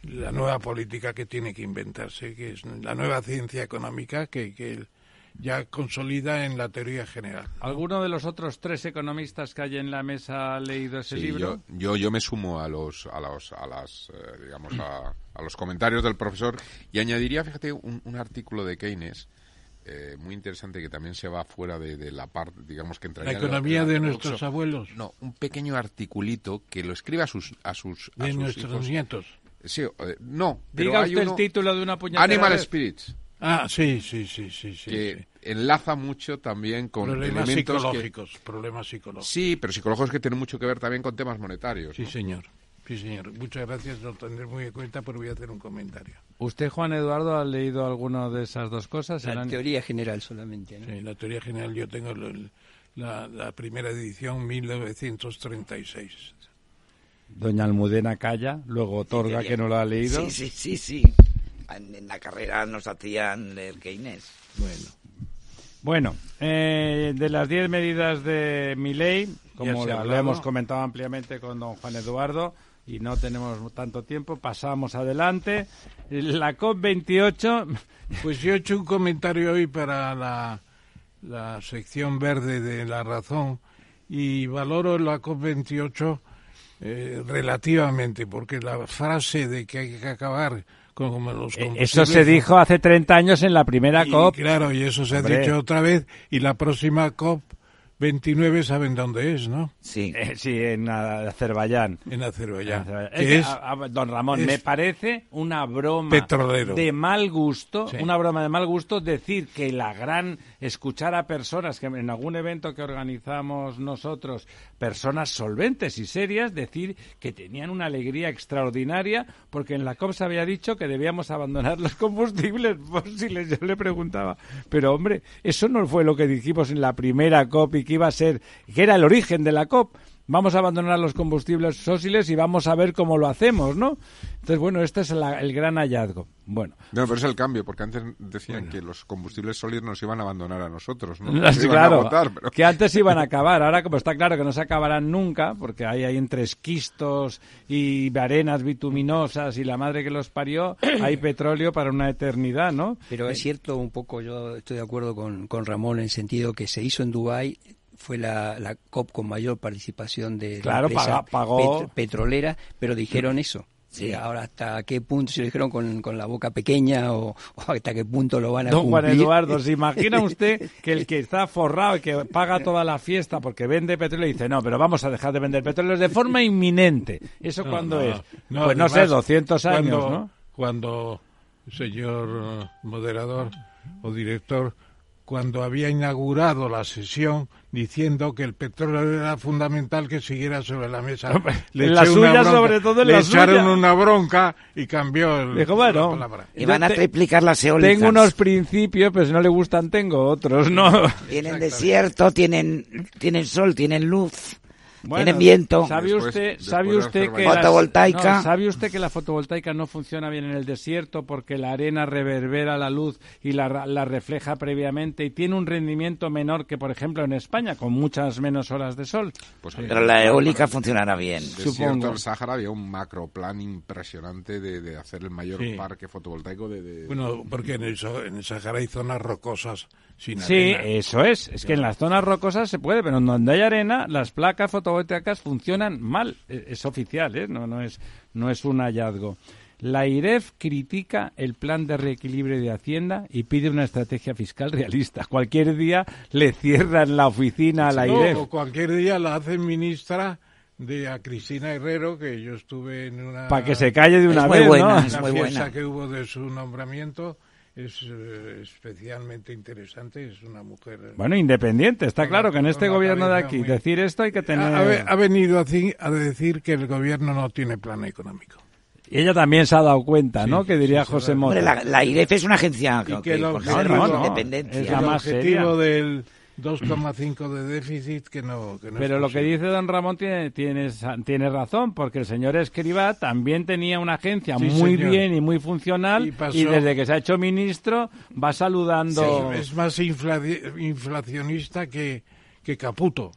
la nueva política que tiene que inventarse, que es la nueva ciencia económica que, que él ya consolida en la teoría general. ¿Alguno de los otros tres economistas que hay en la mesa ha leído ese libro? Yo, yo, me sumo a los a los a las eh, digamos a, los comentarios del profesor y añadiría, fíjate, un, artículo de Keynes. Eh, muy interesante que también se va fuera de, la parte, digamos que entraría la economía de nuestros abuelos. No, un pequeño articulito que lo escribe a sus a sus de nuestros nietos. Sí, eh, no. Diga usted el título de una puñetera Animal Spirits. Ah, sí, sí, sí, sí. sí que enlaza mucho también con problemas psicológicos, problemas psicológicos. Sí, pero psicológicos que tienen mucho que ver también con temas monetarios. Sí, señor. Sí, señor. Muchas gracias, lo tendré muy en cuenta, pero voy a hacer un comentario. ¿Usted, Juan Eduardo, ha leído alguna de esas dos cosas? La teoría general solamente, Sí, la teoría general yo tengo la, la primera edición, 1936. Doña Almudena calla, luego otorga que no lo ha leído. Sí, sí, sí, sí en, la carrera nos hacían leer Keynes. Bueno. Bueno, eh, de las 10 medidas de mi ley, como lo hemos comentado ampliamente con don Juan Eduardo, y no tenemos tanto tiempo, pasamos adelante. La COP28. Pues yo he hecho un comentario hoy para la, la sección verde de La Razón y valoro la COP28 eh, relativamente, porque la frase de que hay que acabar eh, eso se dijo hace 30 años en la primera COP. Claro, y eso se ha dicho otra vez. Y la próxima COP 29 saben dónde es, ¿no? Sí, eh, sí en Azerbaiyán. En Azerbaiyán. don Ramón, me parece una broma de mal gusto, una broma de mal gusto decir que la gran escuchar a personas que en algún evento que organizamos nosotros, personas solventes y serias, decir que tenían una alegría extraordinaria porque en la COP se había dicho que debíamos abandonar los combustibles fósiles. Yo le preguntaba, pero hombre, eso no fue lo que dijimos en la primera COP y que iba a ser, que era el origen de la COP. Vamos a abandonar los combustibles fósiles y vamos a ver cómo lo hacemos, ¿no? Entonces, bueno, este es el gran hallazgo. Bueno. No, pero es el cambio, porque antes decían que los combustibles sólidos nos iban a abandonar a nosotros, ¿no? claro, que antes iban a acabar. Ahora, como está claro que no se acabarán nunca, porque hay ahí entre esquistos y arenas bituminosas y la madre que los parió, hay petróleo para una eternidad, ¿no? Pero es cierto un poco, yo estoy de acuerdo con, con Ramón en el sentido que se hizo en Dubái fue la, la COP con mayor participación de Claro, la empresa paga- pagó- pet- petrolera, pero dijeron eso. Sí. Ahora hasta qué punto, si lo dijeron con, con la boca pequeña o, o hasta qué punto lo van a Don Juan. Eduardo, ¿se imagina usted que el que está forrado y que paga toda la fiesta porque vende petróleo dice, no, pero vamos a dejar de vender petróleo de forma inminente? ¿Eso No, cuándo no, es? no, pues no sé, además, 200 años, cuando, ¿no? Cuando, señor moderador o director, cuando había inaugurado la sesión diciendo que el petróleo era fundamental que siguiera sobre la mesa. en la suya, bronca, sobre todo en le la echaron suya. una bronca y cambió el, Dijo, bueno, la palabra. Y van a triplicar las eólicas. Tengo unos principios, pero si no le gustan tengo otros, ¿no? Tienen desierto, tienen, tienen sol, tienen luz, Bueno, tienen viento. ¿Sabe usted, después sabe de usted hacer que Fotovoltaica. no, sabe usted que la fotovoltaica no funciona bien en el desierto porque la arena reverbera la luz y la, la refleja previamente y tiene un rendimiento menor que, por ejemplo, en España con muchas menos horas de sol. Pues Pero la eólica funcionará bien. desierto supongo. del Sáhara había un macroplan impresionante de, de hacer el mayor Sí. parque fotovoltaico de... de- Bueno, porque en el, en el Sahara hay zonas rocosas sin Sí, arena. eso es. Es que en las zonas rocosas se puede, pero en donde hay arena, las placas fotovoltaicas funcionan mal. E- Es oficial, ¿eh? No, no, es, no es un hallazgo. La IREF critica el plan de reequilibrio de Hacienda y pide una estrategia fiscal realista. Cualquier día le cierran la oficina a la No, IREF. o cualquier día la hacen ministra de a Cristina Herrero, que yo estuve en una... Para que se calle de una muy vez, buena, ¿no? es una muy buena. que hubo de su nombramiento es eh, especialmente interesante, es una mujer... eh, Bueno, independiente. Está claro la- que en este gobierno de aquí muy- decir esto hay que tener... ha, ha ve- ha venido a, a decir que el gobierno no tiene plan económico. Y ella también se ha dado cuenta, ¿no? Que diría sí, José. Mota. Hombre, la, la IREF es una agencia Y que, que el objetivo- su no, independencia. es la el más objetivo seria. del 2,5 de déficit que no, que no es Pero lo que dice don Ramón tiene, tiene, tiene razón, porque el señor Escribá también tenía una agencia Sí, muy señor. bien y muy funcional Y desde que se ha hecho ministro va saludando Es más infla- inflacionista que, que Caputo.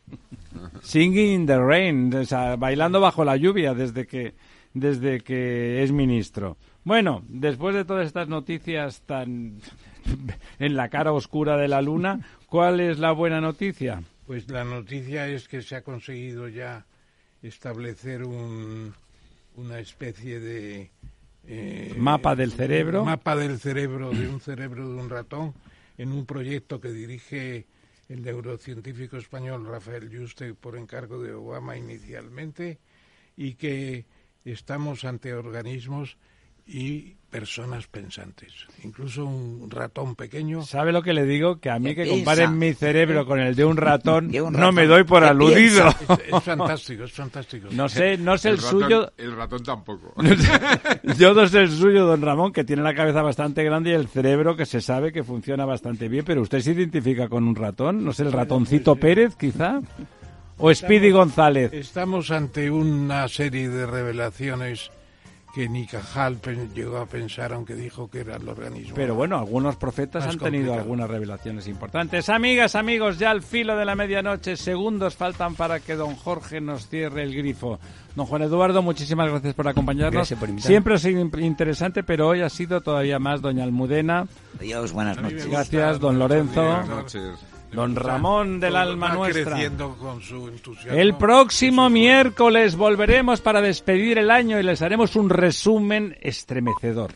Singing in the Rain, o sea, bailando bajo la lluvia desde que, desde que es ministro. Bueno, después de todas estas noticias tan en la cara oscura de la luna, ¿cuál es la buena noticia? Pues la noticia es que se ha conseguido ya establecer un, una especie de eh, Mapa del cerebro. mapa del cerebro de un cerebro de un ratón en un proyecto que dirige el neurocientífico español Rafael Yuste por encargo de Obama inicialmente y que estamos ante organismos y personas pensantes, incluso un ratón pequeño ¿Sabe lo que le digo? Que a mí ¿Qué que piensa? comparen mi cerebro con el de un ratón, De un no ratón. me doy por ¿Qué aludido. es, es fantástico, es fantástico. No sé, no sé el, ratón, suyo. El ratón tampoco. Yo no sé el suyo, don Ramón, que tiene la cabeza bastante grande y el cerebro que se sabe que funciona bastante bien, pero usted se identifica con un ratón, no sé, el ratoncito Pérez, quizá, o Speedy González. Estamos ante una serie de revelaciones que ni Cajal llegó a pensar, aunque dijo que era el organismo. Pero bueno, algunos profetas han tenido complicado. algunas revelaciones importantes. Amigas, amigos, ya al filo de la medianoche, segundos faltan para que don Jorge nos cierre el grifo. Don Juan Eduardo, muchísimas gracias por acompañarnos. Gracias por invitarme. Siempre ha sido interesante, pero hoy ha sido todavía más doña Almudena. Adiós, buenas noches. Gracias, don Lorenzo. Buenas noches. Don Ramón del alma nuestra. creciendo con su entusiasmo. El próximo miércoles volveremos para despedir el año y les haremos un resumen estremecedor.